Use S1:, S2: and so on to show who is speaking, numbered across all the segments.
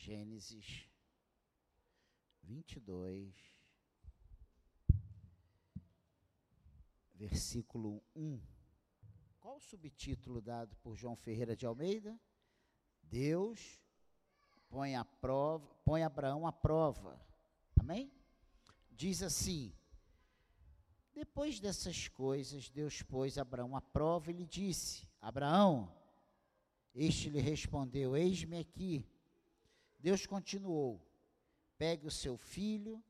S1: Gênesis 22, versículo 1. Qual o subtítulo dado por João Ferreira de Almeida? Deus põe a prova, põe Abraão à prova. Amém? Diz assim: Depois dessas coisas, Deus pôs Abraão à prova e lhe disse: Abraão, este lhe respondeu: Eis-me aqui. Deus continuou: Pegue o seu filho,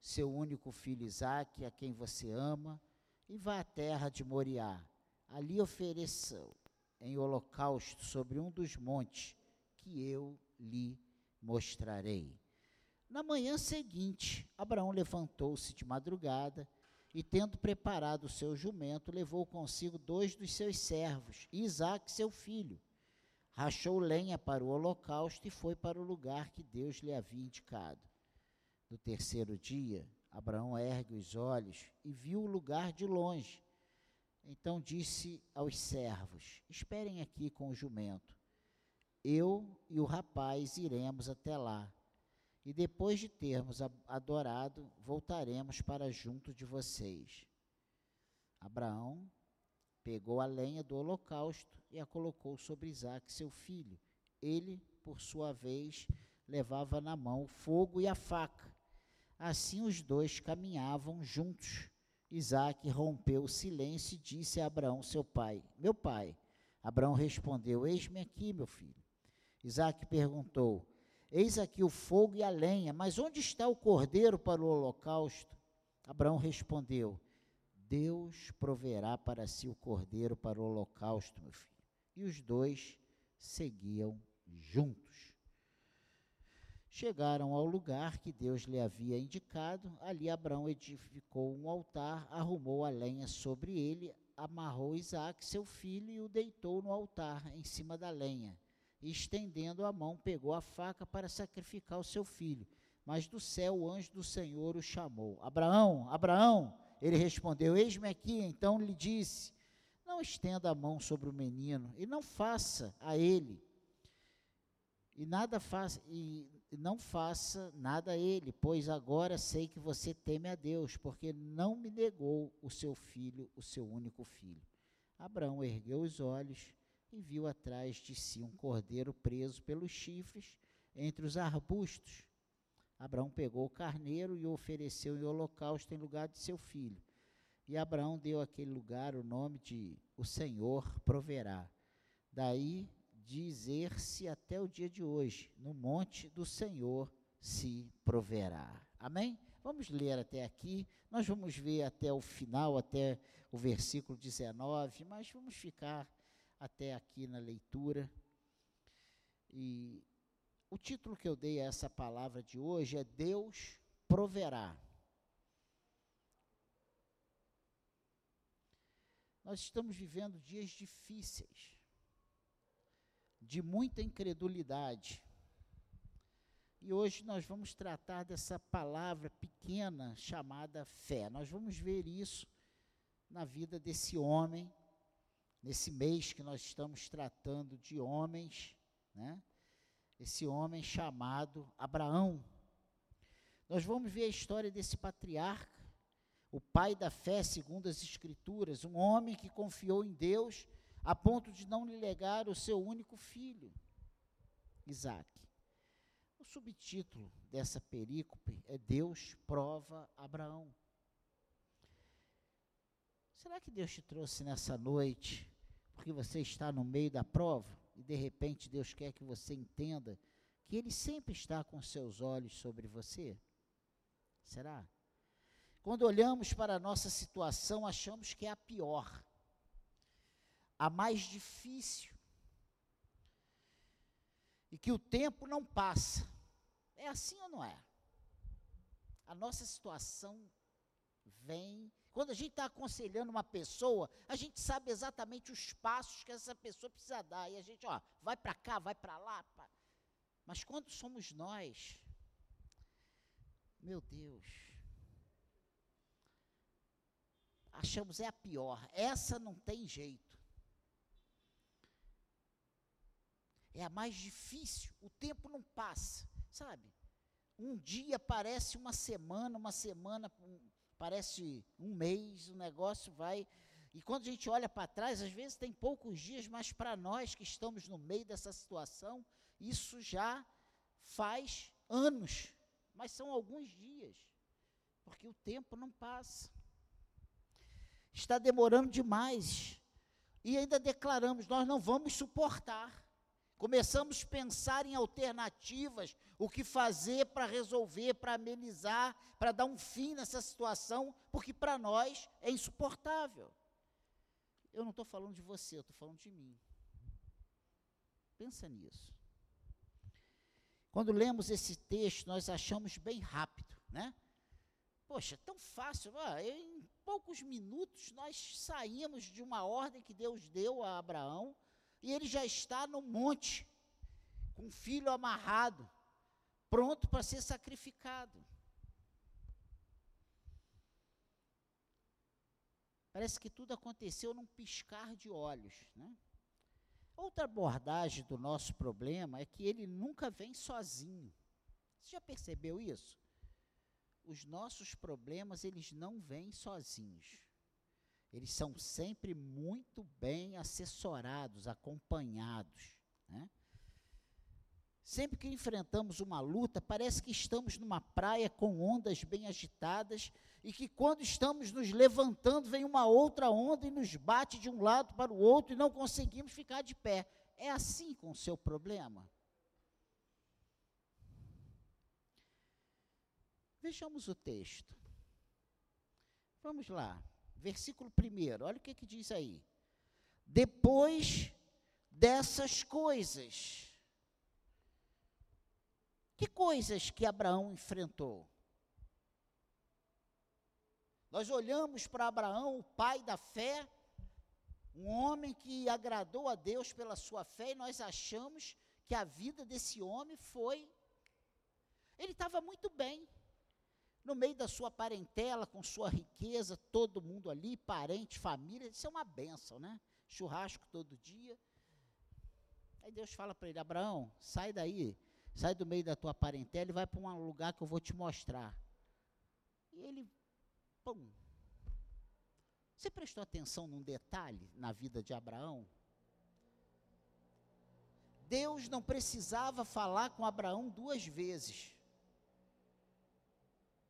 S1: seu único filho Isaque, a quem você ama, e vá à terra de Moriá. Ali ofereça em holocausto sobre um dos montes que eu lhe mostrarei. Na manhã seguinte, Abraão levantou-se de madrugada e, tendo preparado o seu jumento, levou consigo dois dos seus servos, Isaque, seu filho. Rachou lenha para o holocausto e foi para o lugar que Deus lhe havia indicado. No terceiro dia, Abraão ergue os olhos e viu o lugar de longe. Então disse aos servos: Esperem aqui com o jumento. Eu e o rapaz iremos até lá. E depois de termos adorado, voltaremos para junto de vocês. Abraão pegou a lenha do holocausto e a colocou sobre Isaac, seu filho. Ele, por sua vez, levava na mão o fogo e a faca. Assim os dois caminhavam juntos. Isaac rompeu o silêncio e disse a Abraão, seu pai: Meu pai. Abraão respondeu: Eis-me aqui, meu filho. Isaac perguntou: Eis aqui o fogo e a lenha, mas onde está o cordeiro para o holocausto? Abraão respondeu: Deus proverá para si o cordeiro para o holocausto, meu filho. E os dois seguiam juntos. Chegaram ao lugar que Deus lhe havia indicado. Ali Abraão edificou um altar, arrumou a lenha sobre ele, amarrou Isaac, seu filho, e o deitou no altar, em cima da lenha. E, estendendo a mão, pegou a faca para sacrificar o seu filho. Mas do céu o anjo do Senhor o chamou: Abraão, Abraão. Ele respondeu: Eis-me aqui. Então lhe disse: Não estenda a mão sobre o menino e não faça a ele e nada faça e não faça nada a ele, pois agora sei que você teme a Deus, porque não me negou o seu filho, o seu único filho. Abraão ergueu os olhos e viu atrás de si um cordeiro preso pelos chifres entre os arbustos. Abraão pegou o carneiro e o ofereceu em holocausto em lugar de seu filho. E Abraão deu àquele lugar o nome de O Senhor proverá. Daí dizer-se até o dia de hoje: no monte do Senhor se proverá. Amém? Vamos ler até aqui. Nós vamos ver até o final, até o versículo 19, mas vamos ficar até aqui na leitura. E o título que eu dei a essa palavra de hoje é Deus proverá. Nós estamos vivendo dias difíceis de muita incredulidade. E hoje nós vamos tratar dessa palavra pequena chamada fé. Nós vamos ver isso na vida desse homem, nesse mês que nós estamos tratando de homens, né? Esse homem chamado Abraão. Nós vamos ver a história desse patriarca, o pai da fé, segundo as Escrituras, um homem que confiou em Deus a ponto de não lhe legar o seu único filho, Isaac. O subtítulo dessa perícope é Deus prova Abraão. Será que Deus te trouxe nessa noite porque você está no meio da prova de repente Deus quer que você entenda que Ele sempre está com seus olhos sobre você? Será? Quando olhamos para a nossa situação, achamos que é a pior a mais difícil. E que o tempo não passa. É assim ou não é? A nossa situação vem. Quando a gente está aconselhando uma pessoa, a gente sabe exatamente os passos que essa pessoa precisa dar. E a gente, ó, vai para cá, vai para lá. Mas quando somos nós, meu Deus, achamos é a pior. Essa não tem jeito. é a mais difícil, o tempo não passa. sabe? Um dia parece uma semana, uma semana parece um mês, o negócio vai. E quando a gente olha para trás, às vezes tem poucos dias, mas para nós que estamos no meio dessa situação, isso já faz anos, mas são alguns dias, porque o tempo não passa. Está demorando demais. E ainda declaramos: nós não vamos suportar. Começamos a pensar em alternativas, o que fazer para resolver, para amenizar, para dar um fim nessa situação, porque para nós é insuportável. Eu não estou falando de você, eu estou falando de mim. Pensa nisso. Quando lemos esse texto, nós achamos bem rápido, né? Poxa, tão fácil. Ah, em poucos minutos nós saímos de uma ordem que Deus deu a Abraão e ele já está no monte, com o filho amarrado, pronto para ser sacrificado. Parece que tudo aconteceu num piscar de olhos. Né? Outra abordagem do nosso problema é que ele nunca vem sozinho. Você já percebeu isso? Os nossos problemas, eles não vêm sozinhos eles são sempre muito bem assessorados, acompanhados. Né? Sempre que enfrentamos uma luta, parece que estamos numa praia com ondas bem agitadas e que quando estamos nos levantando, vem uma outra onda e nos bate de um lado para o outro e não conseguimos ficar de pé. É assim com o seu problema? Vejamos o texto. Vamos lá versículo 1, olha o que, que diz aí. Depois dessas coisas. Que coisas que Abraão enfrentou? Nós olhamos para Abraão, o pai da fé, um homem que agradou a Deus pela sua fé, e nós achamos que a vida desse homem foi. Ele estava muito bem no meio da sua parentela, com sua riqueza, todo mundo ali, parente, família, isso é uma benção, né? Churrasco todo dia. Aí Deus fala para ele: Abraão, sai daí, sai do meio da tua parentela e vai para um lugar que eu vou te mostrar. E ele, pum. Você prestou atenção num detalhe na vida de Abraão? Deus não precisava falar com Abraão duas vezes.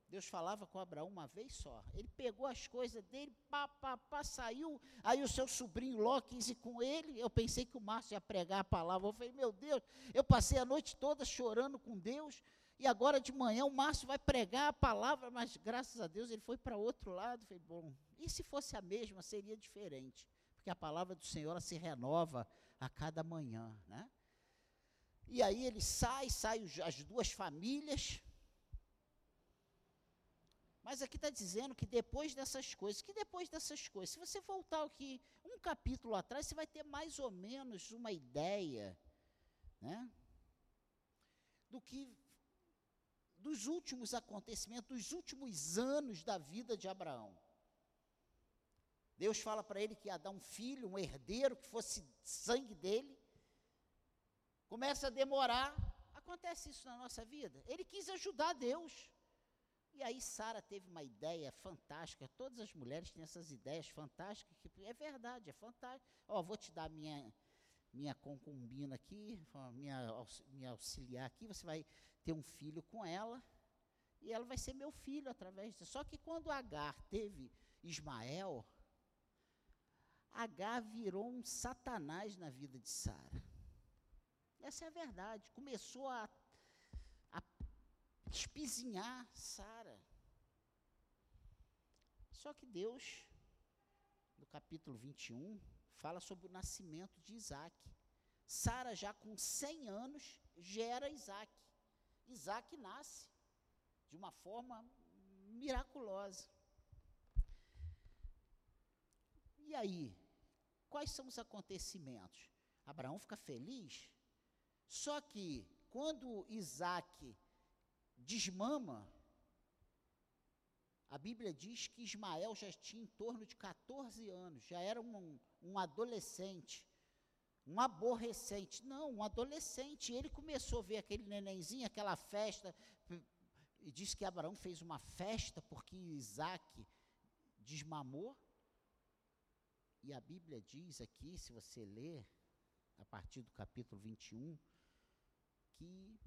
S1: Deus falava com Abraão uma vez só. Ele pegou as coisas dele, pá, pá, pá, saiu. Aí o seu sobrinho Ló quis ir com ele. Eu pensei que o Márcio ia pregar a palavra. Eu falei, meu Deus, eu passei a noite toda chorando com Deus. E agora de manhã o Márcio vai pregar a palavra, mas graças a Deus ele foi para outro lado. Falei, bom, e se fosse a mesma, seria diferente. Porque a palavra do Senhor se renova a cada manhã, né? E aí ele sai, sai as duas famílias mas aqui está dizendo que depois dessas coisas, que depois dessas coisas, se você voltar aqui um capítulo atrás, você vai ter mais ou menos uma ideia, né? Do que dos últimos acontecimentos, dos últimos anos da vida de Abraão. Deus fala para ele que ia dar um filho, um herdeiro que fosse sangue dele. Começa a demorar. Acontece isso na nossa vida. Ele quis ajudar Deus. E aí Sara teve uma ideia fantástica. Todas as mulheres têm essas ideias fantásticas. Que é verdade, é fantástico. Ó, oh, vou te dar minha minha concubina aqui, minha, minha auxiliar aqui. Você vai ter um filho com ela e ela vai ser meu filho através disso. Só que quando Agar teve Ismael, Agar virou um satanás na vida de Sara. Essa é a verdade. Começou a espizinhar Sara. Só que Deus, no capítulo 21, fala sobre o nascimento de Isaac. Sara, já com 100 anos, gera Isaac. Isaac nasce de uma forma miraculosa. E aí, quais são os acontecimentos? Abraão fica feliz, só que quando Isaac desmama, a Bíblia diz que Ismael já tinha em torno de 14 anos, já era um, um adolescente, um aborrecente. Não, um adolescente. Ele começou a ver aquele nenenzinho, aquela festa, e disse que Abraão fez uma festa porque Isaac desmamou. E a Bíblia diz aqui, se você ler, a partir do capítulo 21, que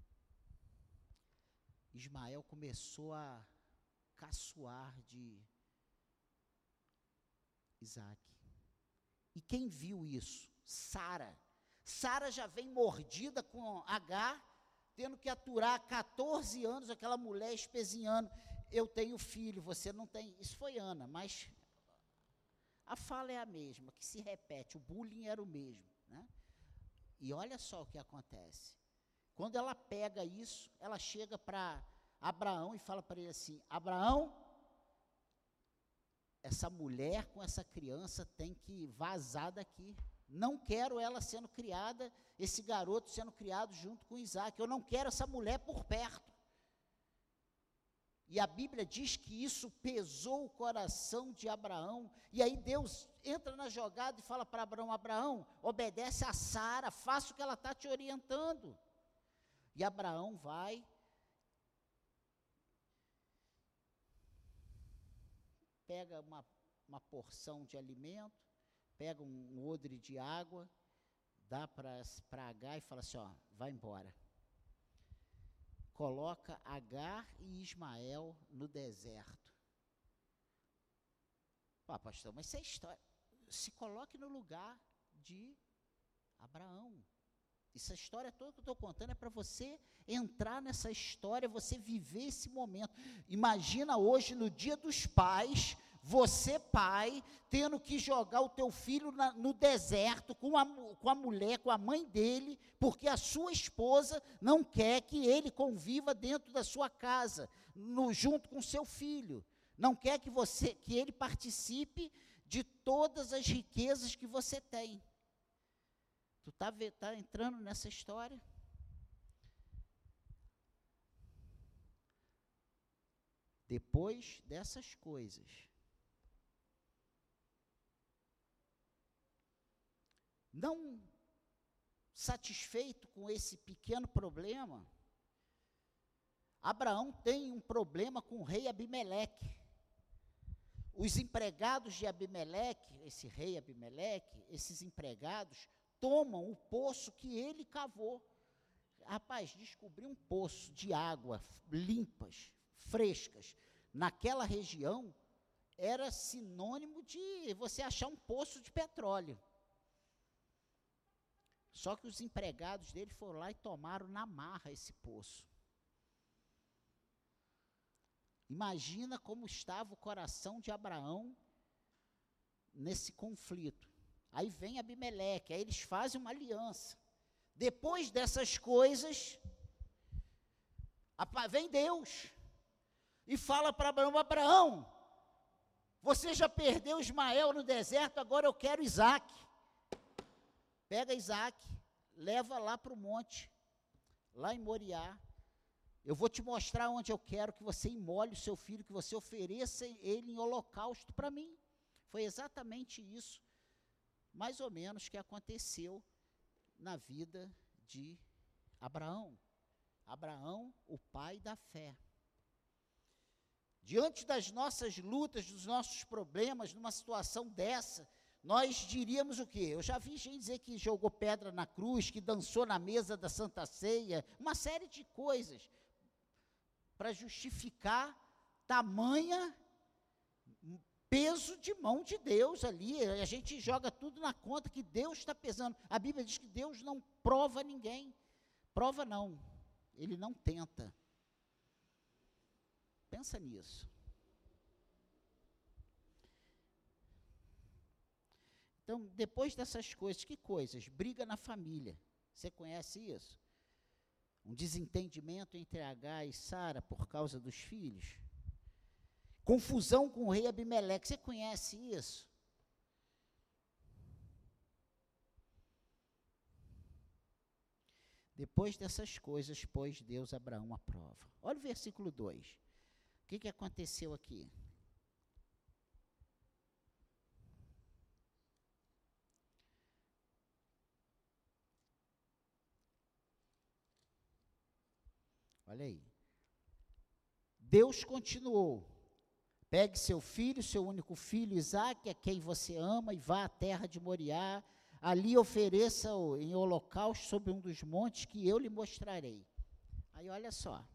S1: Ismael começou a caçoar de Isaac. E quem viu isso? Sara. Sara já vem mordida com H, tendo que aturar 14 anos aquela mulher espezinhando. Eu tenho filho, você não tem. Isso foi Ana, mas a fala é a mesma, que se repete, o bullying era o mesmo. Né? E olha só o que acontece. Quando ela pega isso, ela chega para Abraão e fala para ele assim: Abraão, essa mulher com essa criança tem que vazar daqui. Não quero ela sendo criada, esse garoto sendo criado junto com Isaac. Eu não quero essa mulher por perto. E a Bíblia diz que isso pesou o coração de Abraão. E aí Deus entra na jogada e fala para Abraão: Abraão, obedece a Sara, faça o que ela está te orientando. E Abraão vai. Pega uma, uma porção de alimento, pega um odre de água, dá para Agar e fala assim: ó, vai embora. Coloca Agar e Ismael no deserto. Pô, pastor, mas isso é história. Se coloque no lugar de Abraão. Essa história toda que eu estou contando é para você entrar nessa história, você viver esse momento. Imagina hoje, no dia dos pais, você, pai, tendo que jogar o teu filho na, no deserto com a, com a mulher, com a mãe dele, porque a sua esposa não quer que ele conviva dentro da sua casa, no, junto com seu filho. Não quer que você, que ele participe de todas as riquezas que você tem. Tu está tá entrando nessa história? Depois dessas coisas, Não satisfeito com esse pequeno problema, Abraão tem um problema com o rei Abimeleque. Os empregados de Abimeleque, esse rei Abimeleque, esses empregados, tomam o poço que ele cavou. Rapaz, descobrir um poço de água limpas, frescas, naquela região, era sinônimo de você achar um poço de petróleo. Só que os empregados dele foram lá e tomaram na marra esse poço. Imagina como estava o coração de Abraão nesse conflito. Aí vem Abimeleque, aí eles fazem uma aliança. Depois dessas coisas, vem Deus e fala para Abraão: Abraão, você já perdeu Ismael no deserto, agora eu quero Isaac. Pega Isaac, leva lá para o monte, lá em Moriá. Eu vou te mostrar onde eu quero que você imole o seu filho, que você ofereça ele em holocausto para mim. Foi exatamente isso, mais ou menos, que aconteceu na vida de Abraão. Abraão, o pai da fé. Diante das nossas lutas, dos nossos problemas, numa situação dessa, nós diríamos o quê? Eu já vi gente dizer que jogou pedra na cruz, que dançou na mesa da Santa Ceia, uma série de coisas para justificar tamanha peso de mão de Deus ali. A gente joga tudo na conta que Deus está pesando. A Bíblia diz que Deus não prova ninguém. Prova não. Ele não tenta. Pensa nisso. Então, depois dessas coisas, que coisas? Briga na família. Você conhece isso? Um desentendimento entre H e Sara por causa dos filhos. Confusão com o rei Abimeleque. Você conhece isso? Depois dessas coisas, pôs Deus Abraão à prova. Olha o versículo 2. O que, que aconteceu aqui? Olha aí. Deus continuou: Pegue seu filho, seu único filho, Isaque, a quem você ama, e vá à terra de Moriá. Ali ofereça-o em holocausto sobre um dos montes que eu lhe mostrarei. Aí olha só.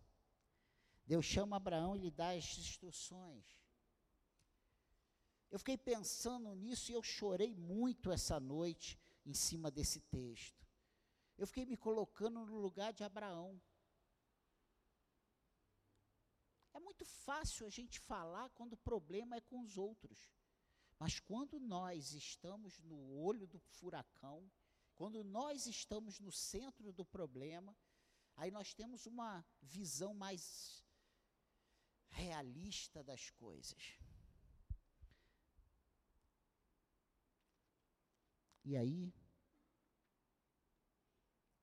S1: Deus chama Abraão e lhe dá as instruções. Eu fiquei pensando nisso e eu chorei muito essa noite em cima desse texto. Eu fiquei me colocando no lugar de Abraão. É muito fácil a gente falar quando o problema é com os outros. Mas quando nós estamos no olho do furacão, quando nós estamos no centro do problema, aí nós temos uma visão mais realista das coisas. E aí,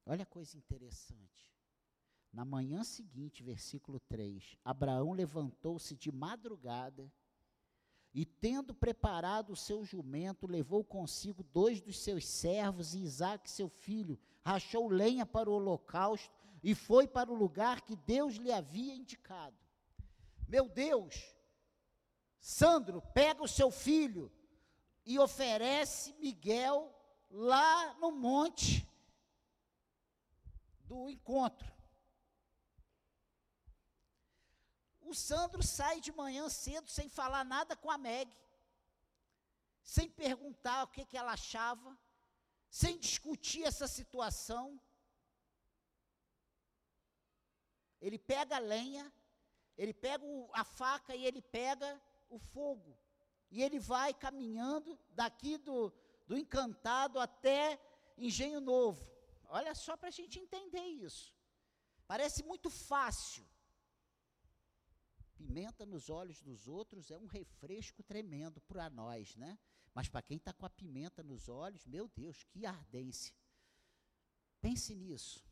S1: olha a coisa interessante. Na manhã seguinte, versículo 3, Abraão levantou-se de madrugada e, tendo preparado o seu jumento, levou consigo dois dos seus servos e Isaac, seu filho, rachou lenha para o holocausto e foi para o lugar que Deus lhe havia indicado. Meu Deus, Sandro, pega o seu filho e oferece Miguel lá no monte do encontro. O Sandro sai de manhã cedo sem falar nada com a Meg, sem perguntar o que, que ela achava, sem discutir essa situação. Ele pega a lenha, ele pega o, a faca e ele pega o fogo. E ele vai caminhando daqui do, do encantado até Engenho Novo. Olha só para a gente entender isso. Parece muito fácil. Pimenta nos olhos dos outros é um refresco tremendo para nós, né? Mas para quem está com a pimenta nos olhos, meu Deus, que ardência. Pense nisso.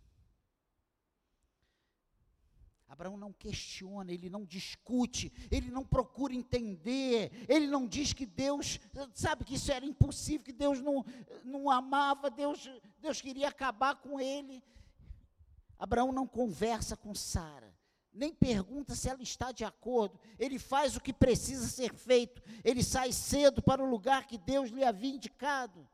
S1: Abraão não questiona, ele não discute, ele não procura entender, ele não diz que Deus, sabe que isso era impossível, que Deus não, não amava, Deus, Deus queria acabar com ele. Abraão não conversa com Sara nem pergunta se ela está de acordo, ele faz o que precisa ser feito, ele sai cedo para o lugar que Deus lhe havia indicado.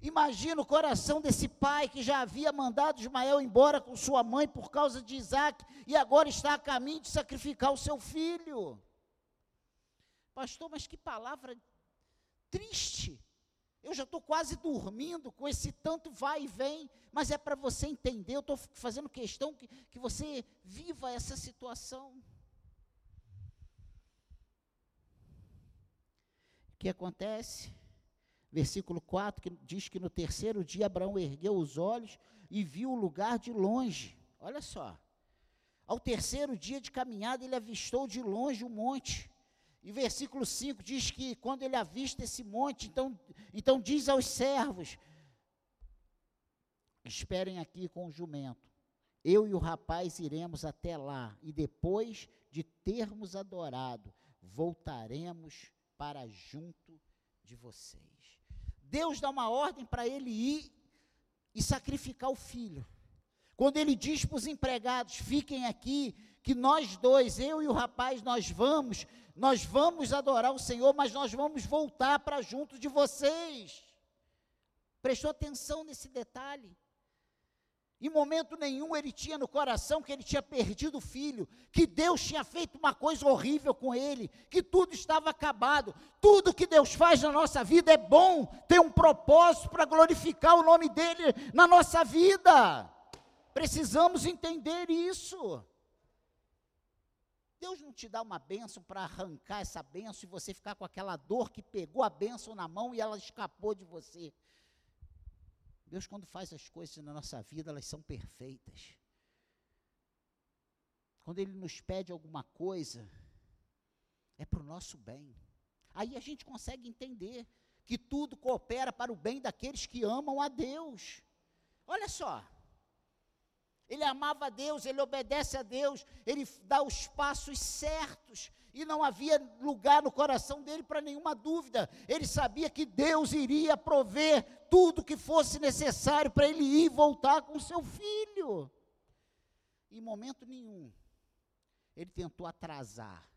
S1: Imagina o coração desse pai que já havia mandado Ismael embora com sua mãe por causa de Isaac e agora está a caminho de sacrificar o seu filho. Pastor, mas que palavra triste. Eu já estou quase dormindo com esse tanto vai e vem, mas é para você entender. Eu estou fazendo questão que, que você viva essa situação. O que acontece? Versículo 4 que diz que no terceiro dia Abraão ergueu os olhos e viu o lugar de longe. Olha só. Ao terceiro dia de caminhada, ele avistou de longe o monte e versículo 5 diz que quando ele avista esse monte, então, então diz aos servos: Esperem aqui com o jumento. Eu e o rapaz iremos até lá, e depois de termos adorado, voltaremos para junto de vocês. Deus dá uma ordem para ele ir e sacrificar o filho. Quando ele diz para os empregados: fiquem aqui, que nós dois, eu e o rapaz, nós vamos, nós vamos adorar o Senhor, mas nós vamos voltar para junto de vocês. Prestou atenção nesse detalhe? Em momento nenhum ele tinha no coração que ele tinha perdido o filho, que Deus tinha feito uma coisa horrível com ele, que tudo estava acabado. Tudo que Deus faz na nossa vida é bom, tem um propósito para glorificar o nome dele na nossa vida. Precisamos entender isso. Deus não te dá uma bênção para arrancar essa bênção e você ficar com aquela dor que pegou a bênção na mão e ela escapou de você. Deus, quando faz as coisas na nossa vida, elas são perfeitas. Quando Ele nos pede alguma coisa, é para o nosso bem. Aí a gente consegue entender que tudo coopera para o bem daqueles que amam a Deus. Olha só, ele amava a Deus, ele obedece a Deus, ele dá os passos certos, e não havia lugar no coração dele para nenhuma dúvida. Ele sabia que Deus iria prover tudo que fosse necessário para ele ir e voltar com seu filho. em momento nenhum, ele tentou atrasar.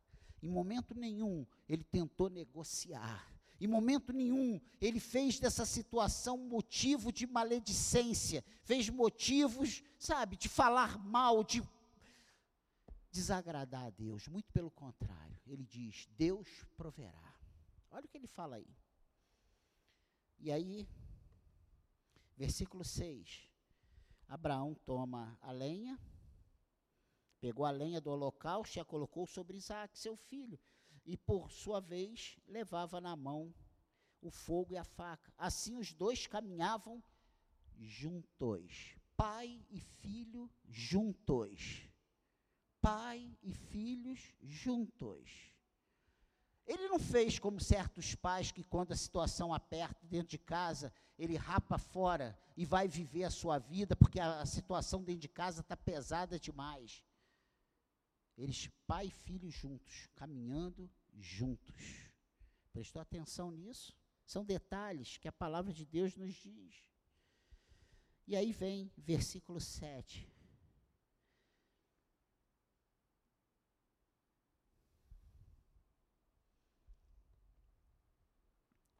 S1: Em momento nenhum, ele tentou negociar. Em momento nenhum, ele fez dessa situação motivo de maledicência, fez motivos, sabe, de falar mal, de desagradar a Deus. Muito pelo contrário, ele diz: Deus proverá. Olha o que ele fala aí. E aí, versículo 6. Abraão toma a lenha, pegou a lenha do holocausto e a colocou sobre Isaac, seu filho, e por sua vez levava na mão o fogo e a faca. Assim os dois caminhavam juntos, pai e filho juntos. Pai e filhos juntos. Ele não fez como certos pais que, quando a situação aperta dentro de casa, ele rapa fora e vai viver a sua vida, porque a, situação dentro de casa está pesada demais. Eles, pai e filho juntos, caminhando juntos. Prestou atenção nisso? São detalhes que a palavra de Deus nos diz. E aí vem versículo 7.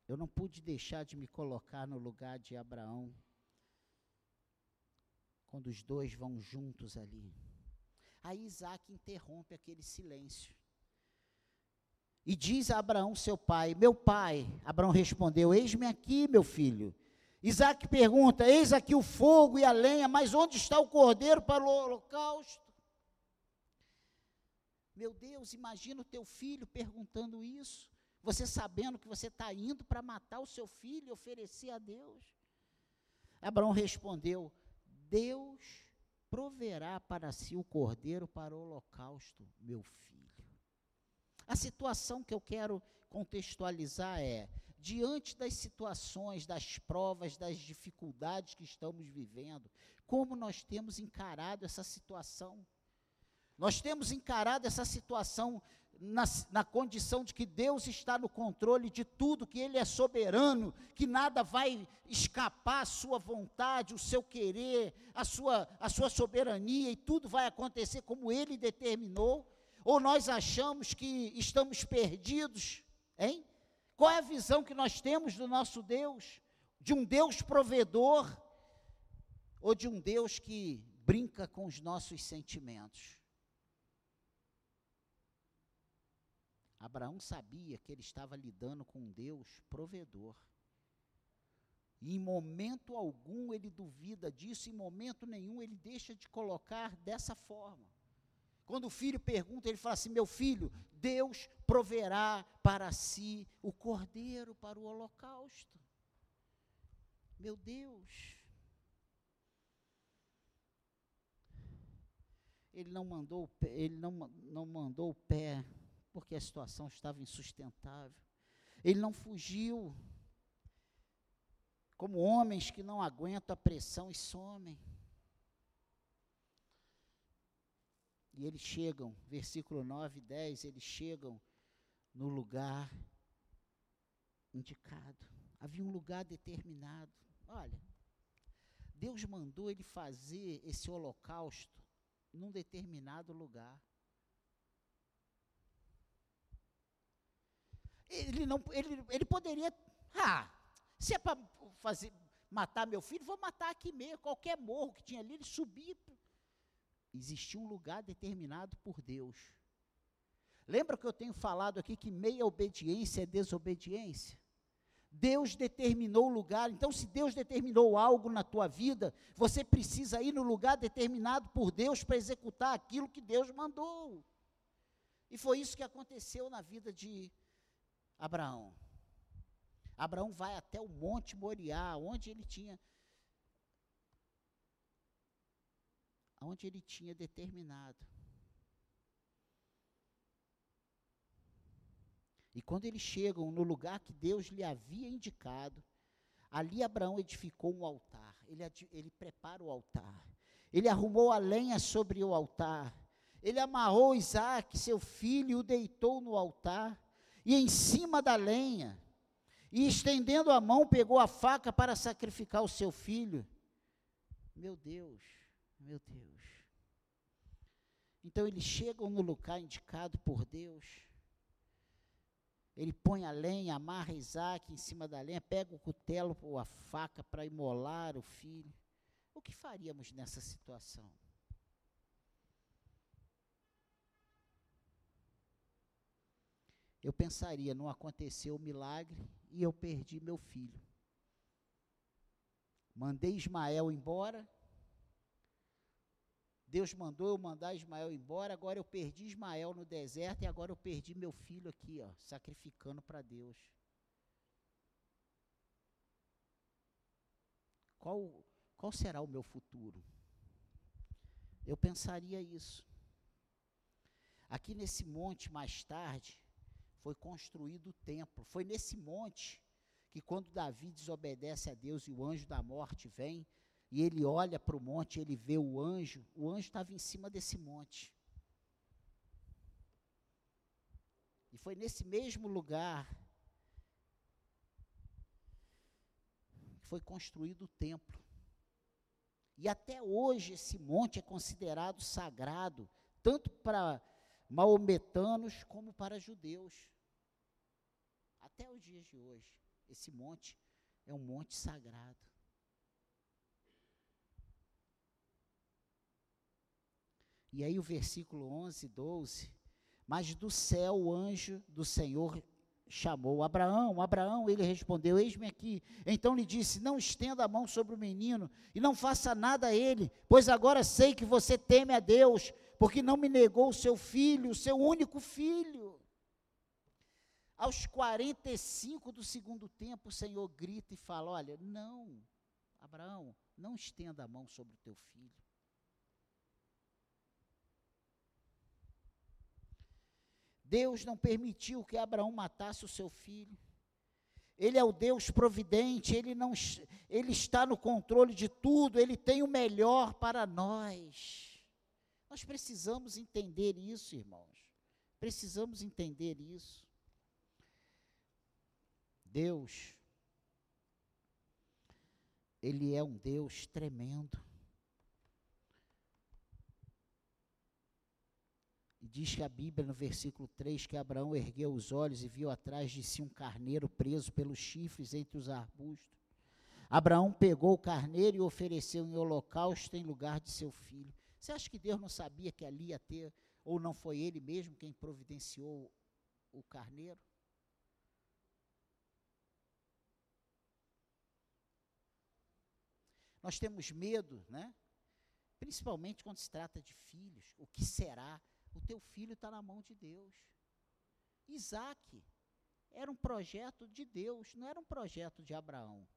S1: Eu não pude deixar de me colocar no lugar de Abraão, quando os dois vão juntos ali. Aí Isaac interrompe aquele silêncio. E diz a Abraão, seu pai: Meu pai. Abraão respondeu: Eis-me aqui, meu filho. Isaac pergunta: Eis aqui o fogo e a lenha, mas onde está o cordeiro para o holocausto? Meu Deus, imagina o teu filho perguntando isso. Você sabendo que você está indo para matar o seu filho e oferecer a Deus. Abraão respondeu: Deus proverá para si o cordeiro para o holocausto, meu filho. A situação que eu quero contextualizar é: diante das situações, das provas, das dificuldades que estamos vivendo, como nós temos encarado essa situação? Nós temos encarado essa situação na, na, condição de que Deus está no controle de tudo, que Ele é soberano, que nada vai escapar à sua vontade, o seu querer, a sua, a sua soberania, e tudo vai acontecer como Ele determinou? Ou nós achamos que estamos perdidos, hein? Qual é a visão que nós temos do nosso Deus? De um Deus provedor ou de um Deus que brinca com os nossos sentimentos? Abraão sabia que ele estava lidando com um Deus provedor. E em momento algum ele duvida disso, em momento nenhum ele deixa de colocar dessa forma. Quando o filho pergunta, ele fala assim: Meu filho, Deus proverá para si o cordeiro para o holocausto. Meu Deus. Ele não mandou, ele não, não mandou o pé porque a situação estava insustentável. Ele não fugiu. Como homens que não aguentam a pressão e somem. E eles chegam, versículo 9 e 10, eles chegam no lugar indicado. Havia um lugar determinado. Olha, Deus mandou ele fazer esse holocausto num determinado lugar. Ele, não, ele, ele poderia, ah, se é para fazer, matar meu filho, vou matar aqui mesmo, qualquer morro que tinha ali, ele subia. Existia um lugar determinado por Deus. Lembra que eu tenho falado aqui que meia obediência é desobediência? Deus determinou o lugar, então se Deus determinou algo na tua vida, você precisa ir no lugar determinado por Deus para executar aquilo que Deus mandou. E foi isso que aconteceu na vida de Abraão. Abraão vai até o Monte Moriá, onde ele tinha onde ele tinha determinado. E quando eles chegam no lugar que Deus lhe havia indicado, ali Abraão edificou um altar. Ele, ele prepara o altar. Ele arrumou a lenha sobre o altar. Ele amarrou Isaac, seu filho, e o deitou no altar e em cima da lenha, e estendendo a mão, pegou a faca para sacrificar o seu filho. Meu Deus, meu Deus. Então eles chegam no lugar indicado por Deus. Ele põe a lenha, amarra Isaac em cima da lenha, pega o cutelo ou a faca para imolar o filho. O que faríamos nessa situação? Eu pensaria, não aconteceu o milagre e eu perdi meu filho. Mandei Ismael embora. Deus mandou eu mandar Ismael embora, agora eu perdi Ismael no deserto e agora eu perdi meu filho aqui, ó, sacrificando para Deus. Qual, qual será o meu futuro? Eu pensaria isso. Aqui nesse monte, mais tarde, foi construído o templo. Foi nesse monte que quando Davi desobedece a Deus e o anjo da morte vem, e ele olha para o monte, ele vê o anjo, o anjo estava em cima desse monte. E foi nesse mesmo lugar que foi construído o templo. E até hoje esse monte é considerado sagrado, tanto para maometanos como para judeus. Até os dias de hoje. Esse monte é um monte sagrado. E aí o versículo 11, 12. Mas do céu o anjo do Senhor chamou Abraão. Abraão, ele respondeu: Eis-me aqui. Então lhe disse: Não estenda a mão sobre o menino e não faça nada a ele, pois agora sei que você teme a Deus, porque não me negou o seu filho, o seu único filho. Aos 45 do segundo tempo, o Senhor grita e fala: Olha, não, Abraão, não estenda a mão sobre o teu filho. Deus não permitiu que Abraão matasse o seu filho. Ele é o Deus providente, ele não ele está no controle de tudo, ele tem o melhor para nós. Nós precisamos entender isso, irmãos. Precisamos entender isso. Deus, Ele é um Deus tremendo. E diz que a Bíblia, no versículo 3, que Abraão ergueu os olhos e viu atrás de si um carneiro preso pelos chifres entre os arbustos. Abraão pegou o carneiro e ofereceu em holocausto em lugar de seu filho. Você acha que Deus não sabia que ali ia ter, ou não foi ele mesmo quem providenciou o carneiro? Nós temos medo, né? Principalmente quando se trata de filhos. O que será? O teu filho está na mão de Deus. Isaac era um projeto de Deus, não era um projeto de Abraão.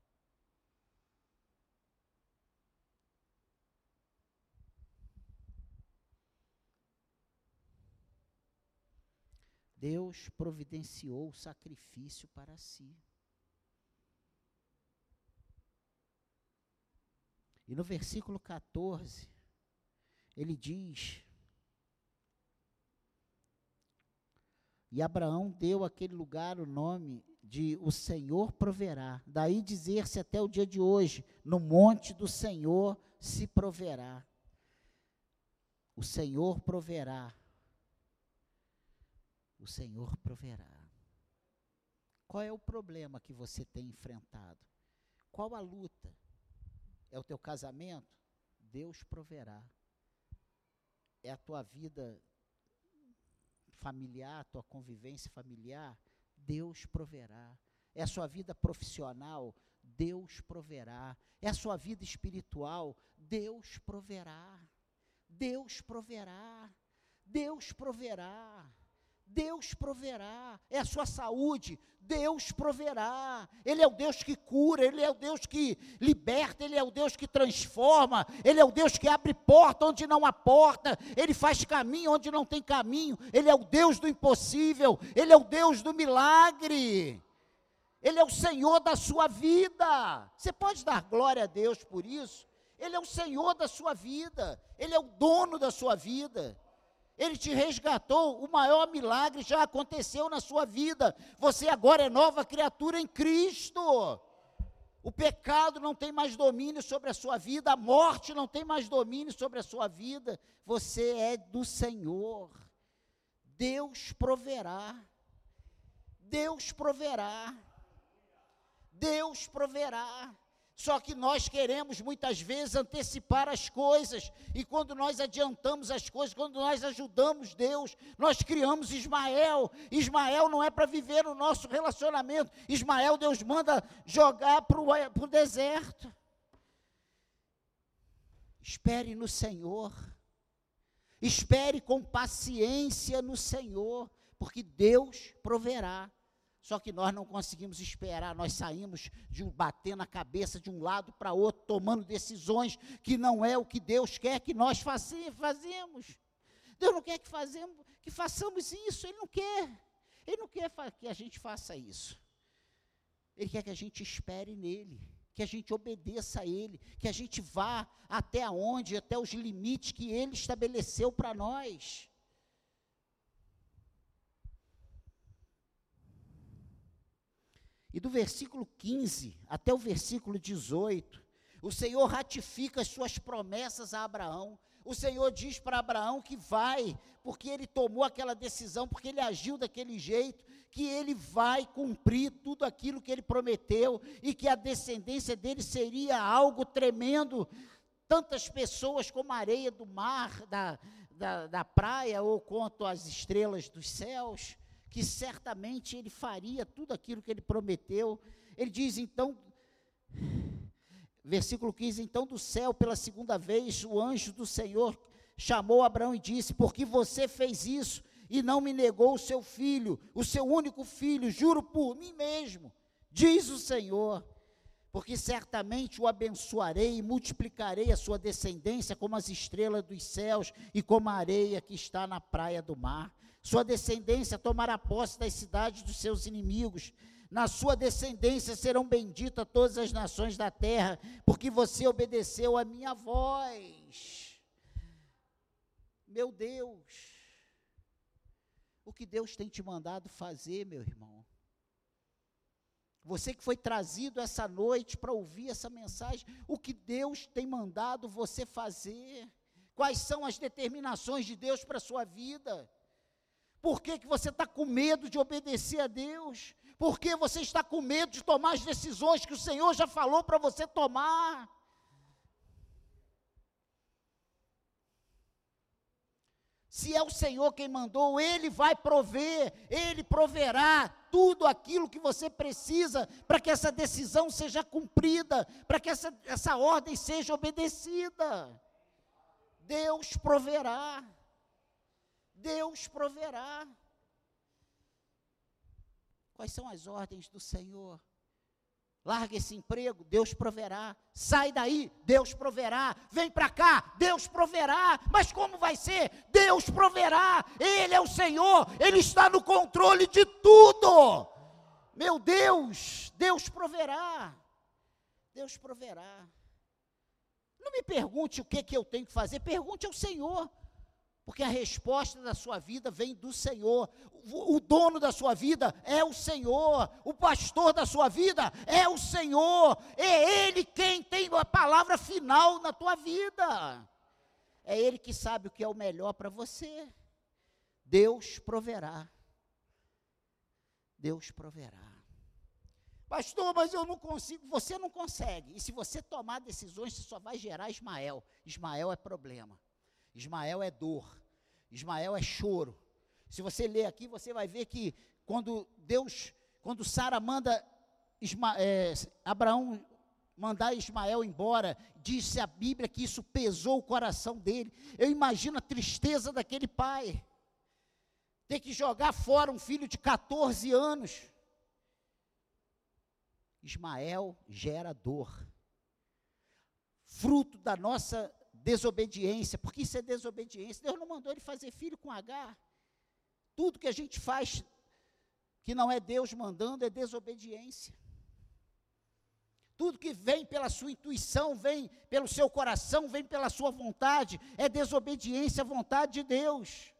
S1: Deus providenciou o sacrifício para si. E no versículo 14, ele diz: E Abraão deu àquele lugar o nome de o Senhor proverá. Daí dizer-se até o dia de hoje: no monte do Senhor se proverá. O Senhor proverá. O Senhor proverá. Qual é o problema que você tem enfrentado? Qual a luta? É o teu casamento? Deus proverá. É a tua vida familiar, a tua convivência familiar? Deus proverá. É a sua vida profissional? Deus proverá. É a sua vida espiritual? Deus proverá. Deus proverá. Deus proverá. Deus proverá. É a sua saúde, Deus proverá. Ele é o Deus que cura, Ele é o Deus que liberta, Ele é o Deus que transforma, Ele é o Deus que abre porta onde não há porta, Ele faz caminho onde não tem caminho, Ele é o Deus do impossível, Ele é o Deus do milagre. Ele é o Senhor da sua vida. Você pode dar glória a Deus por isso? Ele é o Senhor da sua vida, Ele é o dono da sua vida. Ele te resgatou, o maior milagre já aconteceu na sua vida. Você agora é nova criatura em Cristo. O pecado não tem mais domínio sobre a sua vida, a morte não tem mais domínio sobre a sua vida. Você é do Senhor. Deus proverá. Deus proverá. Deus proverá. Só que nós queremos muitas vezes antecipar as coisas, e quando nós adiantamos as coisas, quando nós ajudamos Deus, nós criamos Ismael. Ismael não é para viver o nosso relacionamento, Ismael Deus manda jogar para o deserto. Espere no Senhor, espere com paciência no Senhor, porque Deus proverá. Só que nós não conseguimos esperar, nós saímos de um bater na cabeça de um lado para outro, tomando decisões que não é o que Deus quer que nós fazemos. Deus não quer que, fazemos, que façamos isso, Ele não quer. Ele não quer que a gente faça isso. Ele quer que a gente espere nele, que a gente obedeça a Ele, que a gente vá até onde, até os limites que Ele estabeleceu para nós. E do versículo 15 até o versículo 18, o Senhor ratifica as suas promessas a Abraão. O Senhor diz para Abraão que vai, porque ele tomou aquela decisão, porque ele agiu daquele jeito, que ele vai cumprir tudo aquilo que ele prometeu e que a descendência dele seria algo tremendo. Tantas pessoas como a areia do mar, da, da, da praia, ou quanto as estrelas dos céus que certamente ele faria tudo aquilo que ele prometeu. Ele diz então, versículo 15: Então do céu, pela segunda vez, o anjo do Senhor chamou Abraão e disse: Por que você fez isso e não me negou o seu filho, o seu único filho? Juro por mim mesmo, diz o Senhor. Porque certamente o abençoarei e multiplicarei a sua descendência como as estrelas dos céus e como a areia que está na praia do mar. Sua descendência tomará posse das cidades dos seus inimigos. Na sua descendência serão benditas todas as nações da terra, porque você obedeceu a minha voz. Meu Deus, o que Deus tem te mandado fazer, meu irmão? Você que foi trazido essa noite para ouvir essa mensagem, o que Deus tem mandado você fazer? Quais são as determinações de Deus para a sua vida? Por que, que você está com medo de obedecer a Deus? Por que você está com medo de tomar as decisões que o Senhor já falou para você tomar? Se é o Senhor quem mandou, Ele vai prover, Ele proverá tudo aquilo que você precisa para que essa decisão seja cumprida, para que essa, essa ordem seja obedecida. Deus proverá. Deus proverá. Quais são as ordens do Senhor? Larga esse emprego, Deus proverá. Sai daí, Deus proverá. Vem para cá, Deus proverá. Mas como vai ser? Deus proverá. Ele é o Senhor, Ele está no controle de tudo. Meu Deus, Deus proverá. Deus proverá. Não me pergunte o que, que eu tenho que fazer, pergunte ao Senhor porque a resposta da sua vida vem do Senhor. O, dono da sua vida é o Senhor. O pastor da sua vida é o Senhor. É Ele quem tem a palavra final na tua vida. É Ele que sabe o que é o melhor para você. Deus proverá. Deus proverá. Pastor, mas eu não consigo. Você não consegue. E se você tomar decisões, você só vai gerar Ismael. Ismael é problema. Ismael é dor. Ismael é choro. Se você ler aqui, você vai ver que quando Deus, quando Sara manda Isma, é, Abraão mandar Ismael embora, disse a Bíblia que isso pesou o coração dele. Eu imagino a tristeza daquele pai. Ter que jogar fora um filho de 14 anos. Ismael gera dor. Fruto da nossa desobediência, porque isso é desobediência. Deus não mandou ele fazer filho com H. Tudo que a gente faz que não é Deus mandando é desobediência. Tudo que vem pela sua intuição, vem pelo seu coração, vem pela sua vontade, é desobediência à vontade de Deus.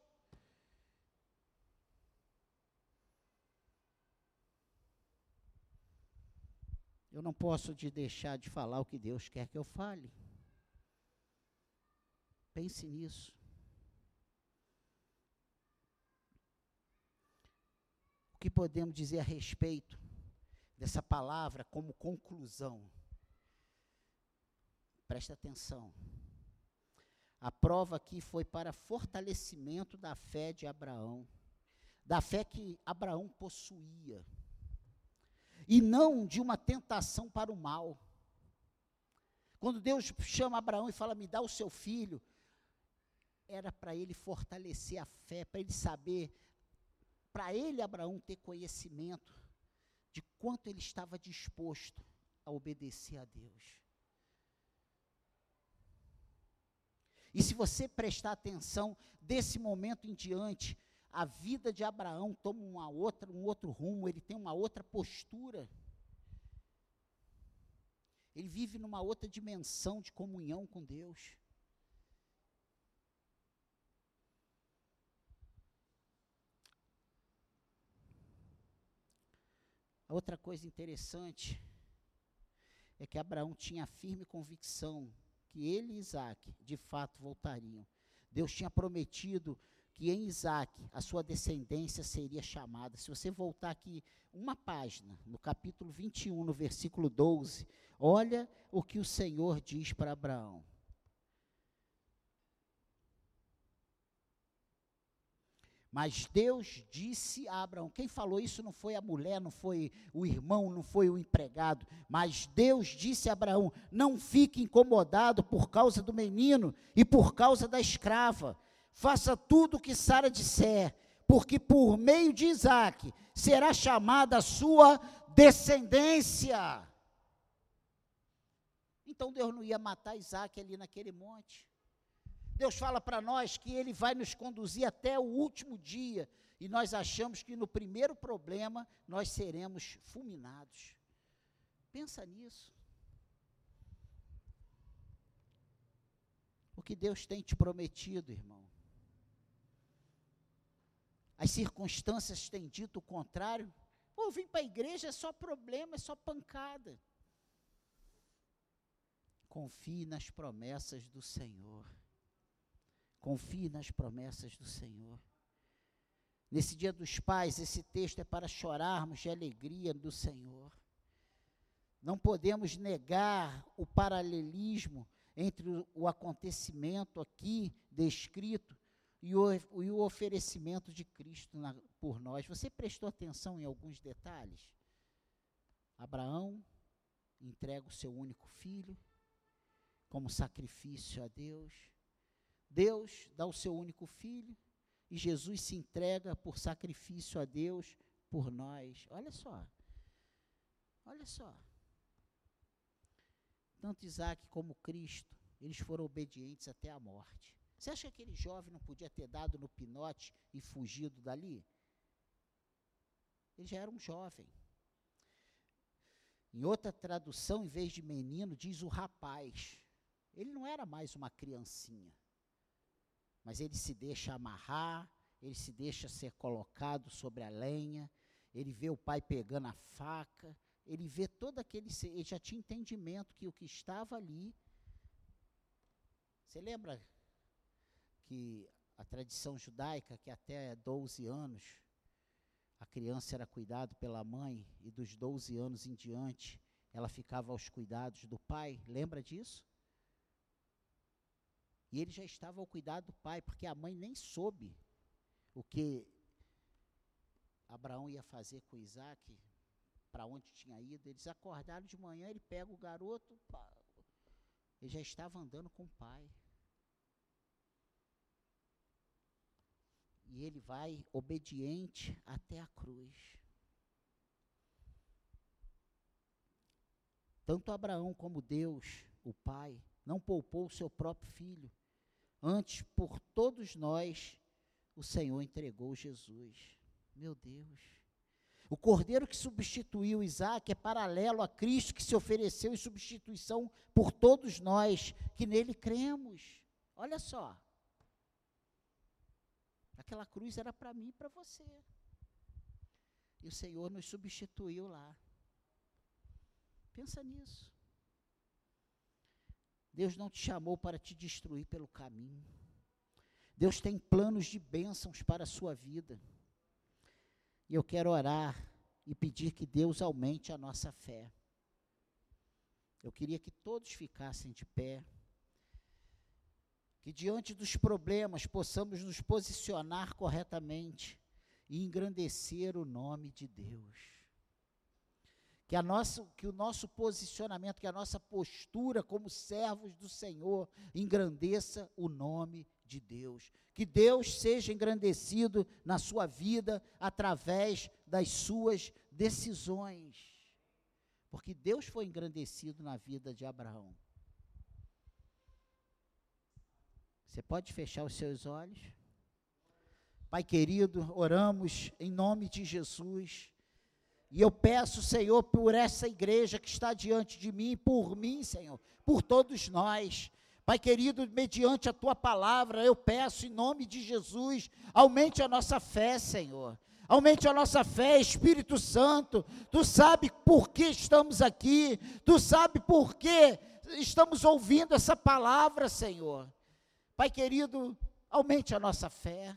S1: eu não posso te deixar de falar o que Deus quer que eu fale. Pense nisso. O que podemos dizer a respeito dessa palavra como conclusão? Presta atenção. A prova aqui foi para fortalecimento da fé de Abraão, da fé que Abraão possuía, e não de uma tentação para o mal. Quando Deus chama Abraão e fala: Me dá o seu filho, era para ele fortalecer a fé, para ele saber, para ele, Abraão, ter conhecimento de quanto ele estava disposto a obedecer a Deus. E se você prestar atenção, desse momento em diante, a vida de Abraão toma uma outra, um outro rumo, ele tem uma outra postura. Ele vive numa outra dimensão de comunhão com Deus. A outra coisa interessante é que Abraão tinha a firme convicção que ele e Isaac de fato voltariam. Deus tinha prometido que em Isaac a sua descendência seria chamada. Se você voltar aqui uma página, no capítulo 21, no versículo 12, olha o que o Senhor diz para Abraão. Mas Deus disse a Abraão: quem falou isso não foi a mulher, não foi o irmão, não foi o empregado, mas Deus disse a Abraão: não fique incomodado por causa do menino e por causa da escrava. Faça tudo o que Sara disser, porque por meio de Isaac será chamada a sua descendência. Então Deus não ia matar Isaac ali naquele monte. Deus fala para nós que Ele vai nos conduzir até o último dia, e nós achamos que no primeiro problema nós seremos fulminados. Pensa nisso. O que Deus tem te prometido, irmão. As circunstâncias têm dito o contrário. Pô, eu vim para a igreja, é só problema, é só pancada. Confie nas promessas do Senhor. Confie nas promessas do Senhor. Nesse dia dos pais, esse texto é para chorarmos de alegria do Senhor. Não podemos negar o paralelismo entre o, acontecimento aqui descrito e o, e o oferecimento de Cristo na, por nós. Você prestou atenção em alguns detalhes? Abraão entrega o seu único filho como sacrifício a Deus. Deus dá o seu único filho e Jesus se entrega por sacrifício a Deus por nós. Olha só. Olha só. Tanto Isaac como Cristo, eles foram obedientes até a morte. Você acha que aquele jovem não podia ter dado no pinote e fugido dali? Ele já era um jovem. Em outra tradução, em vez de menino, diz o rapaz. Ele não era mais uma criancinha mas ele se deixa amarrar, ele se deixa ser colocado sobre a lenha, ele vê o pai pegando a faca, ele vê todo aquele. Ele já tinha entendimento que o que estava ali. Você lembra que a tradição judaica, que até 12 anos, a criança era cuidada pela mãe, e dos 12 anos em diante, ela ficava aos cuidados do pai? Lembra disso? E ele já estava ao cuidado do pai, porque a mãe nem soube o que Abraão ia fazer com Isaac, para onde tinha ido. Eles acordaram de manhã, ele pega o garoto, ele já estava andando com o pai. E ele vai obediente até a cruz. Tanto Abraão como Deus, o Pai, não poupou o seu próprio filho. Antes, por todos nós, o Senhor entregou Jesus. Meu Deus. O cordeiro que substituiu Isaac é paralelo a Cristo que se ofereceu em substituição por todos nós que nele cremos. Olha só. Aquela cruz era para mim e para você. E o Senhor nos substituiu lá. Pensa nisso. Deus não te chamou para te destruir pelo caminho. Deus tem planos de bênçãos para a sua vida. E eu quero orar e pedir que Deus aumente a nossa fé. Eu queria que todos ficassem de pé. Que diante dos problemas possamos nos posicionar corretamente e engrandecer o nome de Deus que, a nossa, que o nosso posicionamento, que a nossa postura como servos do Senhor engrandeça o nome de Deus. Que Deus seja engrandecido na sua vida através das suas decisões. Porque Deus foi engrandecido na vida de Abraão. Você pode fechar os seus olhos? Pai querido, oramos em nome de Jesus e eu peço, Senhor, por essa igreja que está diante de mim, por mim, Senhor, por todos nós. Pai querido, mediante a tua palavra, eu peço em nome de Jesus, aumente a nossa fé, Senhor. Aumente a nossa fé, Espírito Santo. Tu sabe por que estamos aqui, tu sabe por que estamos ouvindo essa palavra, Senhor. Pai querido, aumente a nossa fé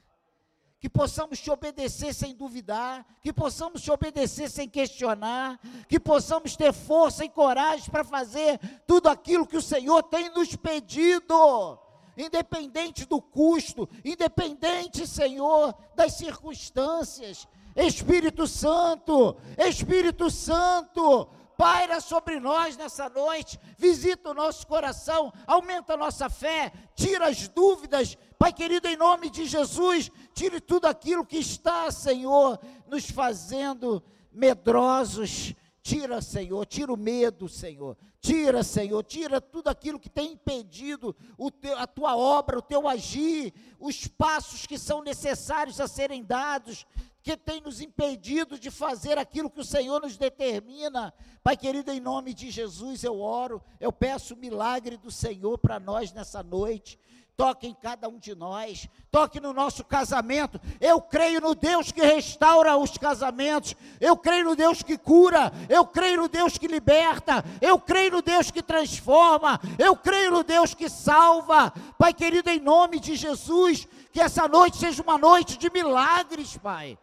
S1: que possamos te obedecer sem duvidar, que possamos te obedecer sem questionar, que possamos ter força e coragem para fazer tudo aquilo que o Senhor tem nos pedido, independente do custo, independente, Senhor, das circunstâncias. Espírito Santo, Espírito Santo, paira sobre nós nessa noite, visita o nosso coração, aumenta a nossa fé, tira as dúvidas, Pai querido, em nome de Jesus, tire tudo aquilo que está, Senhor, nos fazendo medrosos. Tira, Senhor, tira o medo, Senhor. Tira, Senhor, tira tudo aquilo que tem impedido teu, a tua obra, o teu agir, os passos que são necessários a serem dados que tem nos impedido de fazer aquilo que o Senhor nos determina. Pai querido, em nome de Jesus eu oro, eu peço o milagre do Senhor para nós nessa noite. Toque em cada um de nós, toque no nosso casamento. Eu creio no Deus que restaura os casamentos, eu creio no Deus que cura, eu creio no Deus que liberta, eu creio no Deus que transforma, eu creio no Deus que salva. Pai querido, em nome de Jesus, que essa noite seja uma noite de milagres, Pai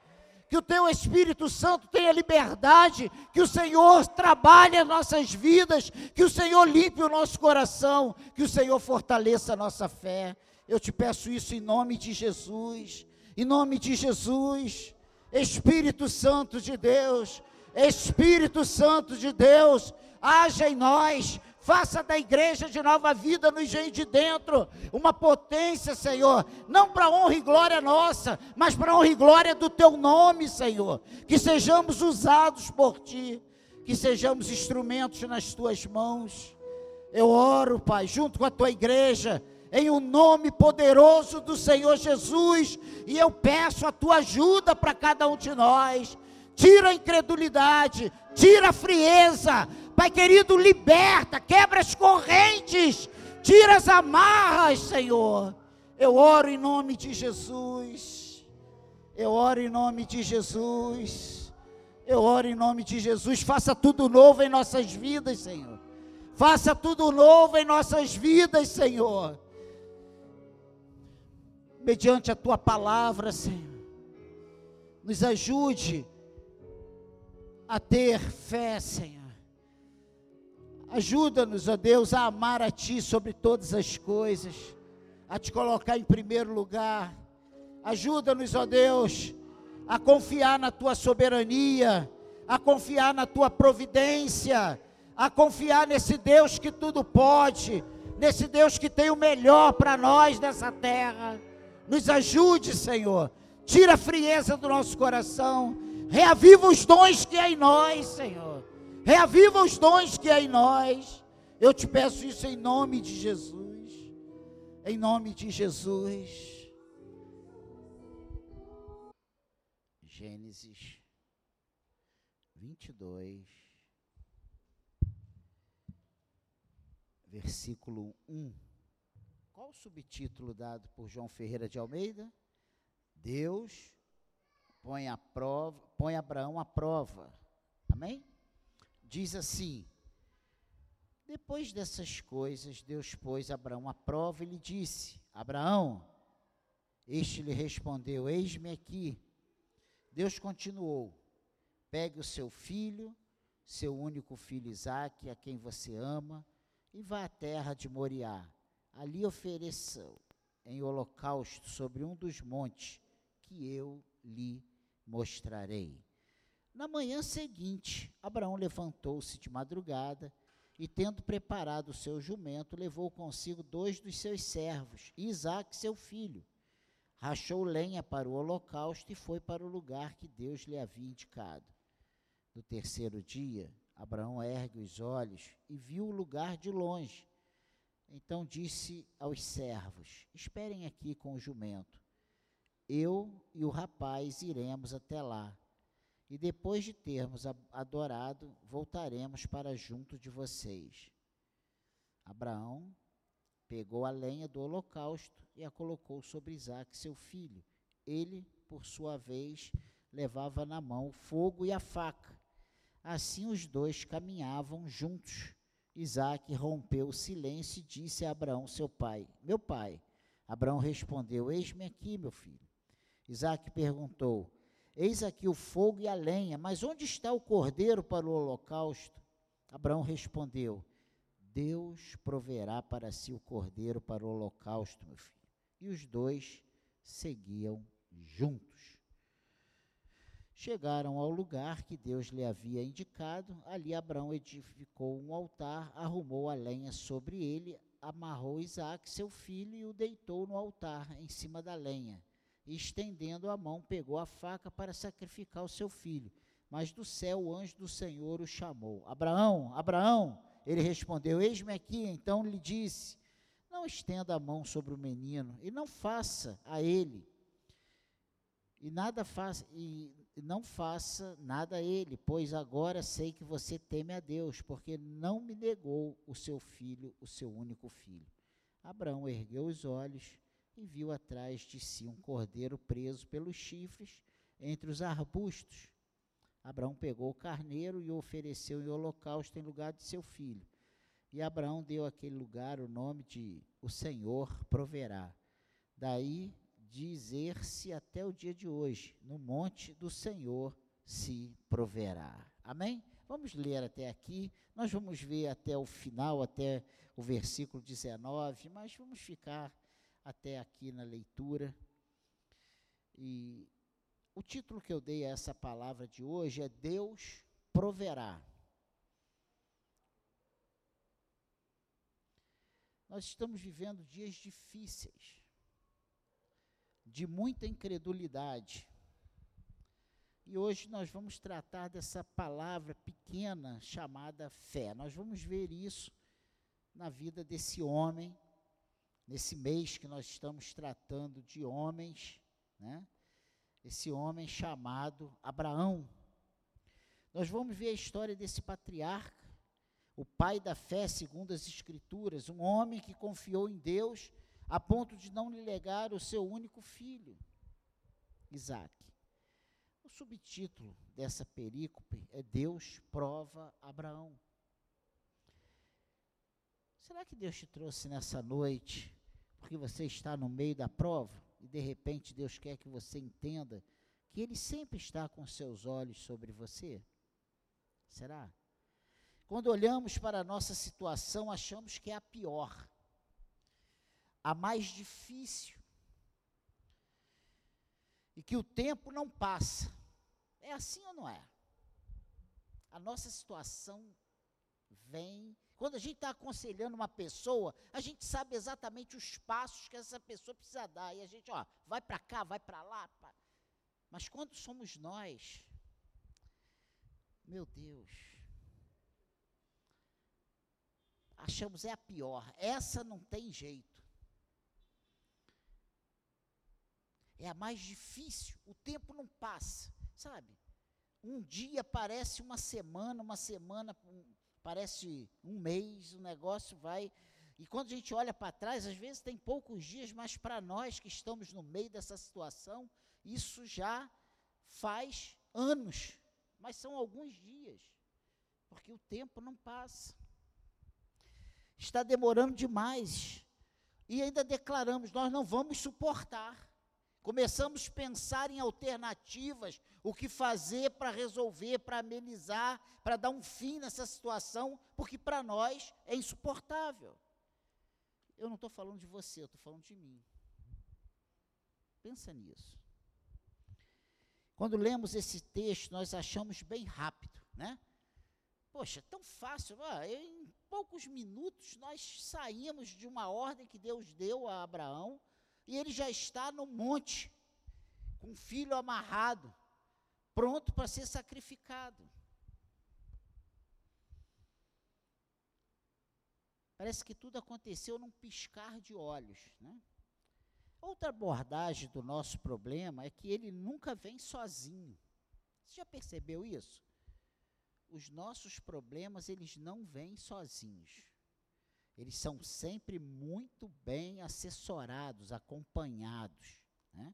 S1: que o teu Espírito Santo tenha liberdade, que o Senhor trabalhe as nossas vidas, que o Senhor limpe o nosso coração, que o Senhor fortaleça a nossa fé. Eu te peço isso em nome de Jesus, em nome de Jesus. Espírito Santo de Deus, Espírito Santo de Deus, haja em nós, Faça da igreja de nova vida no engenho de dentro uma potência, Senhor, não para honra e glória nossa, mas para honra e glória do teu nome, Senhor. Que sejamos usados por ti, que sejamos instrumentos nas tuas mãos. Eu oro, Pai, junto com a tua igreja, em o um nome poderoso do Senhor Jesus, e eu peço a tua ajuda para cada um de nós. Tira a incredulidade, tira a frieza, Pai querido, liberta, quebra as correntes, tira as amarras, Senhor. Eu oro em nome de Jesus. Eu oro em nome de Jesus. Eu oro em nome de Jesus. Faça tudo novo em nossas vidas, Senhor. Faça tudo novo em nossas vidas, Senhor. Mediante a tua palavra, Senhor. Nos ajude a ter fé, Senhor Ajuda-nos, ó Deus, a amar a Ti sobre todas as coisas, a Te colocar em primeiro lugar. Ajuda-nos, ó Deus, a confiar na Tua soberania, a confiar na Tua providência, a confiar nesse Deus que tudo pode, nesse Deus que tem o melhor para nós nessa terra. Nos ajude, Senhor. Tira a frieza do nosso coração. Reaviva os dons que há em nós, Senhor reaviva os dons que há em nós. Eu te peço isso em nome de Jesus. Em nome de Jesus. Gênesis 22, versículo 1. Qual o subtítulo dado por João Ferreira de Almeida? Deus põe, a prova, põe Abraão à prova. Amém? Diz assim: Depois dessas coisas, Deus pôs Abraão à prova e lhe disse: Abraão, este lhe respondeu: Eis-me aqui. Deus continuou: Pegue o seu filho, seu único filho Isaque, a quem você ama, e vá à terra de Moriá. Ali ofereça em holocausto sobre um dos montes que eu lhe mostrarei. Na manhã seguinte, Abraão levantou-se de madrugada e, tendo preparado o seu jumento, levou consigo dois dos seus servos, Isaque, seu filho. Rachou lenha para o holocausto e foi para o lugar que Deus lhe havia indicado. No terceiro dia, Abraão ergue os olhos e viu o lugar de longe. Então disse aos servos: Esperem aqui com o jumento. Eu e o rapaz iremos até lá e depois de termos adorado, voltaremos para junto de vocês. Abraão pegou a lenha do holocausto e a colocou sobre Isaac, seu filho. Ele, por sua vez, levava na mão o fogo e a faca. Assim os dois caminhavam juntos. Isaac rompeu o silêncio e disse a Abraão, seu pai: Meu pai. Abraão respondeu: Eis-me aqui, meu filho. Isaac perguntou: Eis aqui o fogo e a lenha, mas onde está o cordeiro para o holocausto? Abraão respondeu: Deus proverá para si o cordeiro para o holocausto, meu filho. E os dois seguiam juntos. Chegaram ao lugar que Deus lhe havia indicado. Ali Abraão edificou um altar, arrumou a lenha sobre ele, amarrou Isaac, seu filho, e o deitou no altar, em cima da lenha e estendendo a mão, pegou a faca para sacrificar o seu filho. Mas do céu o anjo do Senhor o chamou: Abraão, Abraão. Ele respondeu: Eis-me aqui. Então lhe disse: Não estenda a mão sobre o menino e não faça a ele. E nada faça e não faça nada a ele, pois agora sei que você teme a Deus, porque não me negou o seu filho, o seu único filho. Abraão ergueu os olhos e viu atrás de si um cordeiro preso pelos chifres entre os arbustos. Abraão pegou o carneiro e o ofereceu em holocausto em lugar de seu filho. E Abraão deu àquele lugar o nome de O Senhor proverá. Daí dizer-se até o dia de hoje: No monte do Senhor se proverá. Amém? Vamos ler até aqui. Nós vamos ver até o final, até o versículo 19, mas vamos ficar até aqui na leitura. E o título que eu dei a essa palavra de hoje é Deus proverá. Nós estamos vivendo dias difíceis, de muita incredulidade. E hoje nós vamos tratar dessa palavra pequena chamada fé. Nós vamos ver isso na vida desse homem nesse mês que nós estamos tratando de homens, né? Esse homem chamado Abraão. Nós vamos ver a história desse patriarca, o pai da fé, segundo as Escrituras, um homem que confiou em Deus a ponto de não lhe legar o seu único filho, Isaac. O subtítulo dessa perícope é Deus prova Abraão. Será que Deus te trouxe nessa noite porque você está no meio da prova e de repente Deus quer que você entenda que Ele sempre está com seus olhos sobre você? Será? Quando olhamos para a nossa situação, achamos que é a pior, a mais difícil, e que o tempo não passa. É assim ou não é? A nossa situação vem quando a gente está aconselhando uma pessoa, a gente sabe exatamente os passos que essa pessoa precisa dar. E a gente, ó, vai para cá, vai para lá. Mas quando somos nós, meu Deus, achamos é a pior. Essa não tem jeito. É a mais difícil. O tempo não passa, sabe? Um dia parece uma semana, uma semana parece um mês, o negócio vai. E quando a gente olha para trás, às vezes tem poucos dias, mas para nós que estamos no meio dessa situação, isso já faz anos, mas são alguns dias, porque o tempo não passa. está demorando demais. E ainda declaramos: nós não vamos suportar. Começamos a pensar em alternativas, o que fazer para resolver, para amenizar, para dar um fim nessa situação, porque para nós é insuportável. Eu não estou falando de você, eu estou falando de mim. Pensa nisso. Quando lemos esse texto, nós achamos bem rápido, né? Poxa, tão fácil. Ah, em poucos minutos nós saímos de uma ordem que Deus deu a Abraão e ele já está no monte, com o filho amarrado, pronto para ser sacrificado. Parece que tudo aconteceu num piscar de olhos. Né? Outra abordagem do nosso problema é que ele nunca vem sozinho. Você já percebeu isso? Os nossos problemas, eles não vêm sozinhos. Eles são sempre muito bem assessorados, acompanhados. Né?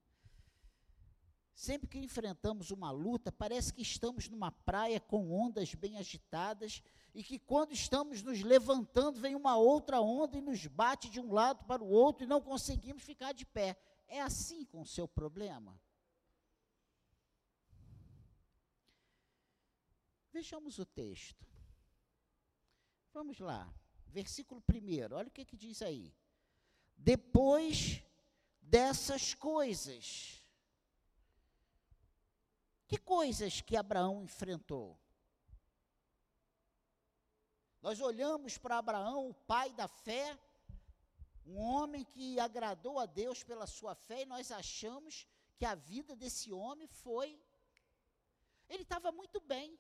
S1: Sempre que enfrentamos uma luta, parece que estamos numa praia com ondas bem agitadas e que quando estamos nos levantando, vem uma outra onda e nos bate de um lado para o outro e não conseguimos ficar de pé. É assim com o seu problema? Vejamos o texto. Vamos lá. Versículo 1, olha o que, que diz aí. Depois dessas coisas. Que coisas que Abraão enfrentou? Nós olhamos para Abraão, o pai da fé, um homem que agradou a Deus pela sua fé, e nós achamos que a vida desse homem foi. Ele estava muito bem,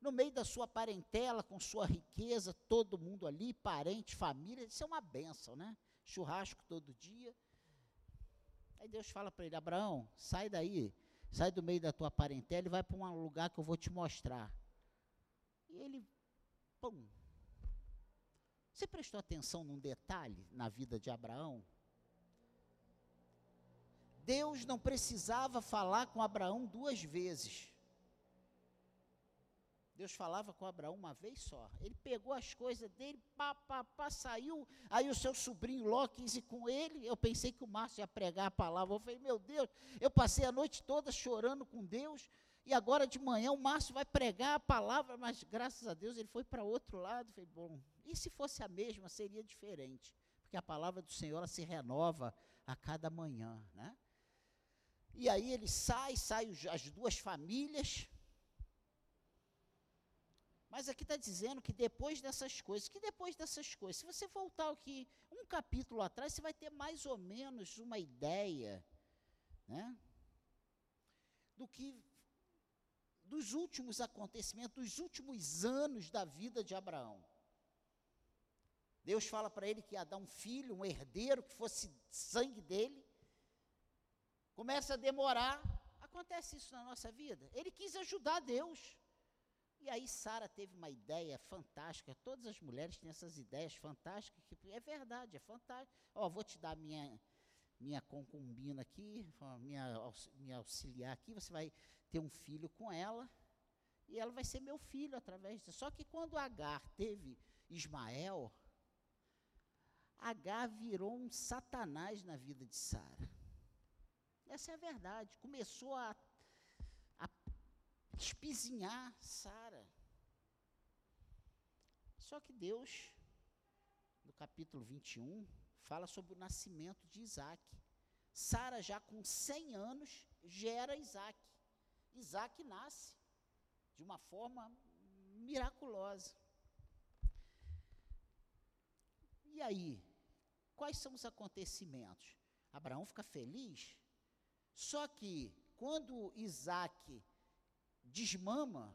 S1: no meio da sua parentela, com sua riqueza, todo mundo ali, parente, família, isso é uma benção, né? Churrasco todo dia. Aí Deus fala para ele: Abraão, sai daí, sai do meio da tua parentela e vai para um lugar que eu vou te mostrar. E ele, pum. Você prestou atenção num detalhe na vida de Abraão? Deus não precisava falar com Abraão duas vezes. Deus falava com Abraão uma vez só. Ele pegou as coisas dele, pá, pá, pá, saiu. Aí o seu sobrinho Ló quis ir com ele. Eu pensei que o Márcio ia pregar a palavra. Eu falei, meu Deus, eu passei a noite toda chorando com Deus. E agora de manhã o Márcio vai pregar a palavra, mas graças a Deus ele foi para outro lado. Falei, bom, e se fosse a mesma, seria diferente. Porque a palavra do Senhor se renova a cada manhã, né? E aí ele sai, sai as duas famílias, mas aqui está dizendo que depois dessas coisas, que depois dessas coisas, se você voltar aqui um capítulo atrás, você vai ter mais ou menos uma ideia, né? Do que dos últimos acontecimentos, dos últimos anos da vida de Abraão. Deus fala para ele que ia dar um filho, um herdeiro que fosse sangue dele. Começa a demorar. Acontece isso na nossa vida. Ele quis ajudar Deus. E aí Sara teve uma ideia fantástica. Todas as mulheres têm essas ideias fantásticas. Que é verdade, é fantástico. Ó, vou te dar minha minha concubina aqui, minha, minha auxiliar aqui. Você vai ter um filho com ela e ela vai ser meu filho através disso. Só que quando Agar teve Ismael, Agar virou um satanás na vida de Sara. Essa é a verdade. Começou a espizinhar Sara. Só que Deus, no capítulo 21, fala sobre o nascimento de Isaac. Sara, já com 100 anos, gera Isaac. Isaac nasce de uma forma miraculosa. E aí, quais são os acontecimentos? Abraão fica feliz, só que quando Isaac desmama,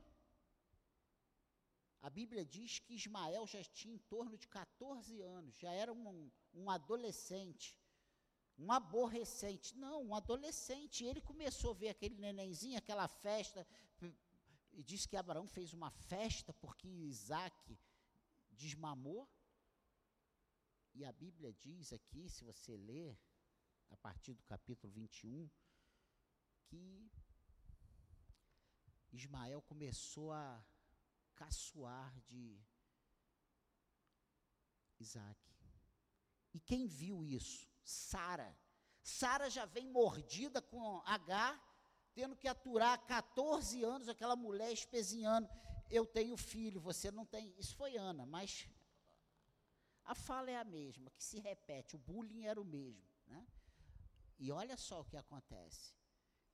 S1: a Bíblia diz que Ismael já tinha em torno de 14 anos, já era um, um adolescente, um aborrecente. Não, um adolescente. Ele começou a ver aquele nenenzinho, aquela festa, e diz que Abraão fez uma festa porque Isaac desmamou. E a Bíblia diz aqui, se você ler, a partir do capítulo 21, que Ismael começou a caçoar de Isaac. E quem viu isso? Sara. Sara já vem mordida com H, tendo que aturar 14 anos aquela mulher espezinhando. Eu tenho filho, você não tem. Isso foi Ana, mas a fala é a mesma, que se repete, o bullying era o mesmo. Né? E olha só o que acontece.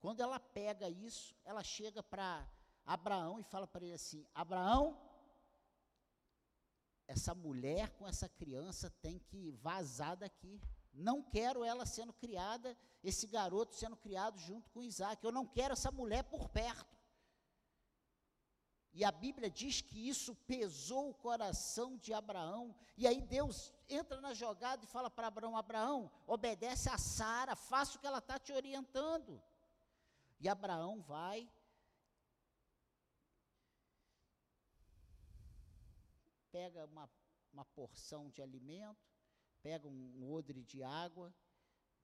S1: Quando ela pega isso, ela chega para Abraão e fala para ele assim: Abraão, essa mulher com essa criança tem que vazar daqui. Não quero ela sendo criada, esse garoto sendo criado junto com Isaac. Eu não quero essa mulher por perto. E a Bíblia diz que isso pesou o coração de Abraão. E aí Deus entra na jogada e fala para Abraão: Abraão, obedece a Sara, faça o que ela está te orientando. E Abraão vai. Pega uma, uma porção de alimento, pega um, odre de água,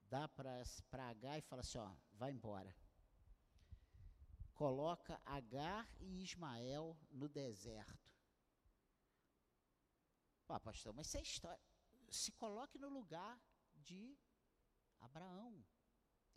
S1: dá para Agar e fala assim: ó, vai embora. Coloca Agar e Ismael no deserto. Ah, pastor, mas isso é história. Se coloque no lugar de Abraão.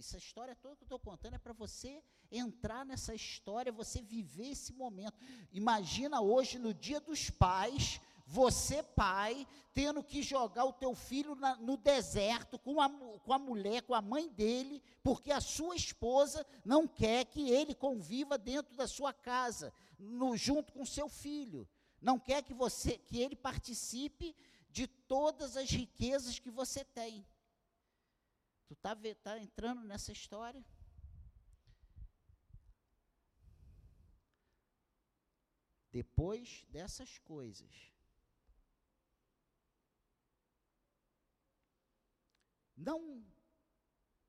S1: Essa história toda que eu estou contando é para você entrar nessa história, você viver esse momento. Imagina hoje, no dia dos pais, você, pai, tendo que jogar o teu filho na, no deserto com a, com a mulher, com a mãe dele, porque a sua esposa não quer que ele conviva dentro da sua casa, no, junto com seu filho. Não quer que você, que ele participe de todas as riquezas que você tem. Tu está tá entrando nessa história? Depois dessas coisas, não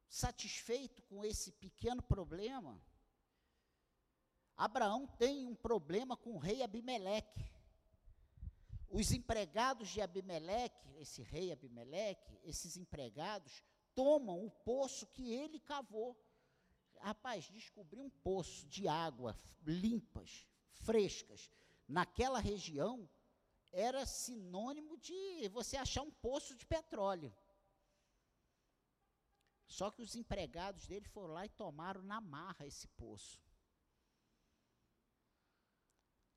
S1: satisfeito com esse pequeno problema, Abraão tem um problema com o rei Abimeleque. Os empregados de Abimeleque, esse rei Abimeleque, esses empregados, tomam o poço que ele cavou. Rapaz, descobrir um poço de água limpas, frescas, naquela região, era sinônimo de você achar um poço de petróleo. Só que os empregados dele foram lá e tomaram na marra esse poço.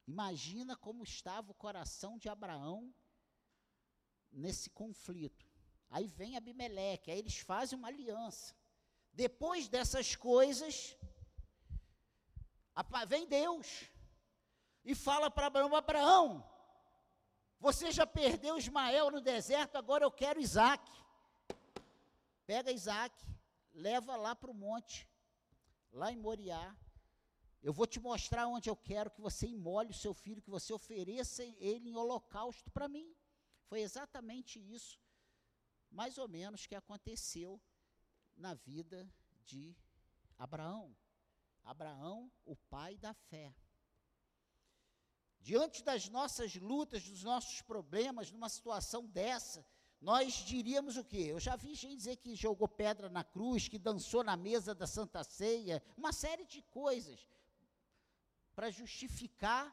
S1: Imagina como estava o coração de Abraão nesse conflito. Aí vem Abimeleque, aí eles fazem uma aliança. Depois dessas coisas, vem Deus e fala para Abraão: Abraão, você já perdeu Ismael no deserto, agora eu quero Isaac. Pega Isaac, leva lá para o monte, lá em Moriá. Eu vou te mostrar onde eu quero que você imole o seu filho, que você ofereça ele em holocausto para mim. Foi exatamente isso mais ou menos que aconteceu na vida de Abraão. Abraão, o pai da fé. Diante das nossas lutas, dos nossos problemas, numa situação dessa, nós diríamos o quê? Eu já vi gente dizer que jogou pedra na cruz, que dançou na mesa da Santa Ceia, uma série de coisas para justificar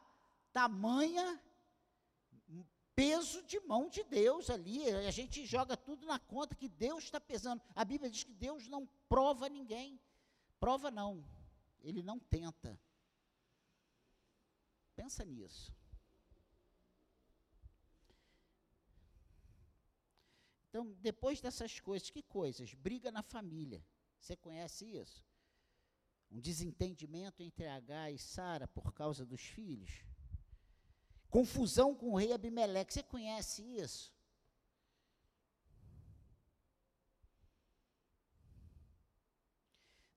S1: tamanha peso de mão de Deus ali. A gente joga tudo na conta que Deus está pesando. A Bíblia diz que Deus não prova ninguém. Prova não. Ele não tenta. Pensa nisso. Então, depois dessas coisas, que coisas? Briga na família. Você conhece isso? Um desentendimento entre H e Sara por causa dos filhos confusão com o rei Abimeleque. Você conhece isso?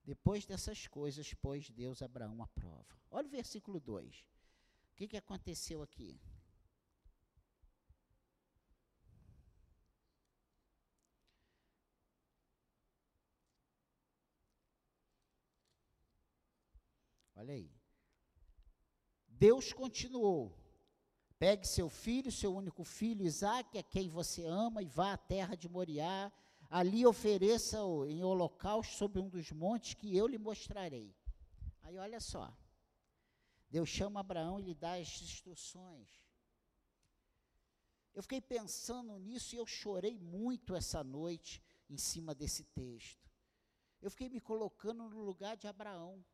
S1: Depois dessas coisas, pôs Deus Abraão à prova. Olha o versículo 2. O que, que aconteceu aqui? Olha aí. Deus continuou Pegue seu filho, seu único filho, Isaque, a quem você ama, e vá à terra de Moriá. Ali ofereça-o em holocausto sobre um dos montes que eu lhe mostrarei. Aí olha só. Deus chama Abraão e lhe dá as instruções. Eu fiquei pensando nisso e eu chorei muito essa noite em cima desse texto. Eu fiquei me colocando no lugar de Abraão.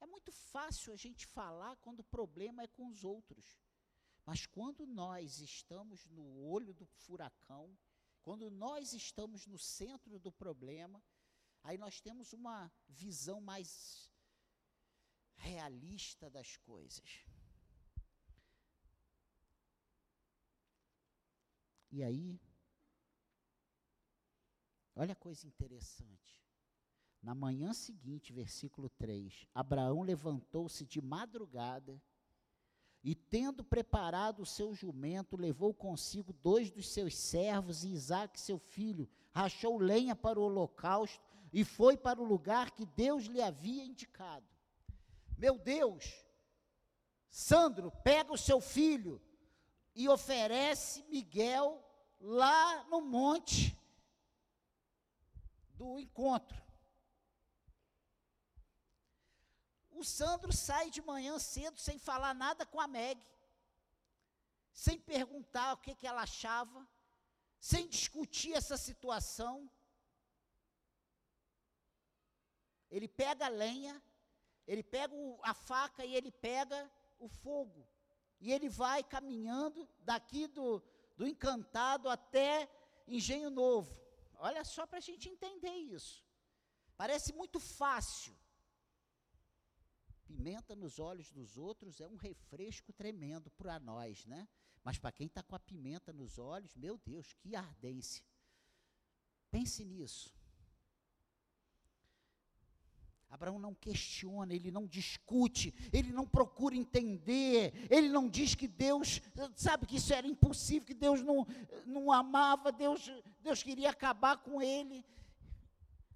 S1: É muito fácil a gente falar quando o problema é com os outros. Mas quando nós estamos no olho do furacão, quando nós estamos no centro do problema, aí nós temos uma visão mais realista das coisas. E aí, olha a coisa interessante. Na manhã seguinte, versículo 3, Abraão levantou-se de madrugada e, tendo preparado o seu jumento, levou consigo dois dos seus servos e Isaque, seu filho, rachou lenha para o holocausto e foi para o lugar que Deus lhe havia indicado. Meu Deus, Sandro, pega o seu filho e oferece Miguel lá no monte do encontro. O Sandro sai de manhã cedo sem falar nada com a Meg, sem perguntar o que, que ela achava, sem discutir essa situação. Ele pega a lenha, ele pega o, a faca e ele pega o fogo. E ele vai caminhando daqui do, do encantado até Engenho Novo. Olha só para a gente entender isso. Parece muito fácil. Pimenta nos olhos dos outros é um refresco tremendo para nós, né? Mas para quem está com a pimenta nos olhos, meu Deus, que ardência. Pense nisso. Abraão não questiona, ele não discute, ele não procura entender, ele não diz que Deus, sabe que isso era impossível, que Deus não, não amava, Deus, Deus queria acabar com ele.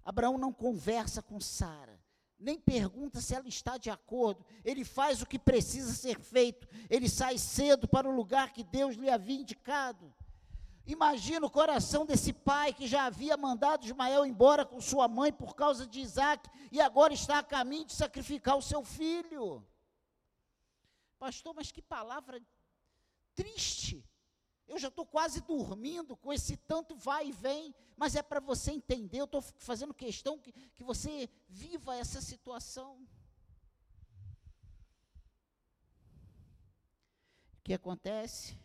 S1: Abraão não conversa com Sara nem pergunta se ela está de acordo, ele faz o que precisa ser feito, ele sai cedo para o lugar que Deus lhe havia indicado. Imagina o coração desse pai que já havia mandado Ismael embora com sua mãe por causa de Isaac e agora está a caminho de sacrificar o seu filho. Pastor, mas que palavra triste. Eu já estou quase dormindo com esse tanto vai e vem, mas é para você entender. Eu estou fazendo questão que, que você viva essa situação. O que acontece?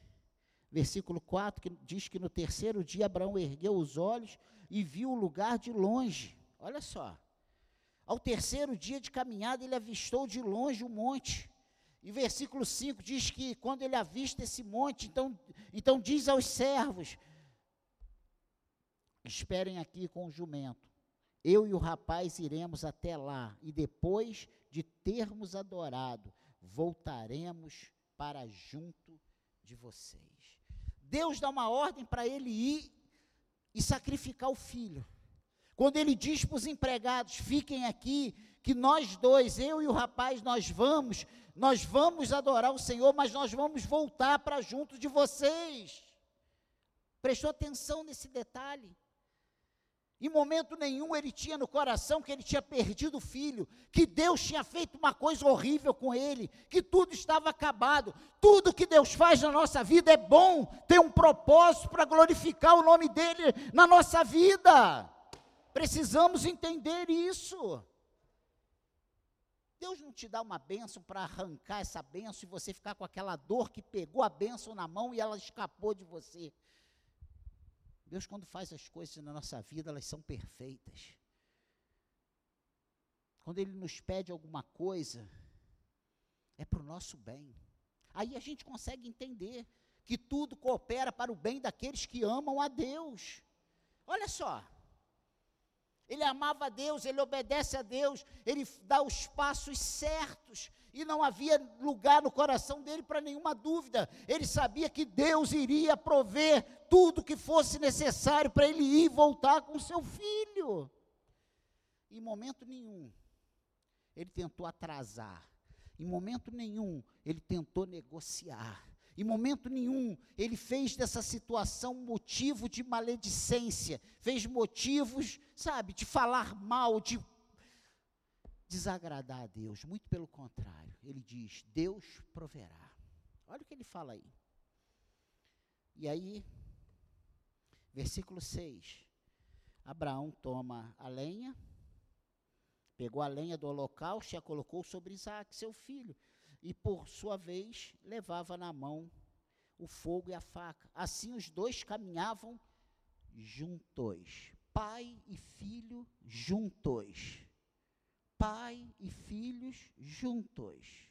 S1: Versículo 4 que diz que no terceiro dia Abraão ergueu os olhos e viu o lugar de longe. Olha só. Ao terceiro dia de caminhada, ele avistou de longe o monte e versículo 5 diz que quando ele avista esse monte, então, então diz aos servos: Esperem aqui com o jumento. Eu e o rapaz iremos até lá, e depois de termos adorado, voltaremos para junto de vocês. Deus dá uma ordem para ele ir e sacrificar o filho. Quando ele diz para os empregados: fiquem aqui, que nós dois, eu e o rapaz, nós vamos nós vamos adorar o Senhor, mas nós vamos voltar para junto de vocês. Prestou atenção nesse detalhe? Em momento nenhum ele tinha no coração que ele tinha perdido o filho, que Deus tinha feito uma coisa horrível com ele, que tudo estava acabado. Tudo que Deus faz na nossa vida é bom, tem um propósito para glorificar o nome dele na nossa vida. Precisamos entender isso. Deus não te dá uma bênção para arrancar essa bênção e você ficar com aquela dor que pegou a bênção na mão e ela escapou de você. Deus, quando faz as coisas na nossa vida, elas são perfeitas. Quando Ele nos pede alguma coisa, é para o nosso bem. Aí a gente consegue entender que tudo coopera para o bem daqueles que amam a Deus. Olha só, ele amava a Deus, ele obedece a Deus, ele dá os passos certos, e não havia lugar no coração dele para nenhuma dúvida. Ele sabia que Deus iria prover tudo que fosse necessário para ele ir e voltar com seu filho. Em momento nenhum, ele tentou atrasar, em momento nenhum, ele tentou negociar. Em momento nenhum ele fez dessa situação motivo de maledicência, fez motivos, sabe, de falar mal, de desagradar a Deus. Muito pelo contrário, ele diz: Deus proverá. Olha o que ele fala aí. E aí, versículo 6. Abraão toma a lenha, pegou a lenha do holocausto e a colocou sobre Isaac, seu filho, e por sua vez levava na mão o fogo e a faca. Assim os dois caminhavam juntos, pai e filho juntos. Pai e filhos juntos.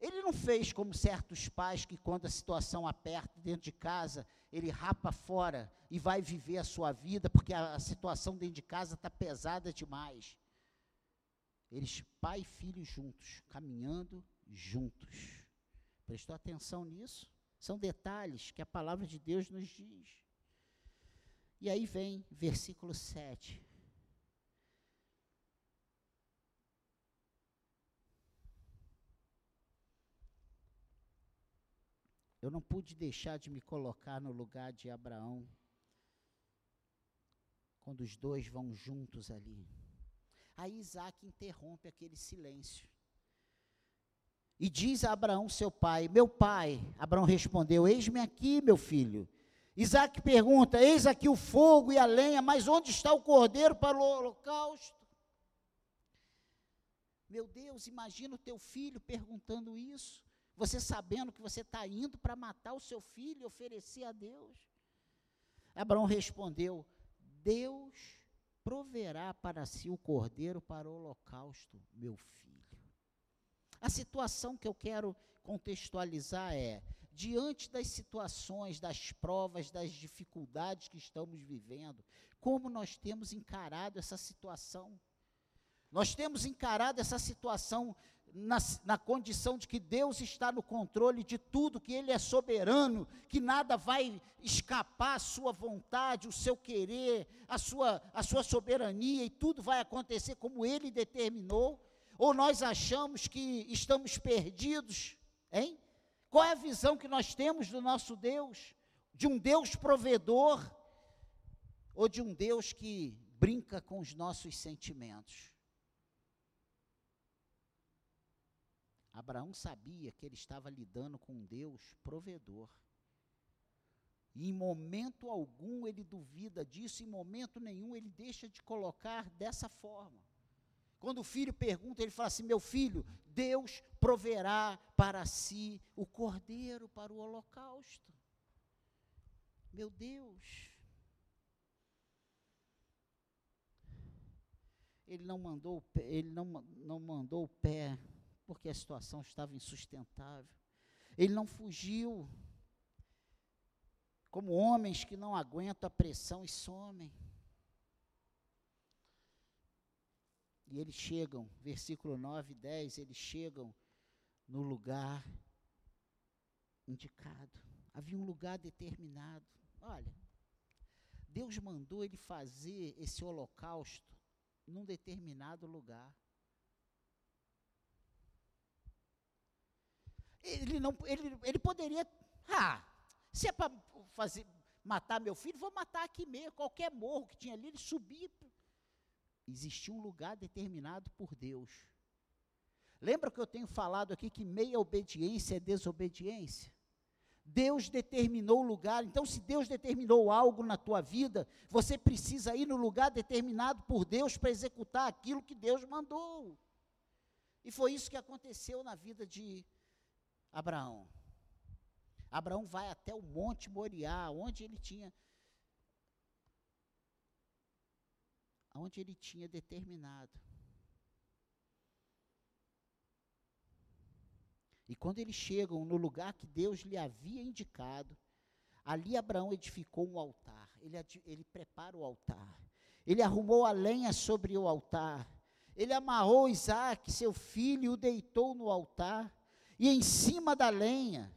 S1: Ele não fez como certos pais que, quando a situação aperta dentro de casa, ele rapa fora e vai viver a sua vida, porque a, situação dentro de casa está pesada demais. Eles, pai e filho juntos, caminhando juntos. Prestou atenção nisso? São detalhes que a palavra de Deus nos diz. E aí vem versículo 7. Eu não pude deixar de me colocar no lugar de Abraão, quando os dois vão juntos ali. Aí Isaac interrompe aquele silêncio. E diz a Abraão, seu pai: Meu pai. Abraão respondeu: Eis-me aqui, meu filho. Isaac pergunta: Eis aqui o fogo e a lenha, mas onde está o cordeiro para o holocausto? Meu Deus, imagina o teu filho perguntando isso. Você sabendo que você está indo para matar o seu filho e oferecer a Deus. Abraão respondeu: Deus proverá para si o cordeiro para o holocausto, meu filho. A situação que eu quero contextualizar é: diante das situações, das provas, das dificuldades que estamos vivendo, como nós temos encarado essa situação? Nós temos encarado essa situação na, na, condição de que Deus está no controle de tudo, que Ele é soberano, que nada vai escapar à sua vontade, o seu querer, a sua, a sua soberania, e tudo vai acontecer como Ele determinou? Ou nós achamos que estamos perdidos, hein? Qual é a visão que nós temos do nosso Deus? De um Deus provedor ou de um Deus que brinca com os nossos sentimentos? Abraão sabia que ele estava lidando com um Deus provedor. E em momento algum ele duvida disso, em momento nenhum ele deixa de colocar dessa forma. Quando o filho pergunta, ele fala assim: Meu filho, Deus proverá para si o cordeiro para o holocausto. Meu Deus. Ele não mandou, ele não, não mandou o pé porque a situação estava insustentável. Ele não fugiu como homens que não aguentam a pressão e somem. E eles chegam, versículo 9 e 10, eles chegam no lugar indicado. Havia um lugar determinado. Olha, Deus mandou ele fazer esse holocausto num determinado lugar. Ele, não, ele, ele poderia, ah, se é para fazer, matar meu filho, vou matar aqui mesmo, qualquer morro que tinha ali, ele subia. Existia um lugar determinado por Deus. Lembra que eu tenho falado aqui que meia obediência é desobediência? Deus determinou o lugar, então se Deus determinou algo na tua vida, você precisa ir no lugar determinado por Deus para executar aquilo que Deus mandou. E foi isso que aconteceu na vida de Abraão. Abraão vai até o Monte Moriá, onde ele tinha onde ele tinha determinado. E quando eles chegam no lugar que Deus lhe havia indicado, ali Abraão edificou um altar. Ele, ele prepara o altar. Ele arrumou a lenha sobre o altar. Ele amarrou Isaac, seu filho, e o deitou no altar e em cima da lenha,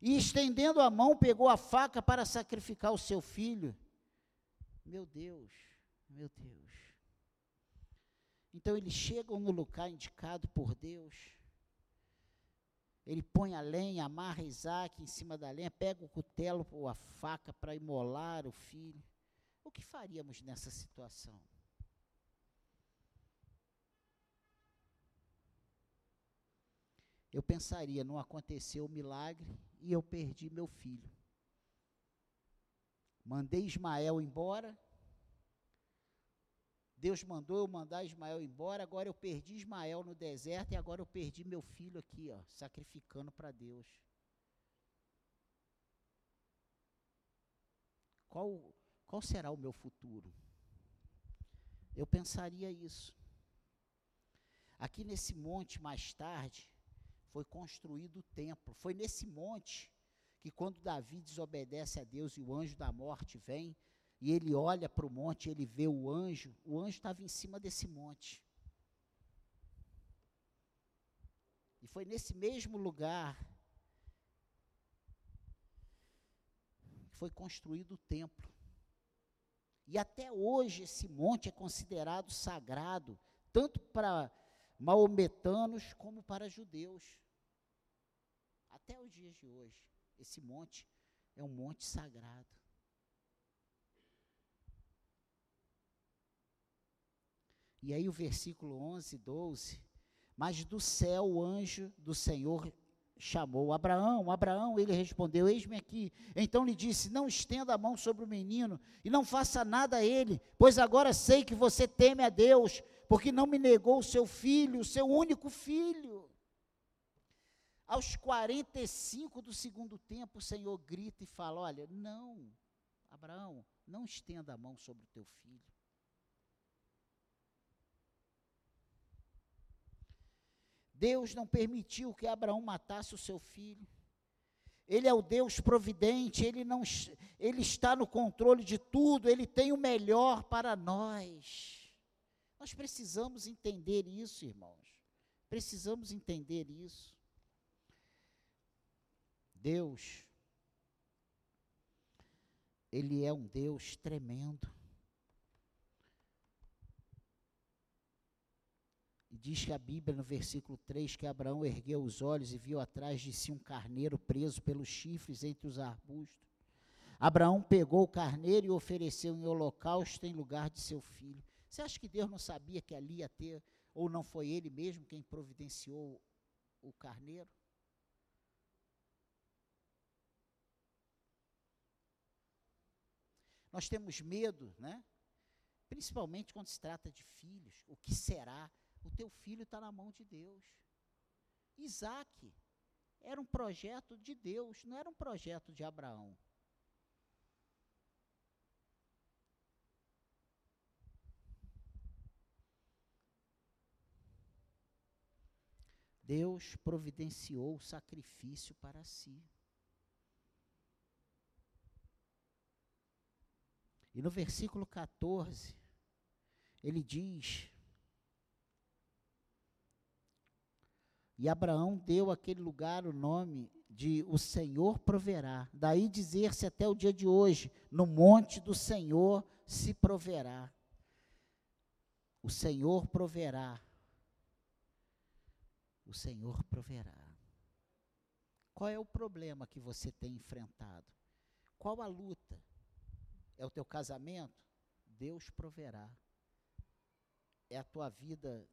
S1: e estendendo a mão, pegou a faca para sacrificar o seu filho. Meu Deus, meu Deus. Então eles chegam no lugar indicado por Deus. Ele põe a lenha, amarra Isaac em cima da lenha, pega o cutelo ou a faca para imolar o filho. O que faríamos nessa situação? Eu pensaria: não aconteceu o milagre e eu perdi meu filho. Mandei Ismael embora. Deus mandou eu mandar Ismael embora, agora eu perdi Ismael no deserto e agora eu perdi meu filho aqui, ó, sacrificando para Deus. Qual, qual será o meu futuro? Eu pensaria isso. Aqui nesse monte, mais tarde, foi construído o templo. Foi nesse monte que, quando Davi desobedece a Deus e o anjo da morte vem, e ele olha para o monte, ele vê o anjo, o anjo estava em cima desse monte. E foi nesse mesmo lugar que foi construído o templo. E até hoje esse monte é considerado sagrado, tanto para maometanos como para judeus. Até os dias de hoje, esse monte é um monte sagrado. E aí o versículo 11, 12, mas do céu o anjo do Senhor chamou Abraão. Abraão, ele respondeu: Eis-me aqui. Então lhe disse: Não estenda a mão sobre o menino e não faça nada a ele, pois agora sei que você teme a Deus, porque não me negou o seu filho, o seu único filho. Aos 45 do segundo tempo, o Senhor grita e fala: Olha, não, Abraão, não estenda a mão sobre o teu filho. Deus não permitiu que Abraão matasse o seu filho. Ele é o Deus providente, ele não ele está no controle de tudo, ele tem o melhor para nós. Nós precisamos entender isso, irmãos. Precisamos entender isso. Deus ele é um Deus tremendo. diz que a Bíblia, no versículo 3, que Abraão ergueu os olhos e viu atrás de si um carneiro preso pelos chifres entre os arbustos. Abraão pegou o carneiro e ofereceu em holocausto em lugar de seu filho. Você acha que Deus não sabia que ali ia ter, ou não foi ele mesmo quem providenciou o carneiro? Nós temos medo, né? Principalmente quando se trata de filhos. O que será? O teu filho está na mão de Deus. Isaac era um projeto de Deus, não era um projeto de Abraão. Deus providenciou o sacrifício para si. E no versículo 14, ele diz: E Abraão deu àquele lugar o nome de o Senhor proverá. Daí dizer-se até o dia de hoje: no monte do Senhor se proverá. O Senhor proverá. O Senhor proverá. Qual é o problema que você tem enfrentado? Qual a luta? É o teu casamento? Deus proverá. É a tua vida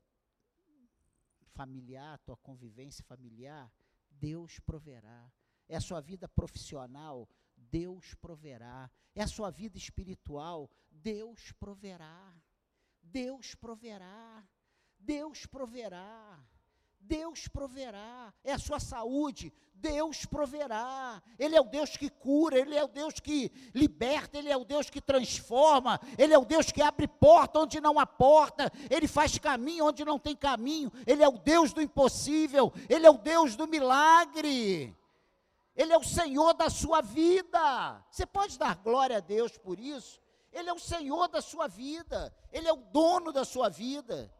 S1: familiar, tua convivência familiar, Deus proverá. É a sua vida profissional, Deus proverá. É a sua vida espiritual, Deus proverá. Deus proverá. Deus proverá. Deus proverá. É a sua saúde, Deus proverá. Ele é o Deus que cura, Ele é o Deus que liberta, Ele é o Deus que transforma, Ele é o Deus que abre porta onde não há porta, Ele faz caminho onde não tem caminho, Ele é o Deus do impossível, Ele é o Deus do milagre. Ele é o Senhor da sua vida. Você pode dar glória a Deus por isso? Ele é o Senhor da sua vida, Ele é o dono da sua vida.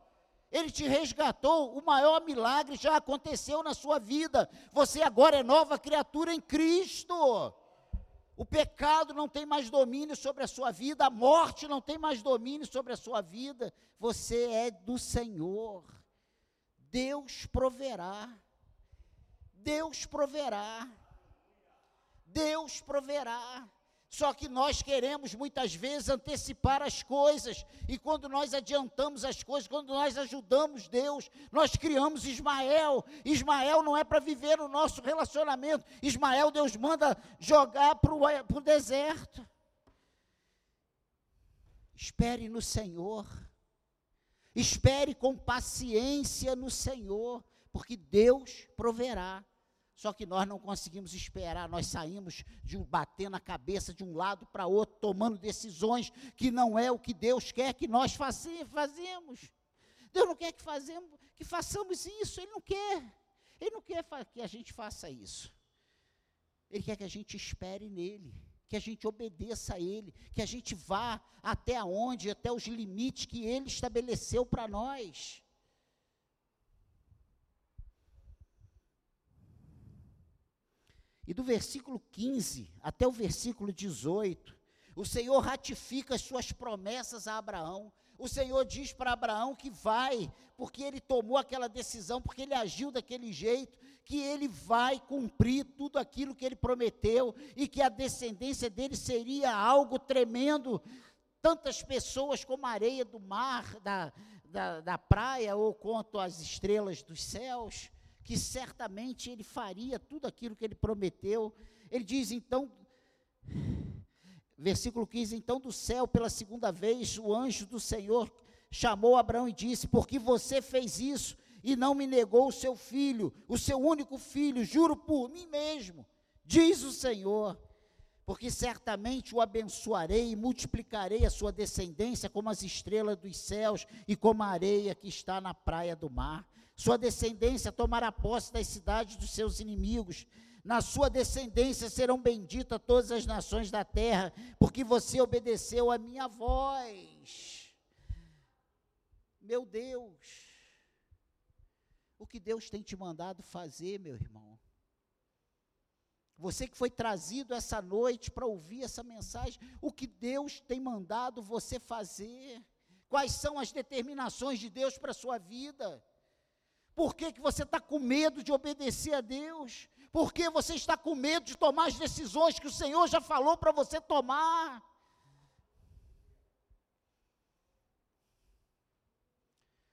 S1: Ele te resgatou, o maior milagre já aconteceu na sua vida. Você agora é nova criatura em Cristo. O pecado não tem mais domínio sobre a sua vida, a morte não tem mais domínio sobre a sua vida. Você é do Senhor. Deus proverá. Deus proverá. Deus proverá. Só que nós queremos muitas vezes antecipar as coisas, e quando nós adiantamos as coisas, quando nós ajudamos Deus, nós criamos Ismael. Ismael não é para viver o nosso relacionamento, Ismael Deus manda jogar para o deserto. Espere no Senhor, espere com paciência no Senhor, porque Deus proverá. Só que nós não conseguimos esperar, nós saímos de um bater na cabeça de um lado para outro, tomando decisões que não é o que Deus quer que nós fazemos. Deus não quer que, fazemos, que façamos isso, Ele não quer. Ele não quer que a gente faça isso. Ele quer que a gente espere nele, que a gente obedeça a Ele, que a gente vá até onde, até os limites que Ele estabeleceu para nós. E do versículo 15 até o versículo 18, o Senhor ratifica as suas promessas a Abraão. O Senhor diz para Abraão que vai, porque ele tomou aquela decisão, porque ele agiu daquele jeito, que ele vai cumprir tudo aquilo que ele prometeu e que a descendência dele seria algo tremendo. Tantas pessoas como a areia do mar, da, da, da praia, ou quanto as estrelas dos céus que certamente ele faria tudo aquilo que ele prometeu. Ele diz então, versículo 15: Então do céu, pela segunda vez, o anjo do Senhor chamou Abraão e disse: Porque você fez isso e não me negou o seu filho, o seu único filho, juro por mim mesmo, diz o Senhor. Porque certamente o abençoarei e multiplicarei a sua descendência como as estrelas dos céus e como a areia que está na praia do mar. Sua descendência tomará posse das cidades dos seus inimigos. Na sua descendência serão benditas todas as nações da terra, porque você obedeceu a minha voz. Meu Deus, o que Deus tem te mandado fazer, meu irmão? Você que foi trazido essa noite para ouvir essa mensagem, o que Deus tem mandado você fazer? Quais são as determinações de Deus para a sua vida? Por que, que você está com medo de obedecer a Deus? Por que você está com medo de tomar as decisões que o Senhor já falou para você tomar?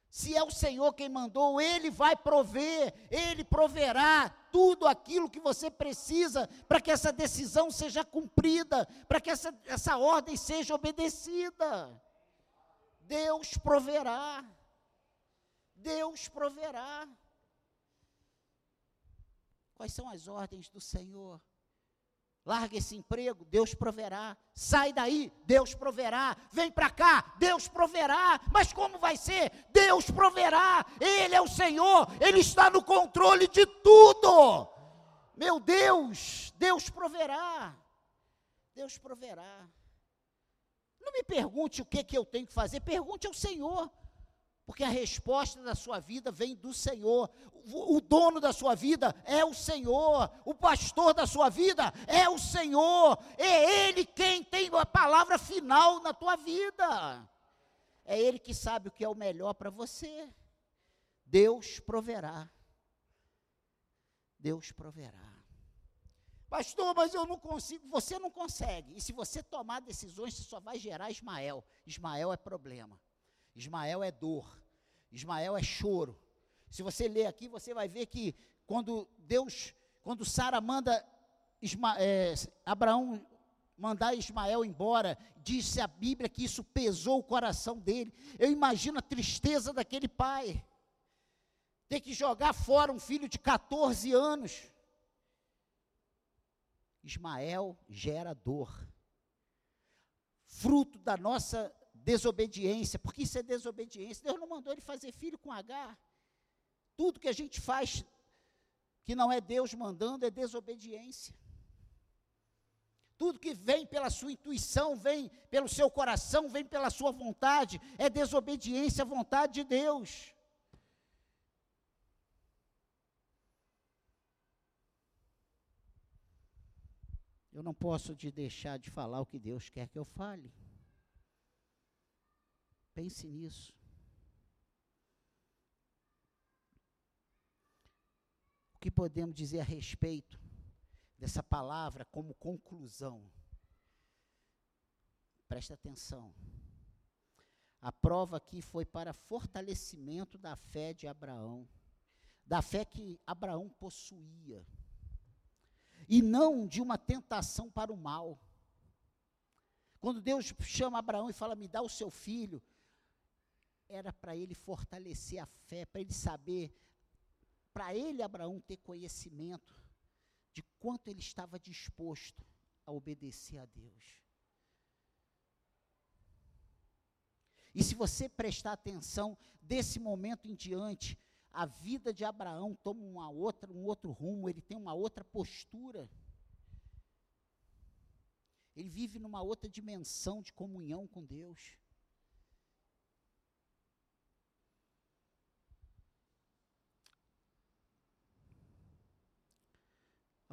S1: Se é o Senhor quem mandou, Ele vai prover, Ele proverá tudo aquilo que você precisa para que essa decisão seja cumprida, para que essa, essa ordem seja obedecida. Deus proverá. Deus proverá. Quais são as ordens do Senhor? Larga esse emprego, Deus proverá. Sai daí, Deus proverá. Vem para cá, Deus proverá. Mas como vai ser? Deus proverá. Ele é o Senhor, Ele está no controle de tudo. Meu Deus, Deus proverá. Deus proverá. Não me pergunte o que, que eu tenho que fazer, pergunte ao Senhor. Porque a resposta da sua vida vem do Senhor. O, dono da sua vida é o Senhor. O pastor da sua vida é o Senhor. É Ele quem tem a palavra final na tua vida. É Ele que sabe o que é o melhor para você. Deus proverá. Deus proverá. Pastor, mas eu não consigo. Você não consegue. E se você tomar decisões, você só vai gerar Ismael. Ismael é problema. Ismael é dor, Ismael é choro. Se você ler aqui, você vai ver que quando Deus, quando Sara manda Isma, é, Abraão mandar Ismael embora, disse a Bíblia que isso pesou o coração dele. Eu imagino a tristeza daquele pai. Ter que jogar fora um filho de 14 anos. Ismael gera dor. Fruto da nossa desobediência, porque isso é desobediência. Deus não mandou ele fazer filho com H. Tudo que a gente faz que não é Deus mandando é desobediência. Tudo que vem pela sua intuição, vem pelo seu coração, vem pela sua vontade, é desobediência à vontade de Deus. Eu não posso te deixar de falar o que Deus quer que eu fale. Pense nisso. O que podemos dizer a respeito dessa palavra como conclusão? Presta atenção. A prova aqui foi para fortalecimento da fé de Abraão, da fé que Abraão possuía, e não de uma tentação para o mal. Quando Deus chama Abraão e fala: Me dá o seu filho, era para ele fortalecer a fé, para ele saber, para ele, Abraão, ter conhecimento de quanto ele estava disposto a obedecer a Deus. E se você prestar atenção, desse momento em diante, a vida de Abraão toma uma outra, um outro rumo, ele tem uma outra postura. Ele vive numa outra dimensão de comunhão com Deus.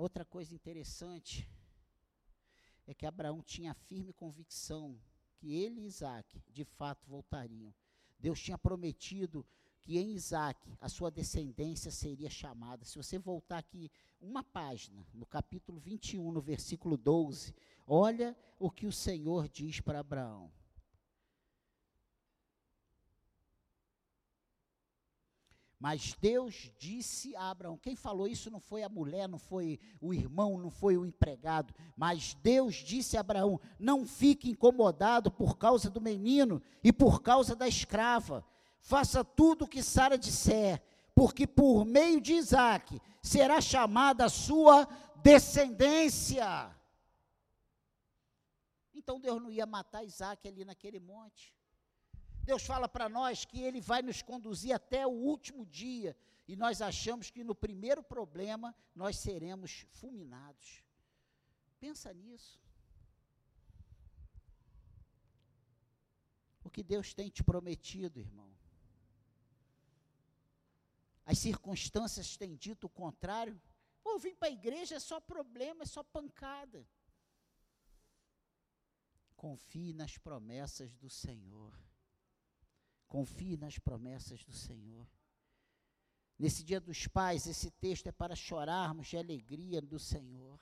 S1: Outra coisa interessante é que Abraão tinha firme convicção que ele e Isaac de fato voltariam. Deus tinha prometido que em Isaac a sua descendência seria chamada. Se você voltar aqui uma página, no capítulo 21, no versículo 12, olha o que o Senhor diz para Abraão. Mas Deus disse a Abraão: quem falou isso não foi a mulher, não foi o irmão, não foi o empregado, mas Deus disse a Abraão: não fique incomodado por causa do menino e por causa da escrava. Faça tudo o que Sara disser, porque por meio de Isaac será chamada a sua descendência. Então Deus não ia matar Isaac ali naquele monte. Deus fala para nós que Ele vai nos conduzir até o último dia, e nós achamos que no primeiro problema nós seremos fulminados. Pensa nisso. O que Deus tem te prometido, irmão. As circunstâncias têm dito o contrário. Pô, vim para a igreja, é só problema, é só pancada. Confie nas promessas do Senhor. Confie nas promessas do Senhor. Nesse dia dos pais, esse texto é para chorarmos de alegria do Senhor.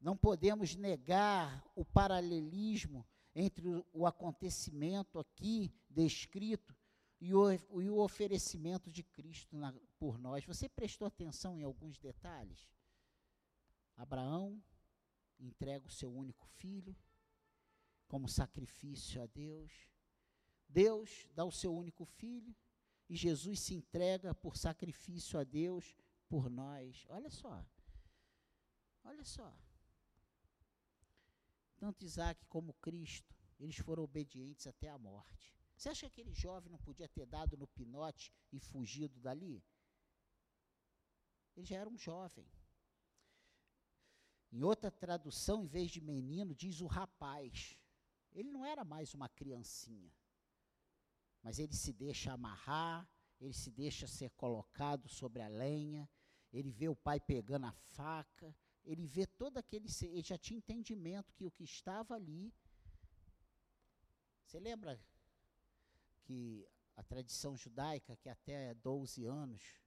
S1: Não podemos negar o paralelismo entre o, acontecimento aqui descrito e o, e o oferecimento de Cristo na, por nós. Você prestou atenção em alguns detalhes? Abraão entrega o seu único filho como sacrifício a Deus. Deus dá o seu único filho e Jesus se entrega por sacrifício a Deus por nós. Olha só. Olha só. Tanto Isaac como Cristo, eles foram obedientes até a morte. Você acha que aquele jovem não podia ter dado no pinote e fugido dali? Ele já era um jovem. Em outra tradução, em vez de menino, diz o rapaz. Ele não era mais uma criancinha mas ele se deixa amarrar, ele se deixa ser colocado sobre a lenha, ele vê o pai pegando a faca, ele vê todo aquele. Ele já tinha entendimento que o que estava ali. Você lembra que a tradição judaica, que até 12 anos,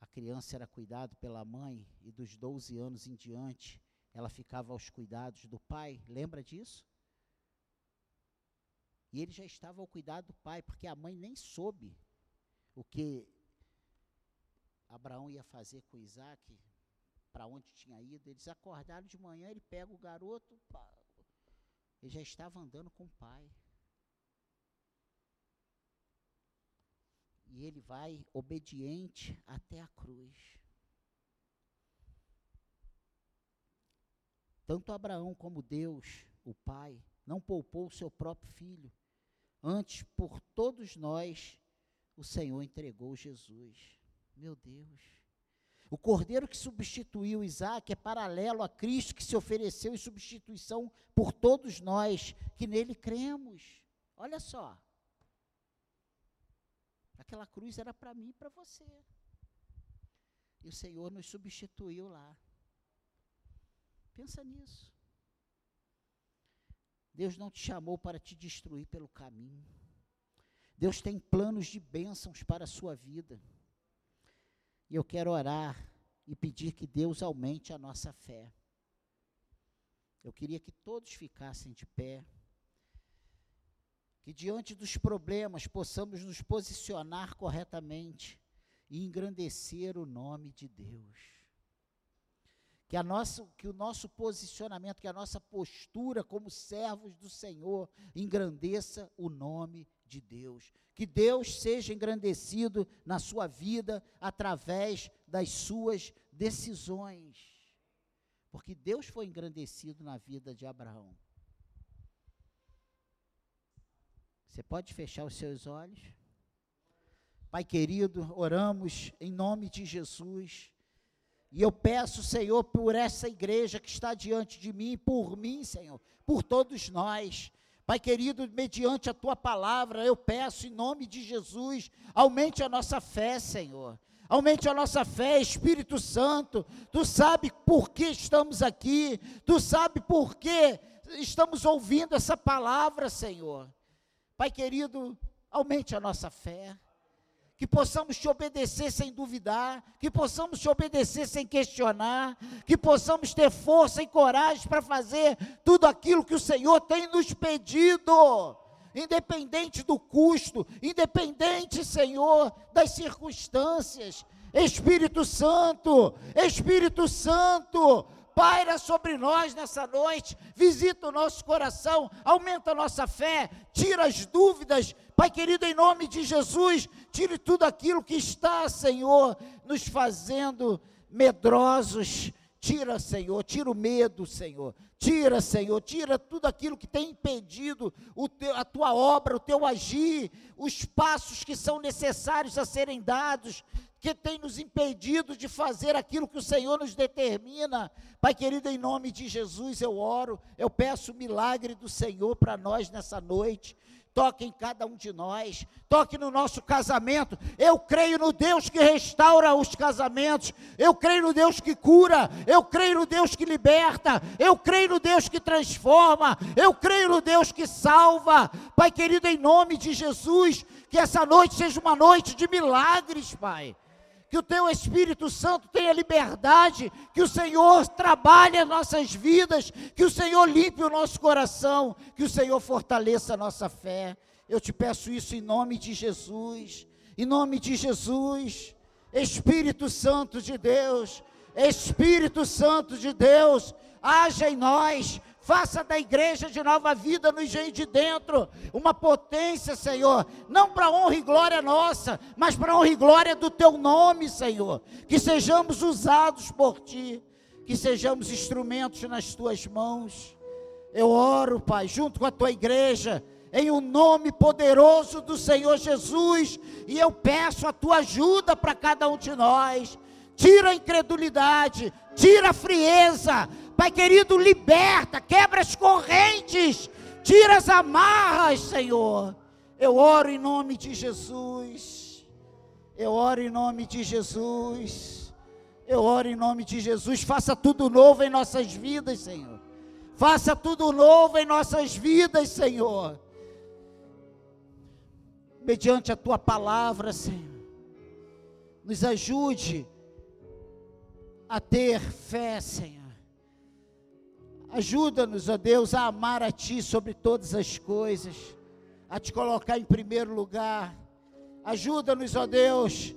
S1: a criança era cuidada pela mãe, e dos 12 anos em diante, ela ficava aos cuidados do pai? Lembra disso? E ele já estava ao cuidado do pai, porque a mãe nem soube o que Abraão ia fazer com Isaac, para onde tinha ido. Eles acordaram de manhã, ele pega o garoto, pá, ele já estava andando com o pai. E ele vai obediente até a cruz. Tanto Abraão como Deus, o Pai, não poupou o seu próprio filho, Antes, por todos nós, o Senhor entregou Jesus. Meu Deus. O cordeiro que substituiu Isaac é paralelo a Cristo que se ofereceu em substituição por todos nós que nele cremos. Olha só. Aquela cruz era para mim e para você. E o Senhor nos substituiu lá. Pensa nisso. Deus não te chamou para te destruir pelo caminho. Deus tem planos de bênçãos para a sua vida. E eu quero orar e pedir que Deus aumente a nossa fé. Eu queria que todos ficassem de pé. Que diante dos problemas possamos nos posicionar corretamente e engrandecer o nome de Deus. Que, a nossa, que o nosso posicionamento, que a nossa postura como servos do Senhor engrandeça o nome de Deus. Que Deus seja engrandecido na sua vida através das suas decisões. Porque Deus foi engrandecido na vida de Abraão. Você pode fechar os seus olhos? Pai querido, oramos em nome de Jesus. E eu peço, Senhor, por essa igreja que está diante de mim, por mim, Senhor, por todos nós. Pai querido, mediante a tua palavra, eu peço em nome de Jesus, aumente a nossa fé, Senhor. Aumente a nossa fé, Espírito Santo. Tu sabe por que estamos aqui, tu sabe por que estamos ouvindo essa palavra, Senhor. Pai querido, aumente a nossa fé. Que possamos te obedecer sem duvidar, que possamos te obedecer sem questionar, que possamos ter força e coragem para fazer tudo aquilo que o Senhor tem nos pedido independente do custo, independente, Senhor, das circunstâncias. Espírito Santo, Espírito Santo, paira sobre nós nessa noite, visita o nosso coração, aumenta a nossa fé, tira as dúvidas, Pai querido, em nome de Jesus, tire tudo aquilo que está, Senhor, nos fazendo medrosos. Tira, Senhor, tira o medo, Senhor. Tira, Senhor, tira tudo aquilo que tem impedido teu, a tua obra, o teu agir, os passos que são necessários a serem dados, que tem nos impedido de fazer aquilo que o Senhor nos determina. Pai querido, em nome de Jesus eu oro, eu peço o milagre do Senhor para nós nessa noite toque em cada um de nós, toque no nosso casamento. Eu creio no Deus que restaura os casamentos, eu creio no Deus que cura, eu creio no Deus que liberta, eu creio no Deus que transforma, eu creio no Deus que salva. Pai querido, em nome de Jesus, que essa noite seja uma noite de milagres, Pai que o teu Espírito Santo tenha liberdade, que o Senhor trabalhe as nossas vidas, que o Senhor limpe o nosso coração, que o Senhor fortaleça a nossa fé. Eu te peço isso em nome de Jesus, em nome de Jesus. Espírito Santo de Deus, Espírito Santo de Deus, haja em nós, Faça da igreja de nova vida no engenho de dentro uma potência, Senhor, não para honra e glória nossa, mas para honra e glória do teu nome, Senhor. Que sejamos usados por ti, que sejamos instrumentos nas tuas mãos. Eu oro, Pai, junto com a tua igreja, em o um nome poderoso do Senhor Jesus, e eu peço a tua ajuda para cada um de nós. Tira a incredulidade, tira a frieza, Pai querido, liberta, quebra as correntes, tira as amarras, Senhor. Eu oro em nome de Jesus. Eu oro em nome de Jesus. Eu oro em nome de Jesus. Faça tudo novo em nossas vidas, Senhor. Faça tudo novo em nossas vidas, Senhor. Mediante a tua palavra, Senhor. Nos ajude a ter fé, Senhor Ajuda-nos, ó Deus, a amar a Ti sobre todas as coisas, a Te colocar em primeiro lugar. Ajuda-nos, ó Deus,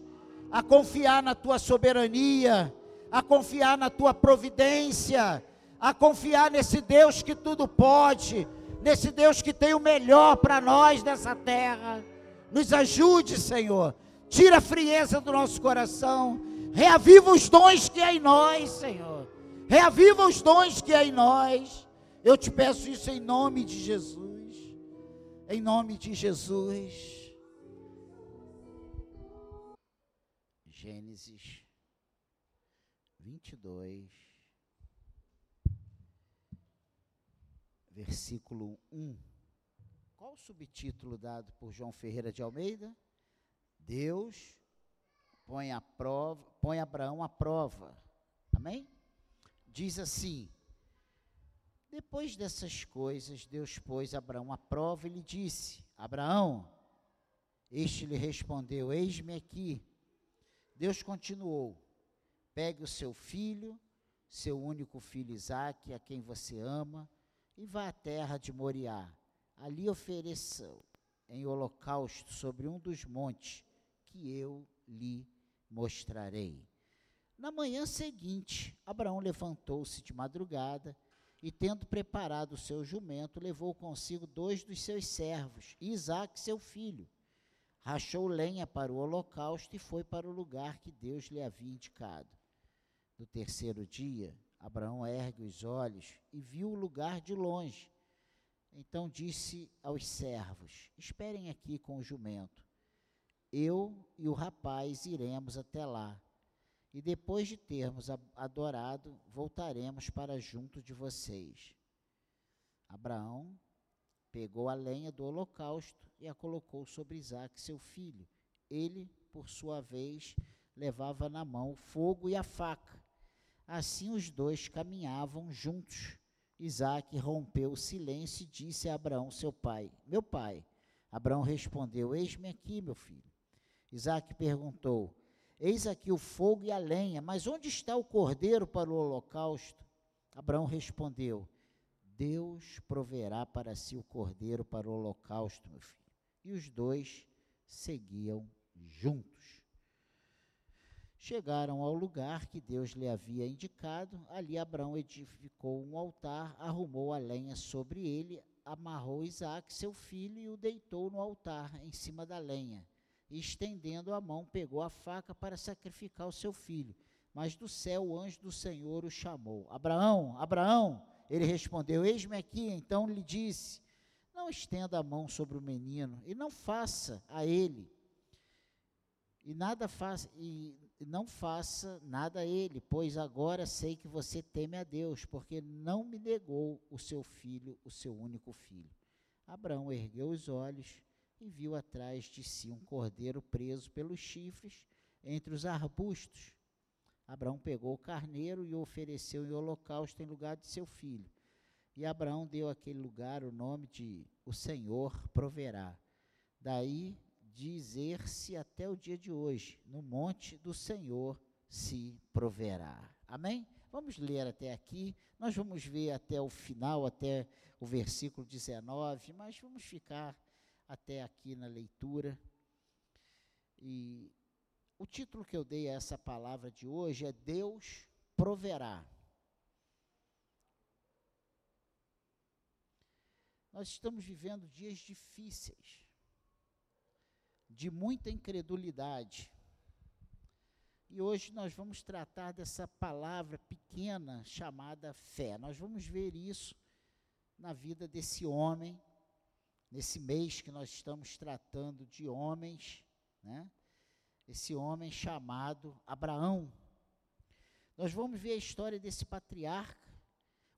S1: a confiar na Tua soberania, a confiar na Tua providência, a confiar nesse Deus que tudo pode, nesse Deus que tem o melhor para nós nessa terra. Nos ajude, Senhor. Tira a frieza do nosso coração. Reaviva os dons que há em nós, Senhor reaviva os dons que há em nós. Eu te peço isso em nome de Jesus. Em nome de Jesus. Gênesis 22, versículo 1. Qual o subtítulo dado por João Ferreira de Almeida? Deus põe a prova, põe Abraão à prova. Amém? Diz assim: Depois dessas coisas, Deus pôs Abraão à prova e lhe disse: Abraão, este lhe respondeu: Eis-me aqui. Deus continuou: Pegue o seu filho, seu único filho Isaque, a quem você ama, e vá à terra de Moriá. Ali ofereça em holocausto sobre um dos montes que eu lhe mostrarei. Na manhã seguinte, Abraão levantou-se de madrugada e, tendo preparado o seu jumento, levou consigo dois dos seus servos Isaque, seu filho. Rachou lenha para o holocausto e foi para o lugar que Deus lhe havia indicado. No terceiro dia, Abraão ergue os olhos e viu o lugar de longe. Então disse aos servos: Esperem aqui com o jumento. Eu e o rapaz iremos até lá. E depois de termos adorado, voltaremos para junto de vocês. Abraão pegou a lenha do holocausto e a colocou sobre Isaac, seu filho. Ele, por sua vez, levava na mão o fogo e a faca. Assim os dois caminhavam juntos. Isaac rompeu o silêncio e disse a Abraão, seu pai: Meu pai. Abraão respondeu: Eis-me aqui, meu filho. Isaac perguntou: Eis aqui o fogo e a lenha, mas onde está o cordeiro para o holocausto? Abraão respondeu: Deus proverá para si o cordeiro para o holocausto, meu filho. E os dois seguiam juntos. Chegaram ao lugar que Deus lhe havia indicado. Ali Abraão edificou um altar, arrumou a lenha sobre ele, amarrou Isaac, seu filho, e o deitou no altar, em cima da lenha. Estendendo a mão, pegou a faca para sacrificar o seu filho. Mas do céu o anjo do Senhor o chamou: Abraão, Abraão! Ele respondeu: Eis-me aqui. Então lhe disse: Não estenda a mão sobre o menino e não faça a ele e nada faça e não faça nada a ele, pois agora sei que você teme a Deus, porque não me negou o seu filho, o seu único filho. Abraão ergueu os olhos e viu atrás de si um cordeiro preso pelos chifres entre os arbustos. Abraão pegou o carneiro e o ofereceu em holocausto em lugar de seu filho. E Abraão deu àquele lugar o nome de O Senhor proverá. Daí dizer-se até o dia de hoje: no monte do Senhor se proverá. Amém? Vamos ler até aqui. Nós vamos ver até o final, até o versículo 19, mas vamos ficar até aqui na leitura. E o título que eu dei a essa palavra de hoje é Deus proverá. Nós estamos vivendo dias difíceis de muita incredulidade. E hoje nós vamos tratar dessa palavra pequena chamada fé. Nós vamos ver isso na vida desse homem, nesse mês que nós estamos tratando de homens, né? Esse homem chamado Abraão. Nós vamos ver a história desse patriarca,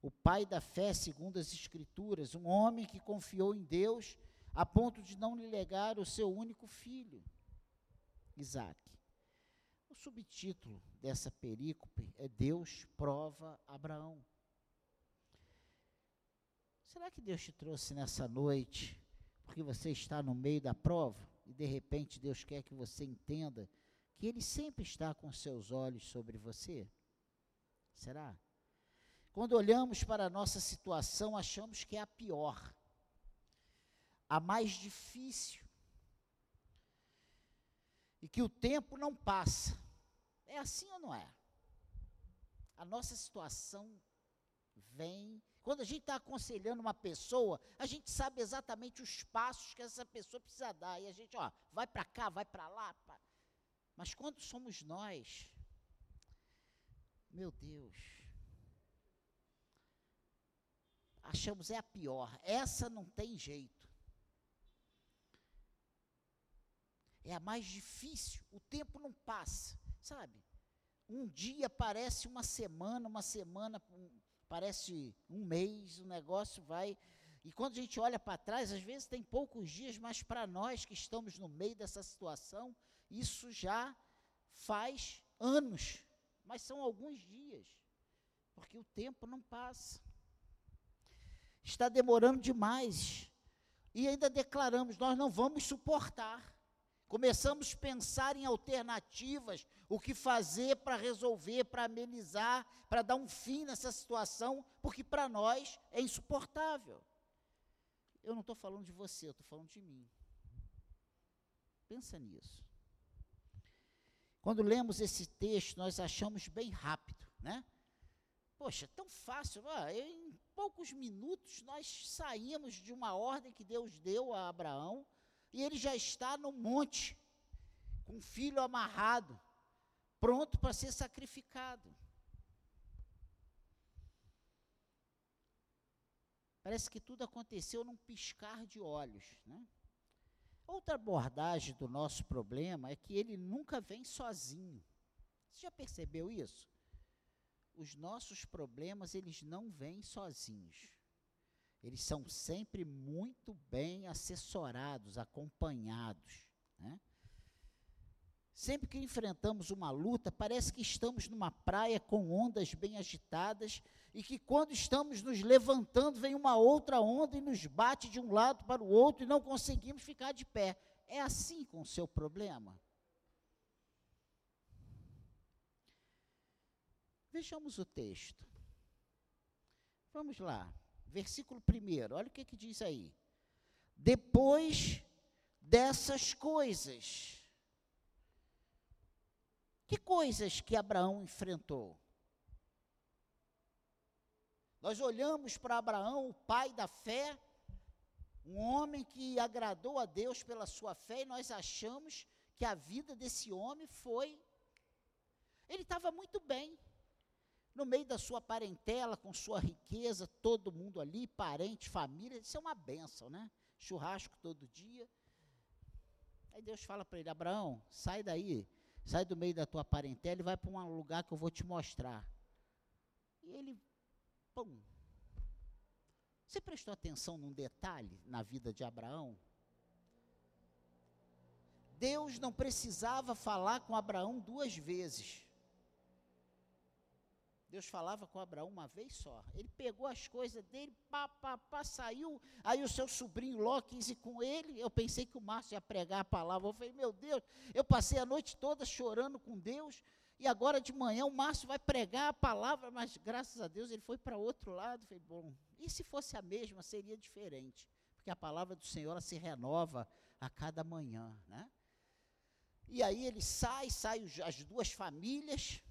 S1: o pai da fé, segundo as Escrituras, um homem que confiou em Deus a ponto de não lhe legar o seu único filho, Isaac. O subtítulo dessa perícope é Deus prova Abraão. Será que Deus te trouxe nessa noite porque você está no meio da prova e de repente Deus quer que você entenda que Ele sempre está com seus olhos sobre você? Será? Quando olhamos para a nossa situação, achamos que é a pior a mais difícil. E que o tempo não passa. É assim ou não é? A nossa situação vem. Quando a gente está aconselhando uma pessoa, a gente sabe exatamente os passos que essa pessoa precisa dar. E a gente, ó, vai para cá, vai para lá. Mas quando somos nós, meu Deus, achamos é a pior. Essa não tem jeito. é a mais difícil, o tempo não passa, sabe? Um dia parece uma semana, uma semana um, parece um mês, o negócio vai. E quando a gente olha para trás, às vezes tem poucos dias, mas para nós que estamos no meio dessa situação, isso já faz anos, mas são alguns dias, porque o tempo não passa. Está demorando demais. E ainda declaramos: nós não vamos suportar. Começamos a pensar em alternativas, o que fazer para resolver, para amenizar, para dar um fim nessa situação, porque para nós é insuportável. Eu não estou falando de você, eu estou falando de mim. Pensa nisso. Quando lemos esse texto, nós achamos bem rápido, né? Poxa, tão fácil. Ah, em poucos minutos nós saímos de uma ordem que Deus deu a Abraão e ele já está no monte, com o filho amarrado, pronto para ser sacrificado. Parece que tudo aconteceu num piscar de olhos, né? Outra abordagem do nosso problema é que ele nunca vem sozinho. Você já percebeu isso? Os nossos problemas, eles não vêm sozinhos. Eles são sempre muito bem assessorados, acompanhados. Né? Sempre que enfrentamos uma luta, parece que estamos numa praia com ondas bem agitadas e que quando estamos nos levantando, vem uma outra onda e nos bate de um lado para o outro e não conseguimos ficar de pé. É assim com o seu problema? Vejamos o texto. Vamos lá, versículo 1, olha o que, que diz aí. Depois dessas coisas. Que coisas que Abraão enfrentou? Nós olhamos para Abraão, o pai da fé, um homem que agradou a Deus pela sua fé, e nós achamos que a vida desse homem foi. Ele estava muito bem, no meio da sua parentela, com sua riqueza, todo mundo ali, parente, família, isso é uma benção, né? Churrasco todo dia. Aí Deus fala para ele: Abraão, sai daí, sai do meio da tua parentela e vai para um lugar que eu vou te mostrar. E ele pum. Você prestou atenção num detalhe na vida de Abraão? Deus não precisava falar com Abraão duas vezes. Deus falava com Abraão uma vez só. Ele pegou as coisas dele, pá, pá, pá, saiu. Aí o seu sobrinho Ló quis ir com ele. Eu pensei que o Márcio ia pregar a palavra. Eu falei, meu Deus, eu passei a noite toda chorando com Deus e agora de manhã o Márcio vai pregar a palavra, mas graças a Deus ele foi para outro lado. Falei, bom, e se fosse a mesma, seria diferente, porque a palavra do Senhor se renova a cada manhã, né? E aí ele sai, sai as duas famílias.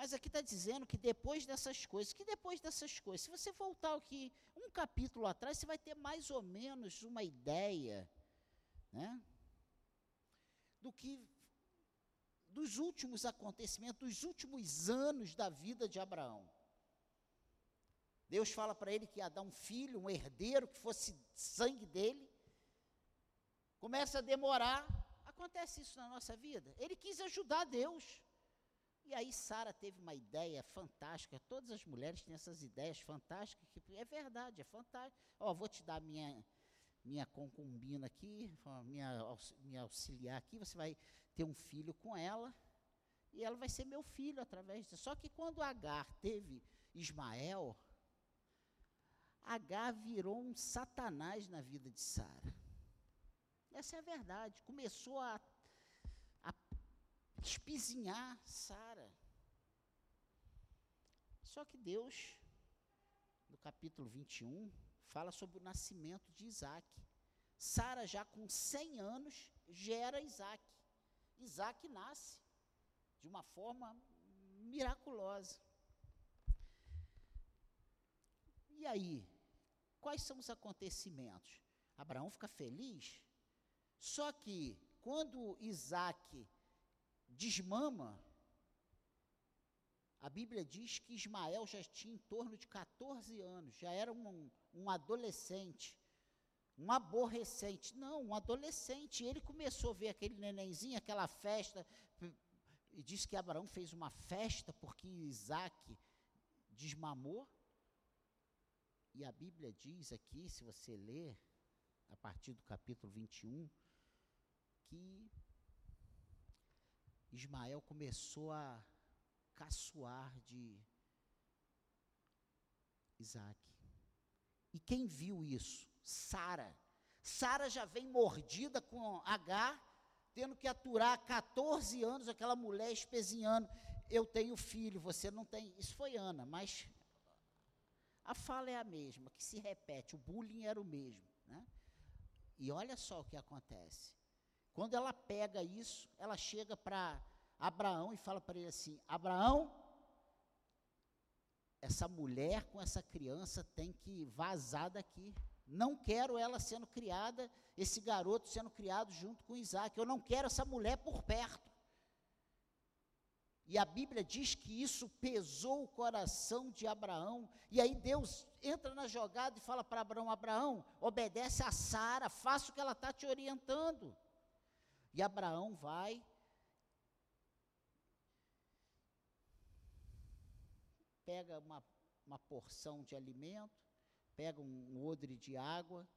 S1: Mas aqui está dizendo que depois dessas coisas, que depois dessas coisas, se você voltar aqui um capítulo atrás, você vai ter mais ou menos uma ideia, né? Do que dos últimos acontecimentos, dos últimos anos da vida de Abraão. Deus fala para ele que ia dar um filho, um herdeiro, que fosse sangue dele. Começa a demorar. Acontece isso na nossa vida. Ele quis ajudar Deus. E aí Sara teve uma ideia fantástica. Todas as mulheres têm essas ideias fantásticas. Que é verdade, é fantástico. Ó, oh, vou te dar minha minha concubina aqui, minha, minha auxiliar aqui. Você vai ter um filho com ela, e ela vai ser meu filho através disso. Só que quando Agar teve Ismael, Agar virou um satanás na vida de Sara. Essa é a verdade. Começou a, a espizinhar Sara. Só que Deus, no capítulo 21, fala sobre o nascimento de Isaac. Sara, já com 100 anos, gera Isaac. Isaac nasce de uma forma miraculosa. E aí, quais são os acontecimentos? Abraão fica feliz, só que quando Isaac desmama, a Bíblia diz que Ismael já tinha em torno de 14 anos, já era um, um adolescente um aborrecente. Não, um adolescente. Ele começou a ver aquele nenenzinho, aquela festa, e diz que Abraão fez uma festa porque Isaac desmamou. E a Bíblia diz aqui, se você ler, a partir do capítulo 21, que Ismael começou a caçoar de Isaac. E quem viu isso? Sara. Sara já vem mordida com H, tendo que aturar 14 anos aquela mulher espezinhando. Eu tenho filho, você não tem. Isso foi Ana, mas a fala é a mesma, que se repete, o bullying era o mesmo. Né? E olha só o que acontece. Quando ela pega isso, ela chega para Abraão e fala para ele assim: Abraão, essa mulher com essa criança tem que vazar daqui. Não quero ela sendo criada, esse garoto sendo criado junto com Isaac. Eu não quero essa mulher por perto. E a Bíblia diz que isso pesou o coração de Abraão. E aí Deus entra na jogada e fala para Abraão: Abraão, obedece a Sara, faça o que ela está te orientando. E Abraão vai. Pega uma, uma porção de alimento, pega um odre de água,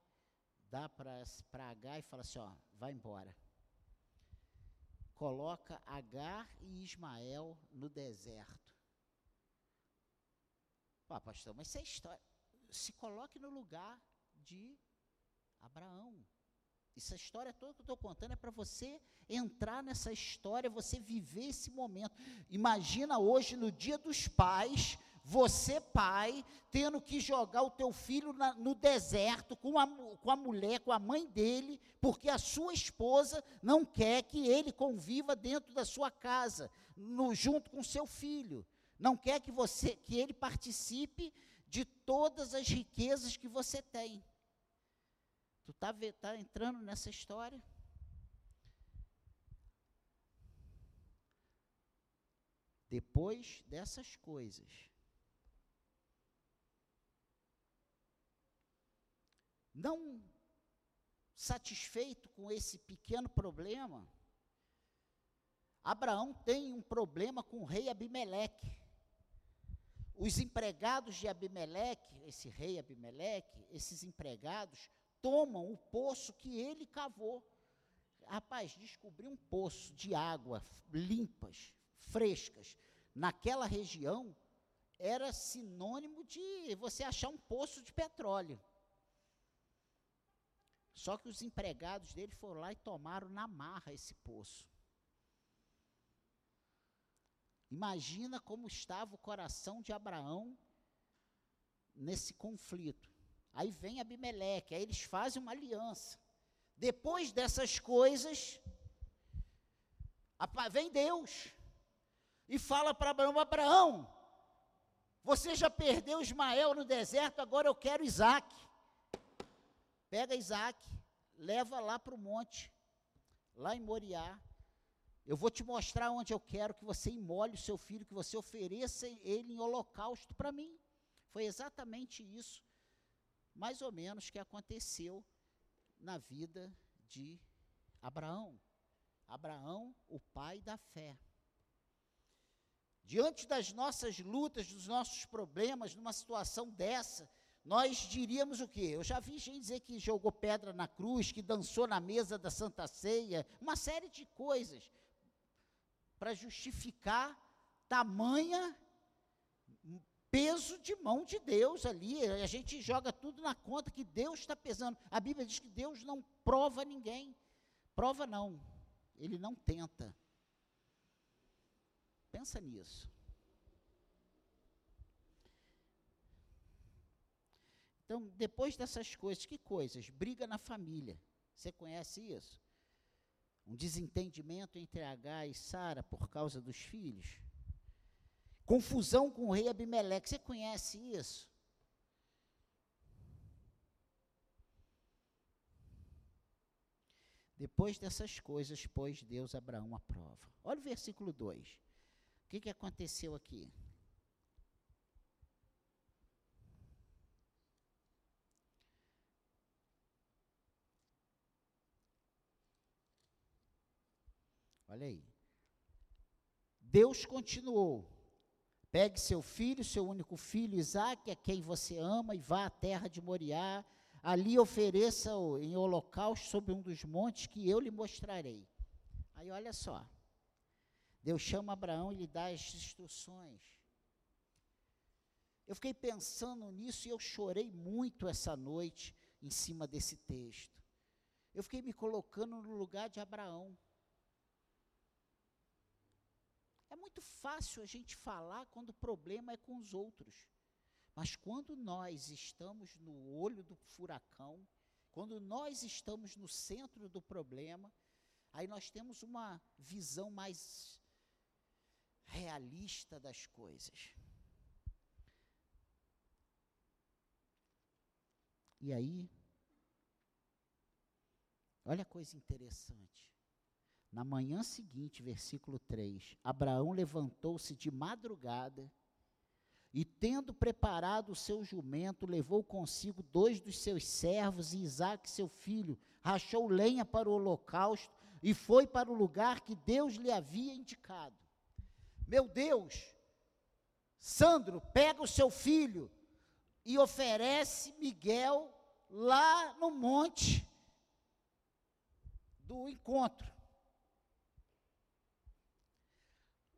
S1: dá para Agar e fala assim: ó, vai embora. Coloca Agar e Ismael no deserto. Pá, pastor, mas isso é história. Se coloque no lugar de Abraão. Essa história toda que eu estou contando é para você entrar nessa história, você viver esse momento. Imagina hoje, no dia dos pais, você, pai, tendo que jogar o teu filho na, no deserto com a, com a mulher, com a mãe dele, porque a sua esposa não quer que ele conviva dentro da sua casa, no, junto com seu filho. Não quer que você, que ele participe de todas as riquezas que você tem. Tu está tá entrando nessa história? Depois dessas coisas, Não satisfeito com esse pequeno problema, Abraão tem um problema com o rei Abimeleque. Os empregados de Abimeleque, esse rei Abimeleque, esses empregados, tomam o poço que ele cavou. Rapaz, descobrir um poço de água limpas, frescas, naquela região, era sinônimo de você achar um poço de petróleo. Só que os empregados dele foram lá e tomaram na marra esse poço. Imagina como estava o coração de Abraão nesse conflito. Aí vem Abimeleque, aí eles fazem uma aliança. Depois dessas coisas, vem Deus e fala para Abraão: Abraão, você já perdeu Ismael no deserto, agora eu quero Isaac. Pega Isaac, leva lá para o monte, lá em Moriá. Eu vou te mostrar onde eu quero que você imole o seu filho, que você ofereça ele em holocausto para mim. Foi exatamente isso, mais ou menos, que aconteceu na vida de Abraão. Abraão, o pai da fé. Diante das nossas lutas, dos nossos problemas, numa situação dessa, nós diríamos o quê? Eu já vi gente dizer que jogou pedra na cruz, que dançou na mesa da Santa Ceia, uma série de coisas para justificar tamanha peso de mão de Deus ali. A gente joga tudo na conta que Deus está pesando. A Bíblia diz que Deus não prova ninguém. Prova não. Ele não tenta. Pensa nisso. Então, depois dessas coisas, que coisas? Briga na família. Você conhece isso? Um desentendimento entre H e Sara por causa dos filhos. Confusão com o rei Abimeleque. Você conhece isso? Depois dessas coisas, pôs Deus Abraão à prova. Olha o versículo 2. O que, que aconteceu aqui? Olha aí. Deus continuou. Pegue seu filho, seu único filho, Isaque, a quem você ama, e vá à terra de Moriá. Ali ofereça-o em holocausto sobre um dos montes que eu lhe mostrarei. Aí olha só. Deus chama Abraão e lhe dá as instruções. Eu fiquei pensando nisso e eu chorei muito essa noite em cima desse texto. Eu fiquei me colocando no lugar de Abraão. É muito fácil a gente falar quando o problema é com os outros. Mas quando nós estamos no olho do furacão, quando nós estamos no centro do problema, aí nós temos uma visão mais realista das coisas. E aí, olha a coisa interessante. Na manhã seguinte, versículo 3, Abraão levantou-se de madrugada e, tendo preparado o seu jumento, levou consigo dois dos seus servos e Isaque, seu filho, rachou lenha para o holocausto e foi para o lugar que Deus lhe havia indicado. Meu Deus, Sandro, pega o seu filho e oferece Miguel lá no monte do encontro.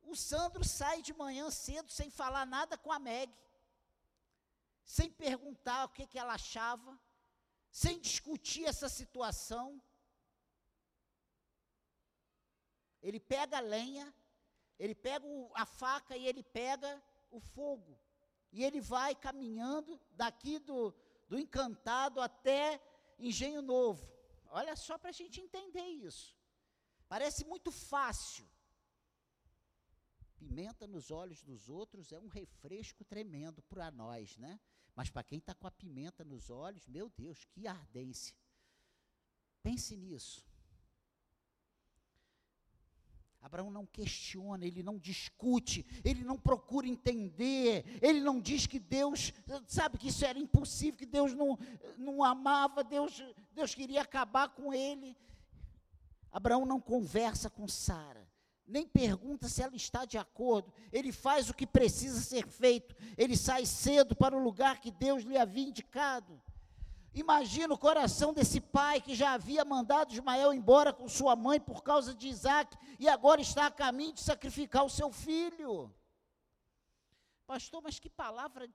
S1: O Sandro sai de manhã cedo sem falar nada com a Meg, sem perguntar o que, que ela achava, sem discutir essa situação. Ele pega a lenha, ele pega o, a faca e ele pega o fogo. E ele vai caminhando daqui do, do encantado até Engenho Novo. Olha só para a gente entender isso. Parece muito fácil. Pimenta nos olhos dos outros é um refresco tremendo para nós, né? Mas para quem está com a pimenta nos olhos, meu Deus, que ardência. Pense nisso. Abraão não questiona, ele não discute, ele não procura entender, ele não diz que Deus, sabe que isso era impossível, que Deus não, não amava, Deus, Deus queria acabar com ele. Abraão não conversa com Sara nem pergunta se ela está de acordo, ele faz o que precisa ser feito, ele sai cedo para o lugar que Deus lhe havia indicado. Imagina o coração desse pai que já havia mandado Ismael embora com sua mãe por causa de Isaac e agora está a caminho de sacrificar o seu filho. Pastor, mas que palavra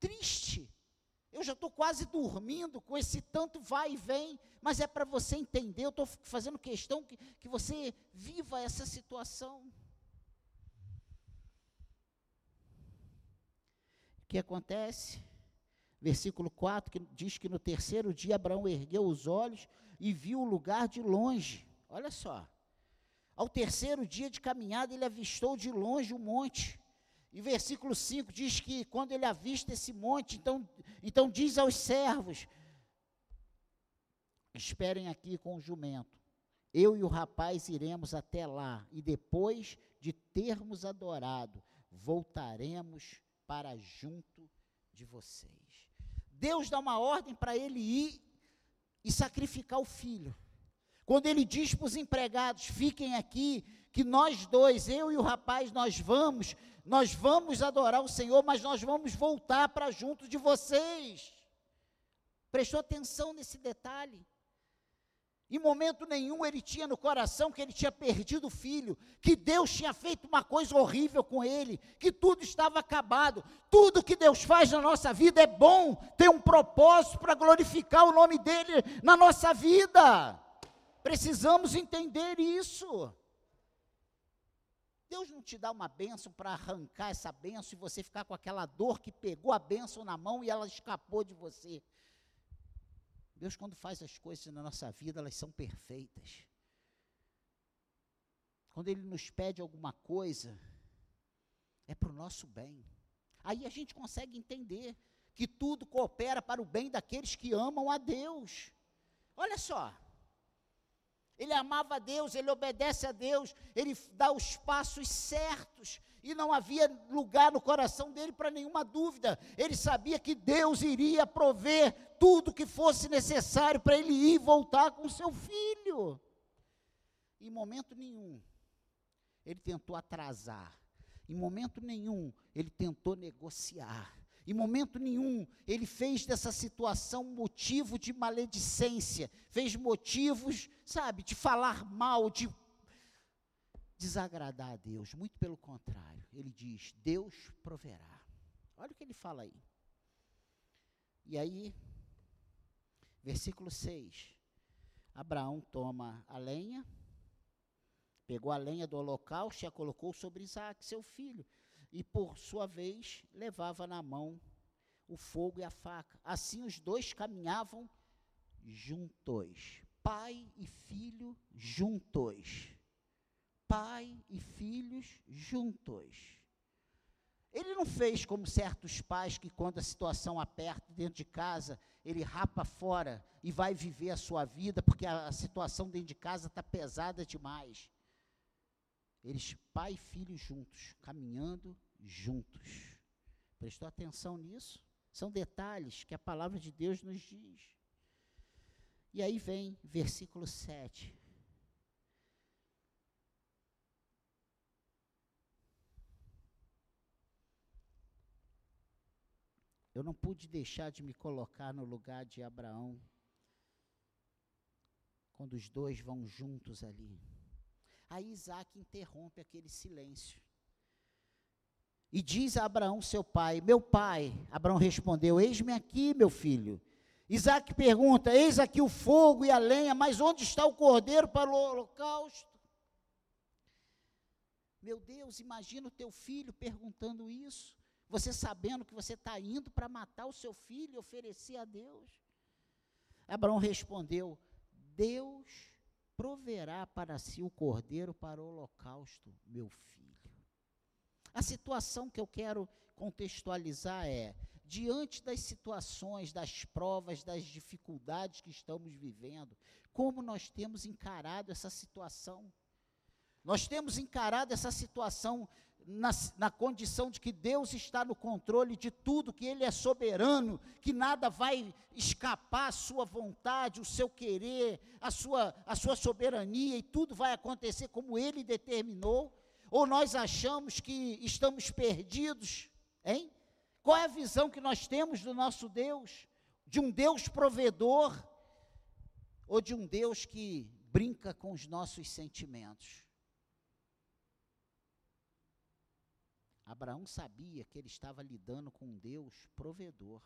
S1: triste. Eu já estou quase dormindo com esse tanto vai e vem, mas é para você entender. Eu estou fazendo questão que, que você viva essa situação. O que acontece? Versículo 4 que diz que no terceiro dia Abraão ergueu os olhos e viu o lugar de longe. Olha só. Ao terceiro dia de caminhada, ele avistou de longe o monte e versículo 5 diz que quando ele avista esse monte, então, então diz aos servos: Esperem aqui com o jumento. Eu e o rapaz iremos até lá, e depois de termos adorado, voltaremos para junto de vocês. Deus dá uma ordem para ele ir e sacrificar o filho. Quando ele diz para os empregados: fiquem aqui, que nós dois, eu e o rapaz, nós vamos nós vamos adorar o Senhor, mas nós vamos voltar para junto de vocês. Prestou atenção nesse detalhe? Em momento nenhum ele tinha no coração que ele tinha perdido o filho, que Deus tinha feito uma coisa horrível com ele, que tudo estava acabado. Tudo que Deus faz na nossa vida é bom, tem um propósito para glorificar o nome dele na nossa vida. Precisamos entender isso. Deus não te dá uma bênção para arrancar essa bênção e você ficar com aquela dor que pegou a bênção na mão e ela escapou de você. Deus, quando faz as coisas na nossa vida, elas são perfeitas. Quando Ele nos pede alguma coisa, é para o nosso bem. Aí a gente consegue entender que tudo coopera para o bem daqueles que amam a Deus. Olha só, ele amava a Deus, ele obedece a Deus, ele dá os passos certos, e não havia lugar no coração dele para nenhuma dúvida. Ele sabia que Deus iria prover tudo que fosse necessário para ele ir e voltar com seu filho. Em momento nenhum, ele tentou atrasar, em momento nenhum, ele tentou negociar. Em momento nenhum ele fez dessa situação motivo de maledicência, fez motivos, sabe, de falar mal, de desagradar a Deus. Muito pelo contrário, ele diz: Deus proverá. Olha o que ele fala aí. E aí, versículo 6. Abraão toma a lenha, pegou a lenha do holocausto e a colocou sobre Isaac, seu filho, e por sua vez levava na mão o fogo e a faca. Assim os dois caminhavam juntos, pai e filho juntos. Pai e filhos juntos. Ele não fez como certos pais que, quando a situação aperta dentro de casa, ele rapa fora e vai viver a sua vida, porque a, situação dentro de casa está pesada demais. Eles, pai e filho juntos, caminhando juntos. Prestou atenção nisso? São detalhes que a palavra de Deus nos diz. E aí vem versículo 7. Eu não pude deixar de me colocar no lugar de Abraão, quando os dois vão juntos ali. Aí Isaac interrompe aquele silêncio. E diz a Abraão, seu pai: Meu pai. Abraão respondeu: Eis-me aqui, meu filho. Isaac pergunta: Eis aqui o fogo e a lenha, mas onde está o cordeiro para o holocausto? Meu Deus, imagina o teu filho perguntando isso você sabendo que você está indo para matar o seu filho e oferecer a Deus? Abraão respondeu: Deus proverá para si o cordeiro para o holocausto, meu filho. A situação que eu quero contextualizar é: diante das situações, das provas, das dificuldades que estamos vivendo, como nós temos encarado essa situação? Nós temos encarado essa situação na, na, condição de que Deus está no controle de tudo, que Ele é soberano, que nada vai escapar à sua vontade, o seu querer, a sua, a sua soberania, e tudo vai acontecer como Ele determinou? Ou nós achamos que estamos perdidos, hein? Qual é a visão que nós temos do nosso Deus? De um Deus provedor, ou de um Deus que brinca com os nossos sentimentos? Abraão sabia que ele estava lidando com um Deus provedor.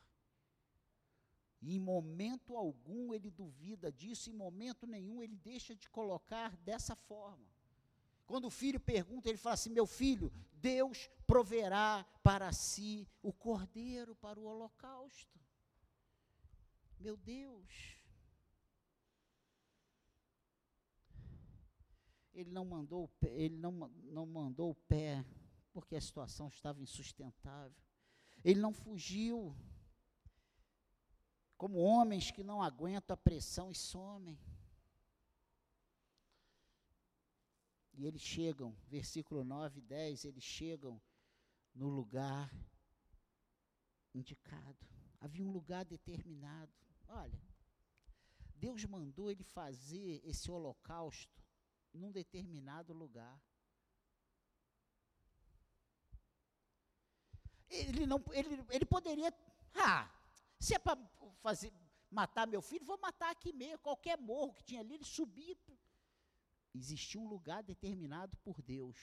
S1: E em momento algum ele duvida disso, em momento nenhum ele deixa de colocar dessa forma. Quando o filho pergunta, ele fala assim: Meu filho, Deus proverá para si o cordeiro para o holocausto. Meu Deus. Ele não mandou, ele não, não mandou o pé porque a situação estava insustentável. Ele não fugiu. Como homens que não aguentam a pressão e somem. E eles chegam, versículo 9 e 10, eles chegam no lugar indicado. Havia um lugar determinado. Olha, Deus mandou ele fazer esse holocausto num determinado lugar. Ele, não, ele, ele poderia, ah, se é para fazer, matar meu filho, vou matar aqui mesmo, qualquer morro que tinha ali, ele subia. Existia um lugar determinado por Deus.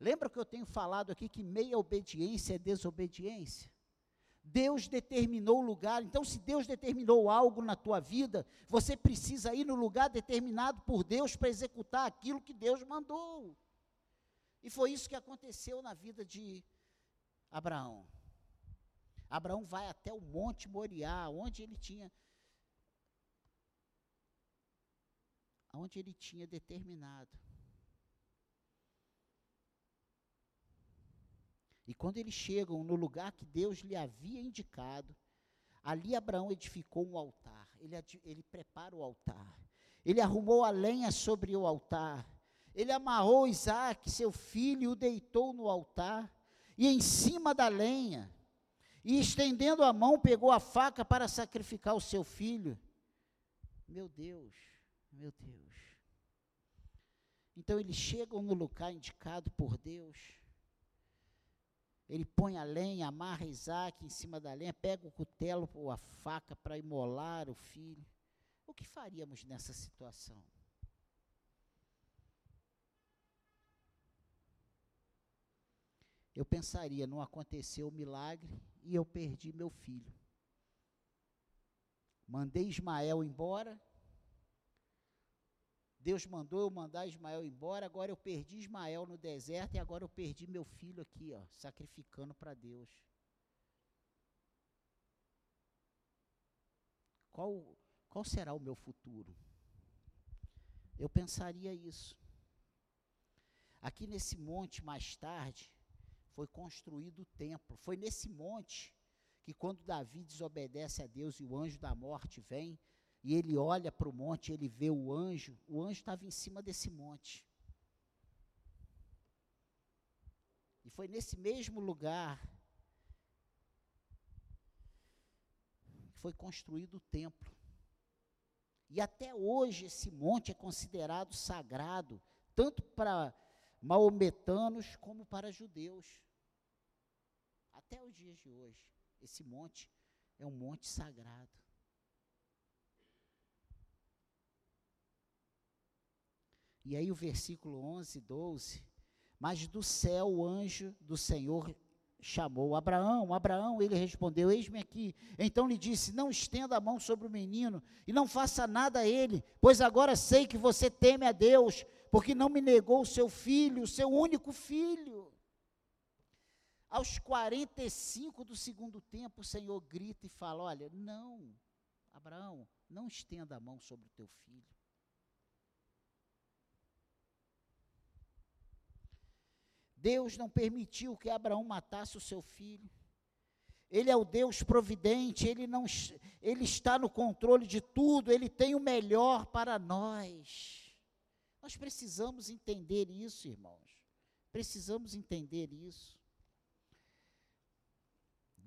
S1: Lembra que eu tenho falado aqui que meia obediência é desobediência? Deus determinou o lugar, então se Deus determinou algo na tua vida, você precisa ir no lugar determinado por Deus para executar aquilo que Deus mandou. E foi isso que aconteceu na vida de Abraão. Abraão vai até o Monte Moriá, onde ele tinha onde ele tinha determinado. E quando eles chegam no lugar que Deus lhe havia indicado, ali Abraão edificou um altar. Ele, ele prepara o altar. Ele arrumou a lenha sobre o altar. Ele amarrou Isaac, seu filho, e o deitou no altar e em cima da lenha, e estendendo a mão, pegou a faca para sacrificar o seu filho. Meu Deus, meu Deus. Então eles chegam no lugar indicado por Deus. Ele põe a lenha, amarra Isaac em cima da lenha, pega o cutelo ou a faca para imolar o filho. O que faríamos nessa situação? Eu pensaria, não aconteceu o milagre e eu perdi meu filho. Mandei Ismael embora, Deus mandou eu mandar Ismael embora, agora eu perdi Ismael no deserto e agora eu perdi meu filho aqui, ó, sacrificando para Deus. Qual, qual será o meu futuro? Eu pensaria isso. Aqui nesse monte, mais tarde, foi construído o templo. Foi nesse monte que, quando Davi desobedece a Deus e o anjo da morte vem, e ele olha para o monte, ele vê o anjo, o anjo estava em cima desse monte. E foi nesse mesmo lugar que foi construído o templo. E até hoje esse monte é considerado sagrado, tanto para maometanos como para judeus. Até os dias de hoje, esse monte é um monte sagrado. E aí o versículo 11, 12. Mas do céu o anjo do Senhor chamou Abraão. Abraão, ele respondeu: Eis-me aqui. Então lhe disse: Não estenda a mão sobre o menino e não faça nada a ele, pois agora sei que você teme a Deus, porque não me negou o seu filho, o seu único filho. Aos 45 do segundo tempo, o Senhor grita e fala: Olha, não, Abraão, não estenda a mão sobre o teu filho. Deus não permitiu que Abraão matasse o seu filho. Ele é o Deus providente, ele não ele está no controle de tudo, ele tem o melhor para nós. Nós precisamos entender isso, irmãos. Precisamos entender isso.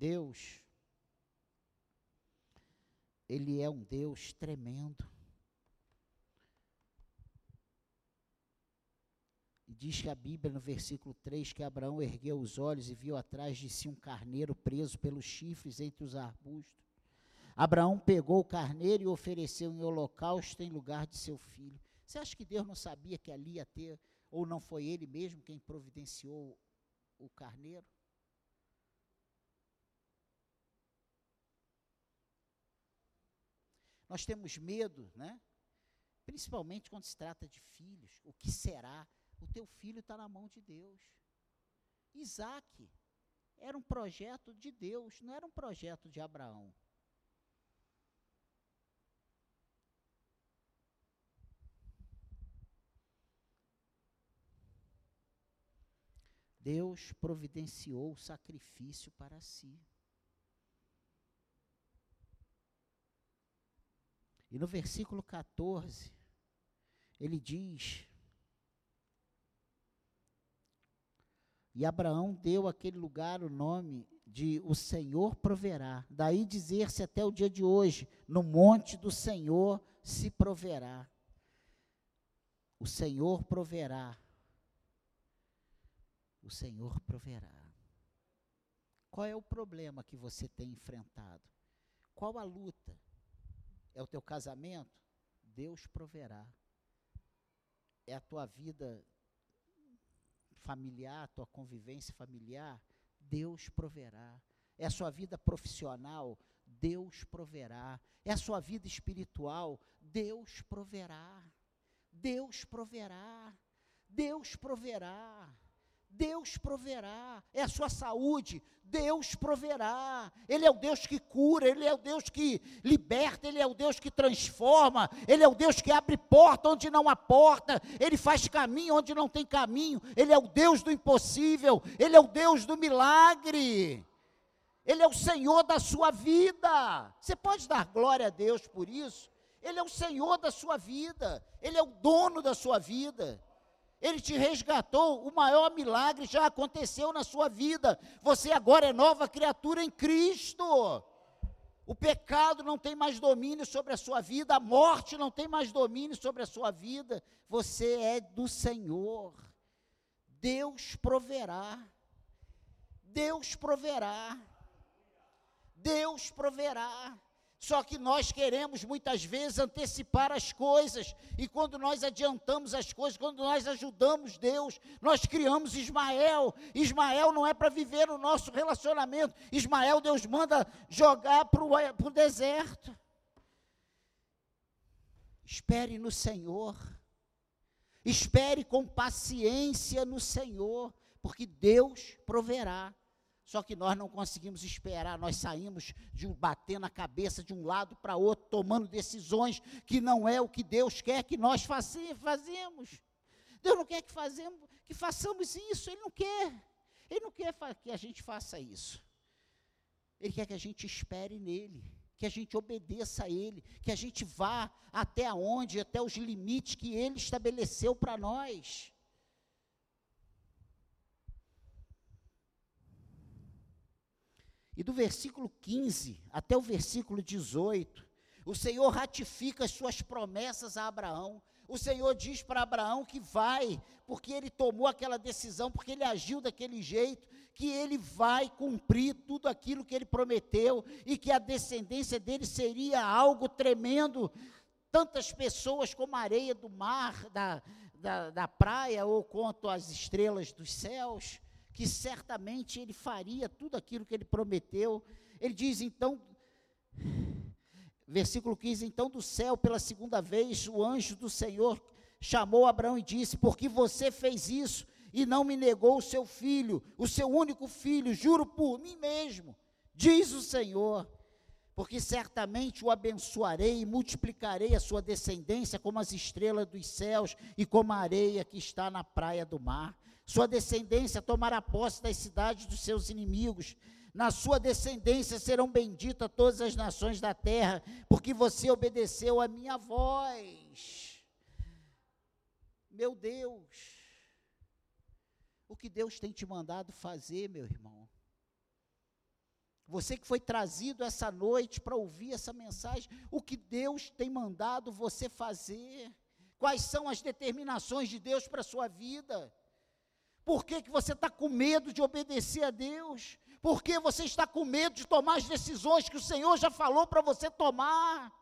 S1: Deus ele é um Deus tremendo. E diz que a Bíblia, no versículo 3, que Abraão ergueu os olhos e viu atrás de si um carneiro preso pelos chifres entre os arbustos. Abraão pegou o carneiro e ofereceu em holocausto em lugar de seu filho. Você acha que Deus não sabia que ali ia ter, ou não foi ele mesmo quem providenciou o carneiro? Nós temos medo, né? Principalmente quando se trata de filhos. O que será? O teu filho está na mão de Deus. Isaac era um projeto de Deus, não era um projeto de Abraão. Deus providenciou o sacrifício para si. E no versículo 14, ele diz: E Abraão deu àquele lugar o nome de o Senhor proverá. Daí dizer-se até o dia de hoje: no monte do Senhor se proverá. O Senhor proverá. O Senhor proverá. Qual é o problema que você tem enfrentado? Qual a luta? É o teu casamento? Deus proverá. É a tua vida familiar, tua convivência familiar, Deus proverá. É a sua vida profissional, Deus proverá. É a sua vida espiritual, Deus proverá. Deus proverá. Deus proverá. Deus proverá. É a sua saúde, Deus proverá. Ele é o Deus que cura, Ele é o Deus que liberta, Ele é o Deus que transforma, Ele é o Deus que abre porta onde não há porta, Ele faz caminho onde não tem caminho, Ele é o Deus do impossível, Ele é o Deus do milagre. Ele é o Senhor da sua vida. Você pode dar glória a Deus por isso? Ele é o Senhor da sua vida, Ele é o dono da sua vida. Ele te resgatou, o maior milagre já aconteceu na sua vida. Você agora é nova criatura em Cristo. O pecado não tem mais domínio sobre a sua vida, a morte não tem mais domínio sobre a sua vida. Você é do Senhor. Deus proverá. Deus proverá. Deus proverá. Só que nós queremos muitas vezes antecipar as coisas, e quando nós adiantamos as coisas, quando nós ajudamos Deus, nós criamos Ismael. Ismael não é para viver o nosso relacionamento, Ismael Deus manda jogar para o deserto. Espere no Senhor, Espere com paciência no Senhor, porque Deus proverá. Só que nós não conseguimos esperar, nós saímos de um bater na cabeça de um lado para outro, tomando decisões que não é o que Deus quer que nós fazemos. Deus não quer que, fazemos, que façamos isso, Ele não quer. Ele não quer que a gente faça isso. Ele quer que a gente espere nele, que a gente obedeça a Ele, que a gente vá até onde, até os limites que Ele estabeleceu para nós. E do versículo 15 até o versículo 18, o Senhor ratifica as suas promessas a Abraão. O Senhor diz para Abraão que vai, porque ele tomou aquela decisão, porque ele agiu daquele jeito, que ele vai cumprir tudo aquilo que ele prometeu e que a descendência dele seria algo tremendo. Tantas pessoas como a areia do mar, da, da, da praia, ou quanto as estrelas dos céus que certamente ele faria tudo aquilo que ele prometeu. Ele diz então, versículo 15: Então do céu, pela segunda vez, o anjo do Senhor chamou Abraão e disse: Porque você fez isso e não me negou o seu filho, o seu único filho, juro por mim mesmo, diz o Senhor. Porque certamente o abençoarei e multiplicarei a sua descendência como as estrelas dos céus e como a areia que está na praia do mar. Sua descendência tomará posse das cidades dos seus inimigos. Na sua descendência serão benditas todas as nações da terra, porque você obedeceu a minha voz. Meu Deus, o que Deus tem te mandado fazer, meu irmão? Você que foi trazido essa noite para ouvir essa mensagem, o que Deus tem mandado você fazer? Quais são as determinações de Deus para a sua vida? Por que, que você está com medo de obedecer a Deus? Por que você está com medo de tomar as decisões que o Senhor já falou para você tomar?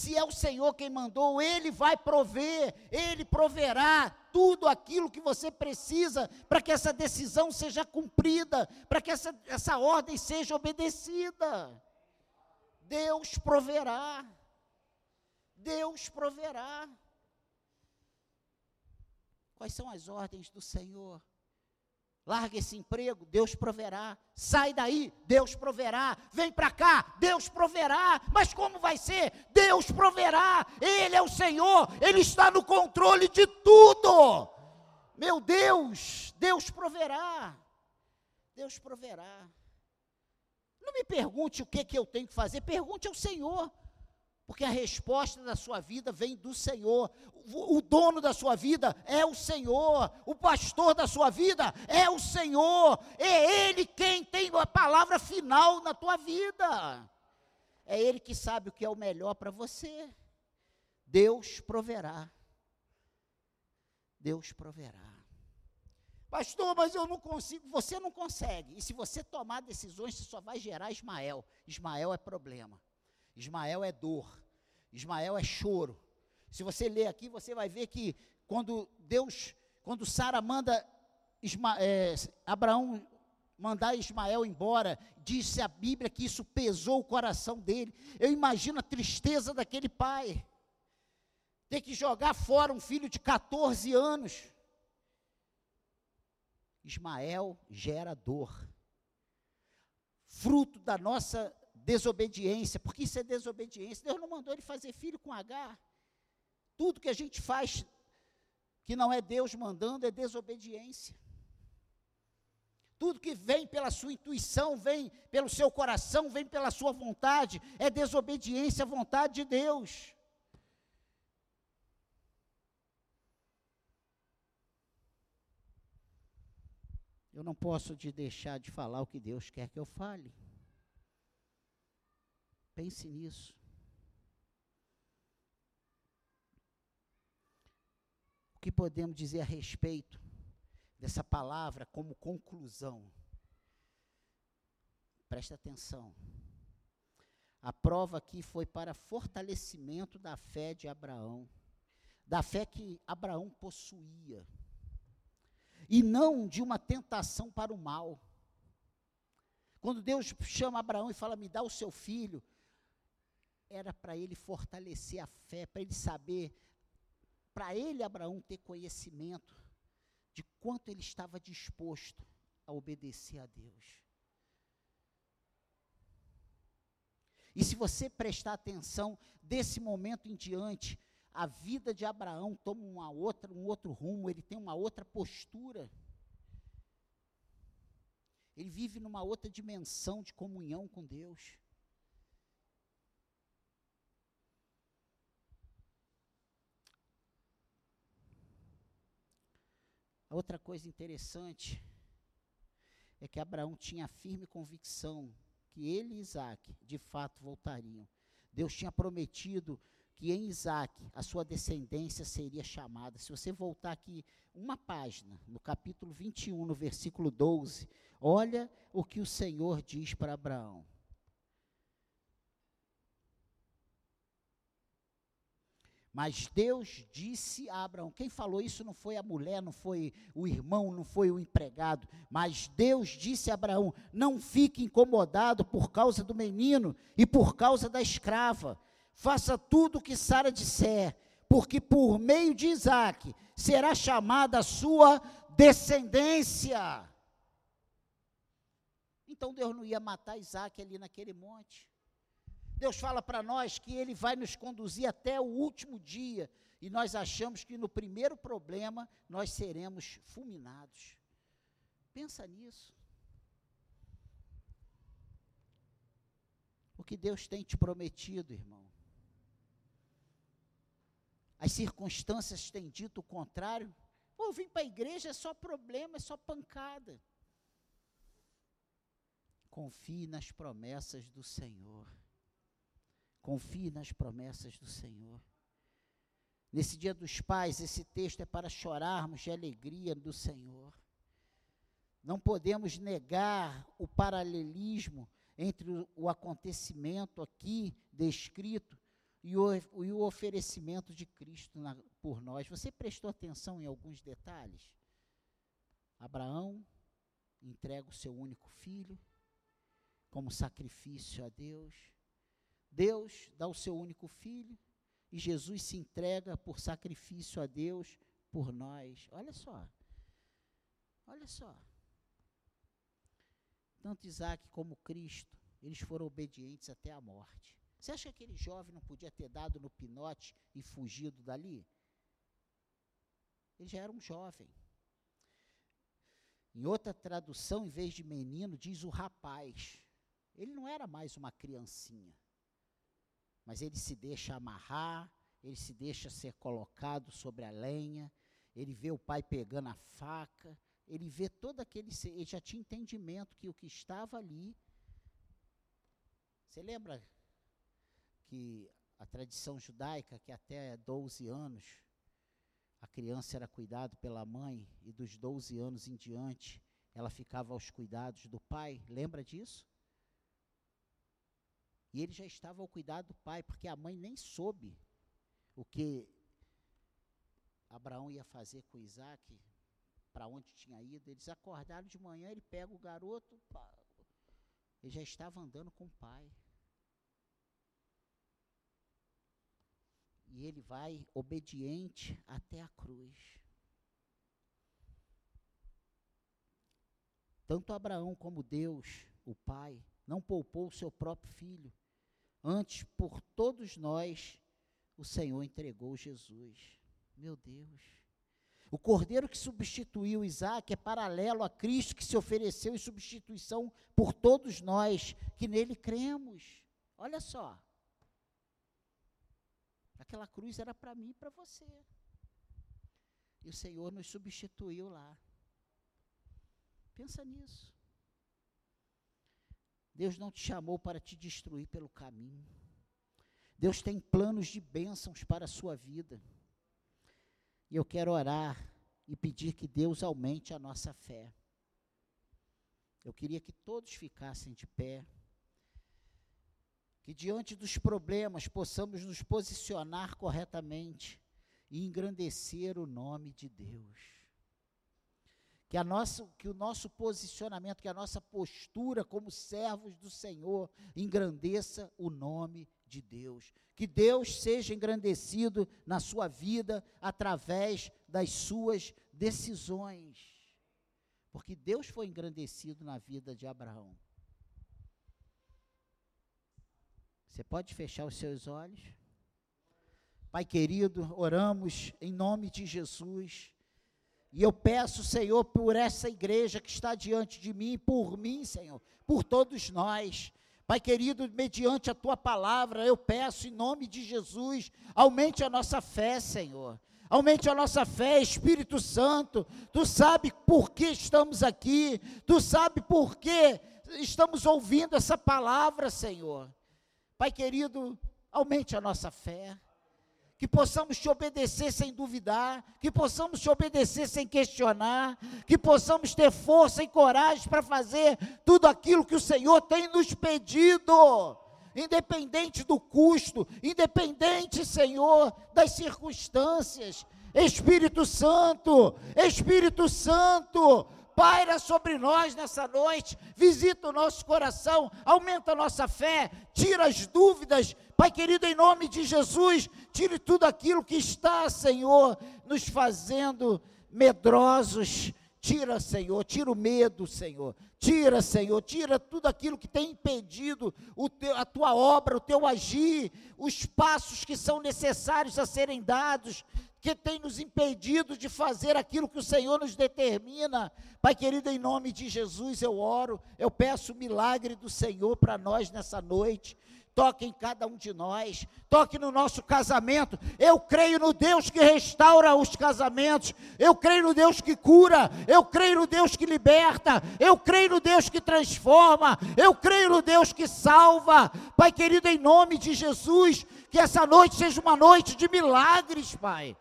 S1: Se é o Senhor quem mandou, Ele vai prover, Ele proverá tudo aquilo que você precisa para que essa decisão seja cumprida, para que essa, essa ordem seja obedecida. Deus proverá. Deus proverá. Quais são as ordens do Senhor? Larga esse emprego, Deus proverá. Sai daí, Deus proverá. Vem para cá, Deus proverá. Mas como vai ser? Deus proverá. Ele é o Senhor, Ele está no controle de tudo. Meu Deus, Deus proverá. Deus proverá. Não me pergunte o que, que eu tenho que fazer, pergunte ao Senhor porque a resposta da sua vida vem do Senhor. O, dono da sua vida é o Senhor. O pastor da sua vida é o Senhor. É Ele quem tem a palavra final na tua vida. É Ele que sabe o que é o melhor para você. Deus proverá. Deus proverá. Pastor, mas eu não consigo. Você não consegue. E se você tomar decisões, você só vai gerar Ismael. Ismael é problema. Ismael é dor. Ismael é choro. Se você ler aqui, você vai ver que quando Deus, quando Sara manda Isma, é, Abraão mandar Ismael embora, disse a Bíblia que isso pesou o coração dele. Eu imagino a tristeza daquele pai. Ter que jogar fora um filho de 14 anos. Ismael gera dor. Fruto da nossa desobediência, porque isso é desobediência. Deus não mandou ele fazer filho com H. Tudo que a gente faz que não é Deus mandando é desobediência. Tudo que vem pela sua intuição, vem pelo seu coração, vem pela sua vontade, é desobediência à vontade de Deus. Eu não posso te deixar de falar o que Deus quer que eu fale. Pense nisso. O que podemos dizer a respeito dessa palavra como conclusão? Presta atenção. A prova aqui foi para fortalecimento da fé de Abraão, da fé que Abraão possuía, e não de uma tentação para o mal. Quando Deus chama Abraão e fala: Me dá o seu filho, era para ele fortalecer a fé, para ele saber, para ele, Abraão, ter conhecimento de quanto ele estava disposto a obedecer a Deus. E se você prestar atenção, desse momento em diante, a vida de Abraão toma uma outra, um outro rumo, ele tem uma outra postura. Ele vive numa outra dimensão de comunhão com Deus. A outra coisa interessante é que Abraão tinha a firme convicção que ele e Isaac de fato voltariam. Deus tinha prometido que em Isaac a sua descendência seria chamada. Se você voltar aqui uma página, no capítulo 21, no versículo 12, olha o que o Senhor diz para Abraão. Mas Deus disse a Abraão: quem falou isso não foi a mulher, não foi o irmão, não foi o empregado, mas Deus disse a Abraão: não fique incomodado por causa do menino e por causa da escrava. Faça tudo o que Sara disser, porque por meio de Isaac será chamada a sua descendência. Então Deus não ia matar Isaac ali naquele monte. Deus fala para nós que Ele vai nos conduzir até o último dia, e nós achamos que no primeiro problema nós seremos fulminados. Pensa nisso. O que Deus tem te prometido, irmão. As circunstâncias têm dito o contrário. Pô, vim para a igreja, é só problema, é só pancada. Confie nas promessas do Senhor. Confie nas promessas do Senhor. Nesse dia dos pais, esse texto é para chorarmos de alegria do Senhor. Não podemos negar o paralelismo entre o, acontecimento aqui descrito e o, oferecimento de Cristo por nós. Você prestou atenção em alguns detalhes? Abraão entrega o seu único filho como sacrifício a Deus. Deus dá o seu único filho e Jesus se entrega por sacrifício a Deus por nós. Olha só. Olha só. Tanto Isaac como Cristo, eles foram obedientes até a morte. Você acha que aquele jovem não podia ter dado no pinote e fugido dali? Ele já era um jovem. Em outra tradução, em vez de menino, diz o rapaz. Ele não era mais uma criancinha mas ele se deixa amarrar, ele se deixa ser colocado sobre a lenha, ele vê o pai pegando a faca, ele vê todo aquele. Ele já tinha entendimento que o que estava ali. Você lembra que a tradição judaica, que até 12 anos, a criança era cuidada pela mãe, e dos 12 anos em diante, ela ficava aos cuidados do pai? Lembra disso? E ele já estava ao cuidado do pai, porque a mãe nem soube o que Abraão ia fazer com Isaac, para onde tinha ido. Eles acordaram de manhã, ele pega o garoto, pá, ele já estava andando com o pai. E ele vai obediente até a cruz. Tanto Abraão como Deus, o Pai, não poupou o seu próprio filho, Antes, por todos nós, o Senhor entregou Jesus. Meu Deus. O cordeiro que substituiu Isaac é paralelo a Cristo que se ofereceu em substituição por todos nós que nele cremos. Olha só. Aquela cruz era para mim e para você. E o Senhor nos substituiu lá. Pensa nisso. Deus não te chamou para te destruir pelo caminho. Deus tem planos de bênçãos para a sua vida. E eu quero orar e pedir que Deus aumente a nossa fé. Eu queria que todos ficassem de pé. Que diante dos problemas possamos nos posicionar corretamente e engrandecer o nome de Deus que, a nossa, que o nosso posicionamento, que a nossa postura como servos do Senhor engrandeça o nome de Deus. Que Deus seja engrandecido na sua vida através das suas decisões. Porque Deus foi engrandecido na vida de Abraão. Você pode fechar os seus olhos? Pai querido, oramos em nome de Jesus e eu peço, Senhor, por essa igreja que está diante de mim, por mim, Senhor, por todos nós. Pai querido, mediante a tua palavra, eu peço em nome de Jesus, aumente a nossa fé, Senhor. Aumente a nossa fé, Espírito Santo. Tu sabe por que estamos aqui, tu sabe por que estamos ouvindo essa palavra, Senhor. Pai querido, aumente a nossa fé que possamos te obedecer sem duvidar, que possamos te obedecer sem questionar, que possamos ter força e coragem para fazer tudo aquilo que o Senhor tem nos pedido, independente do custo, independente, Senhor, das circunstâncias. Espírito Santo, Espírito Santo, paira sobre nós nessa noite, visita o nosso coração, aumenta a nossa fé, tira as dúvidas, Pai querido, em nome de Jesus, tire tudo aquilo que está, Senhor, nos fazendo medrosos. Tira, Senhor, tira o medo, Senhor. Tira, Senhor, tira tudo aquilo que tem impedido teu, a tua obra, o teu agir, os passos que são necessários a serem dados que tem nos impedido de fazer aquilo que o Senhor nos determina. Pai querido, em nome de Jesus eu oro, eu peço o milagre do Senhor para nós nessa noite. Toque em cada um de nós, toque no nosso casamento. Eu creio no Deus que restaura os casamentos, eu creio no Deus que cura, eu creio no Deus que liberta, eu creio no Deus que transforma, eu creio no Deus que salva. Pai querido, em nome de Jesus, que essa noite seja uma noite de milagres, Pai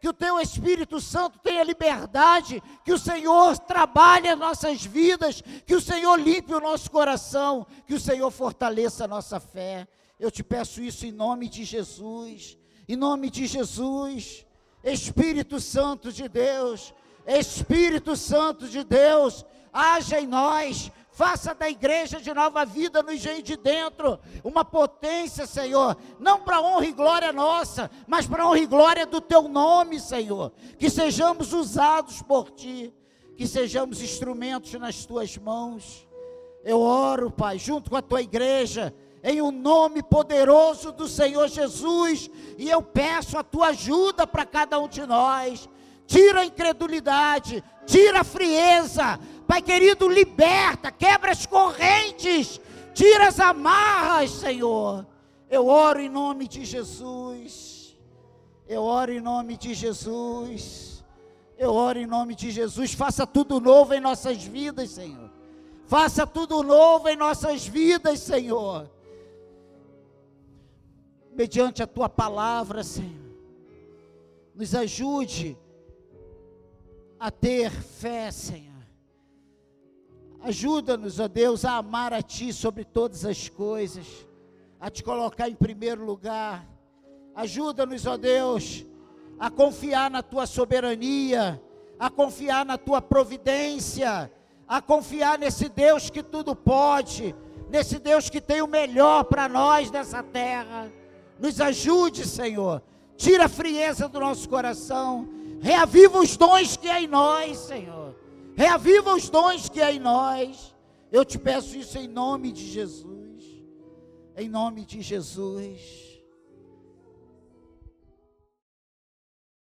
S1: que o teu Espírito Santo tenha liberdade, que o Senhor trabalhe as nossas vidas, que o Senhor limpe o nosso coração, que o Senhor fortaleça a nossa fé. Eu te peço isso em nome de Jesus, em nome de Jesus. Espírito Santo de Deus, Espírito Santo de Deus, haja em nós, Faça da igreja de nova vida no engenho de dentro uma potência, Senhor, não para honra e glória nossa, mas para honra e glória do teu nome, Senhor. Que sejamos usados por ti, que sejamos instrumentos nas tuas mãos. Eu oro, Pai, junto com a tua igreja, em o um nome poderoso do Senhor Jesus, e eu peço a tua ajuda para cada um de nós. Tira a incredulidade, tira a frieza, Pai querido, liberta, quebra as correntes, tira as amarras, Senhor. Eu oro em nome de Jesus. Eu oro em nome de Jesus. Eu oro em nome de Jesus. Faça tudo novo em nossas vidas, Senhor. Faça tudo novo em nossas vidas, Senhor. Mediante a tua palavra, Senhor. Nos ajude a ter fé, Senhor Ajuda-nos, ó Deus, a amar a Ti sobre todas as coisas, a Te colocar em primeiro lugar. Ajuda-nos, ó Deus, a confiar na Tua soberania, a confiar na Tua providência, a confiar nesse Deus que tudo pode, nesse Deus que tem o melhor para nós nessa terra. Nos ajude, Senhor. Tira a frieza do nosso coração. Reaviva os dons que há em nós, Senhor reaviva os dons que há em nós. Eu te peço isso em nome de Jesus. Em nome de Jesus.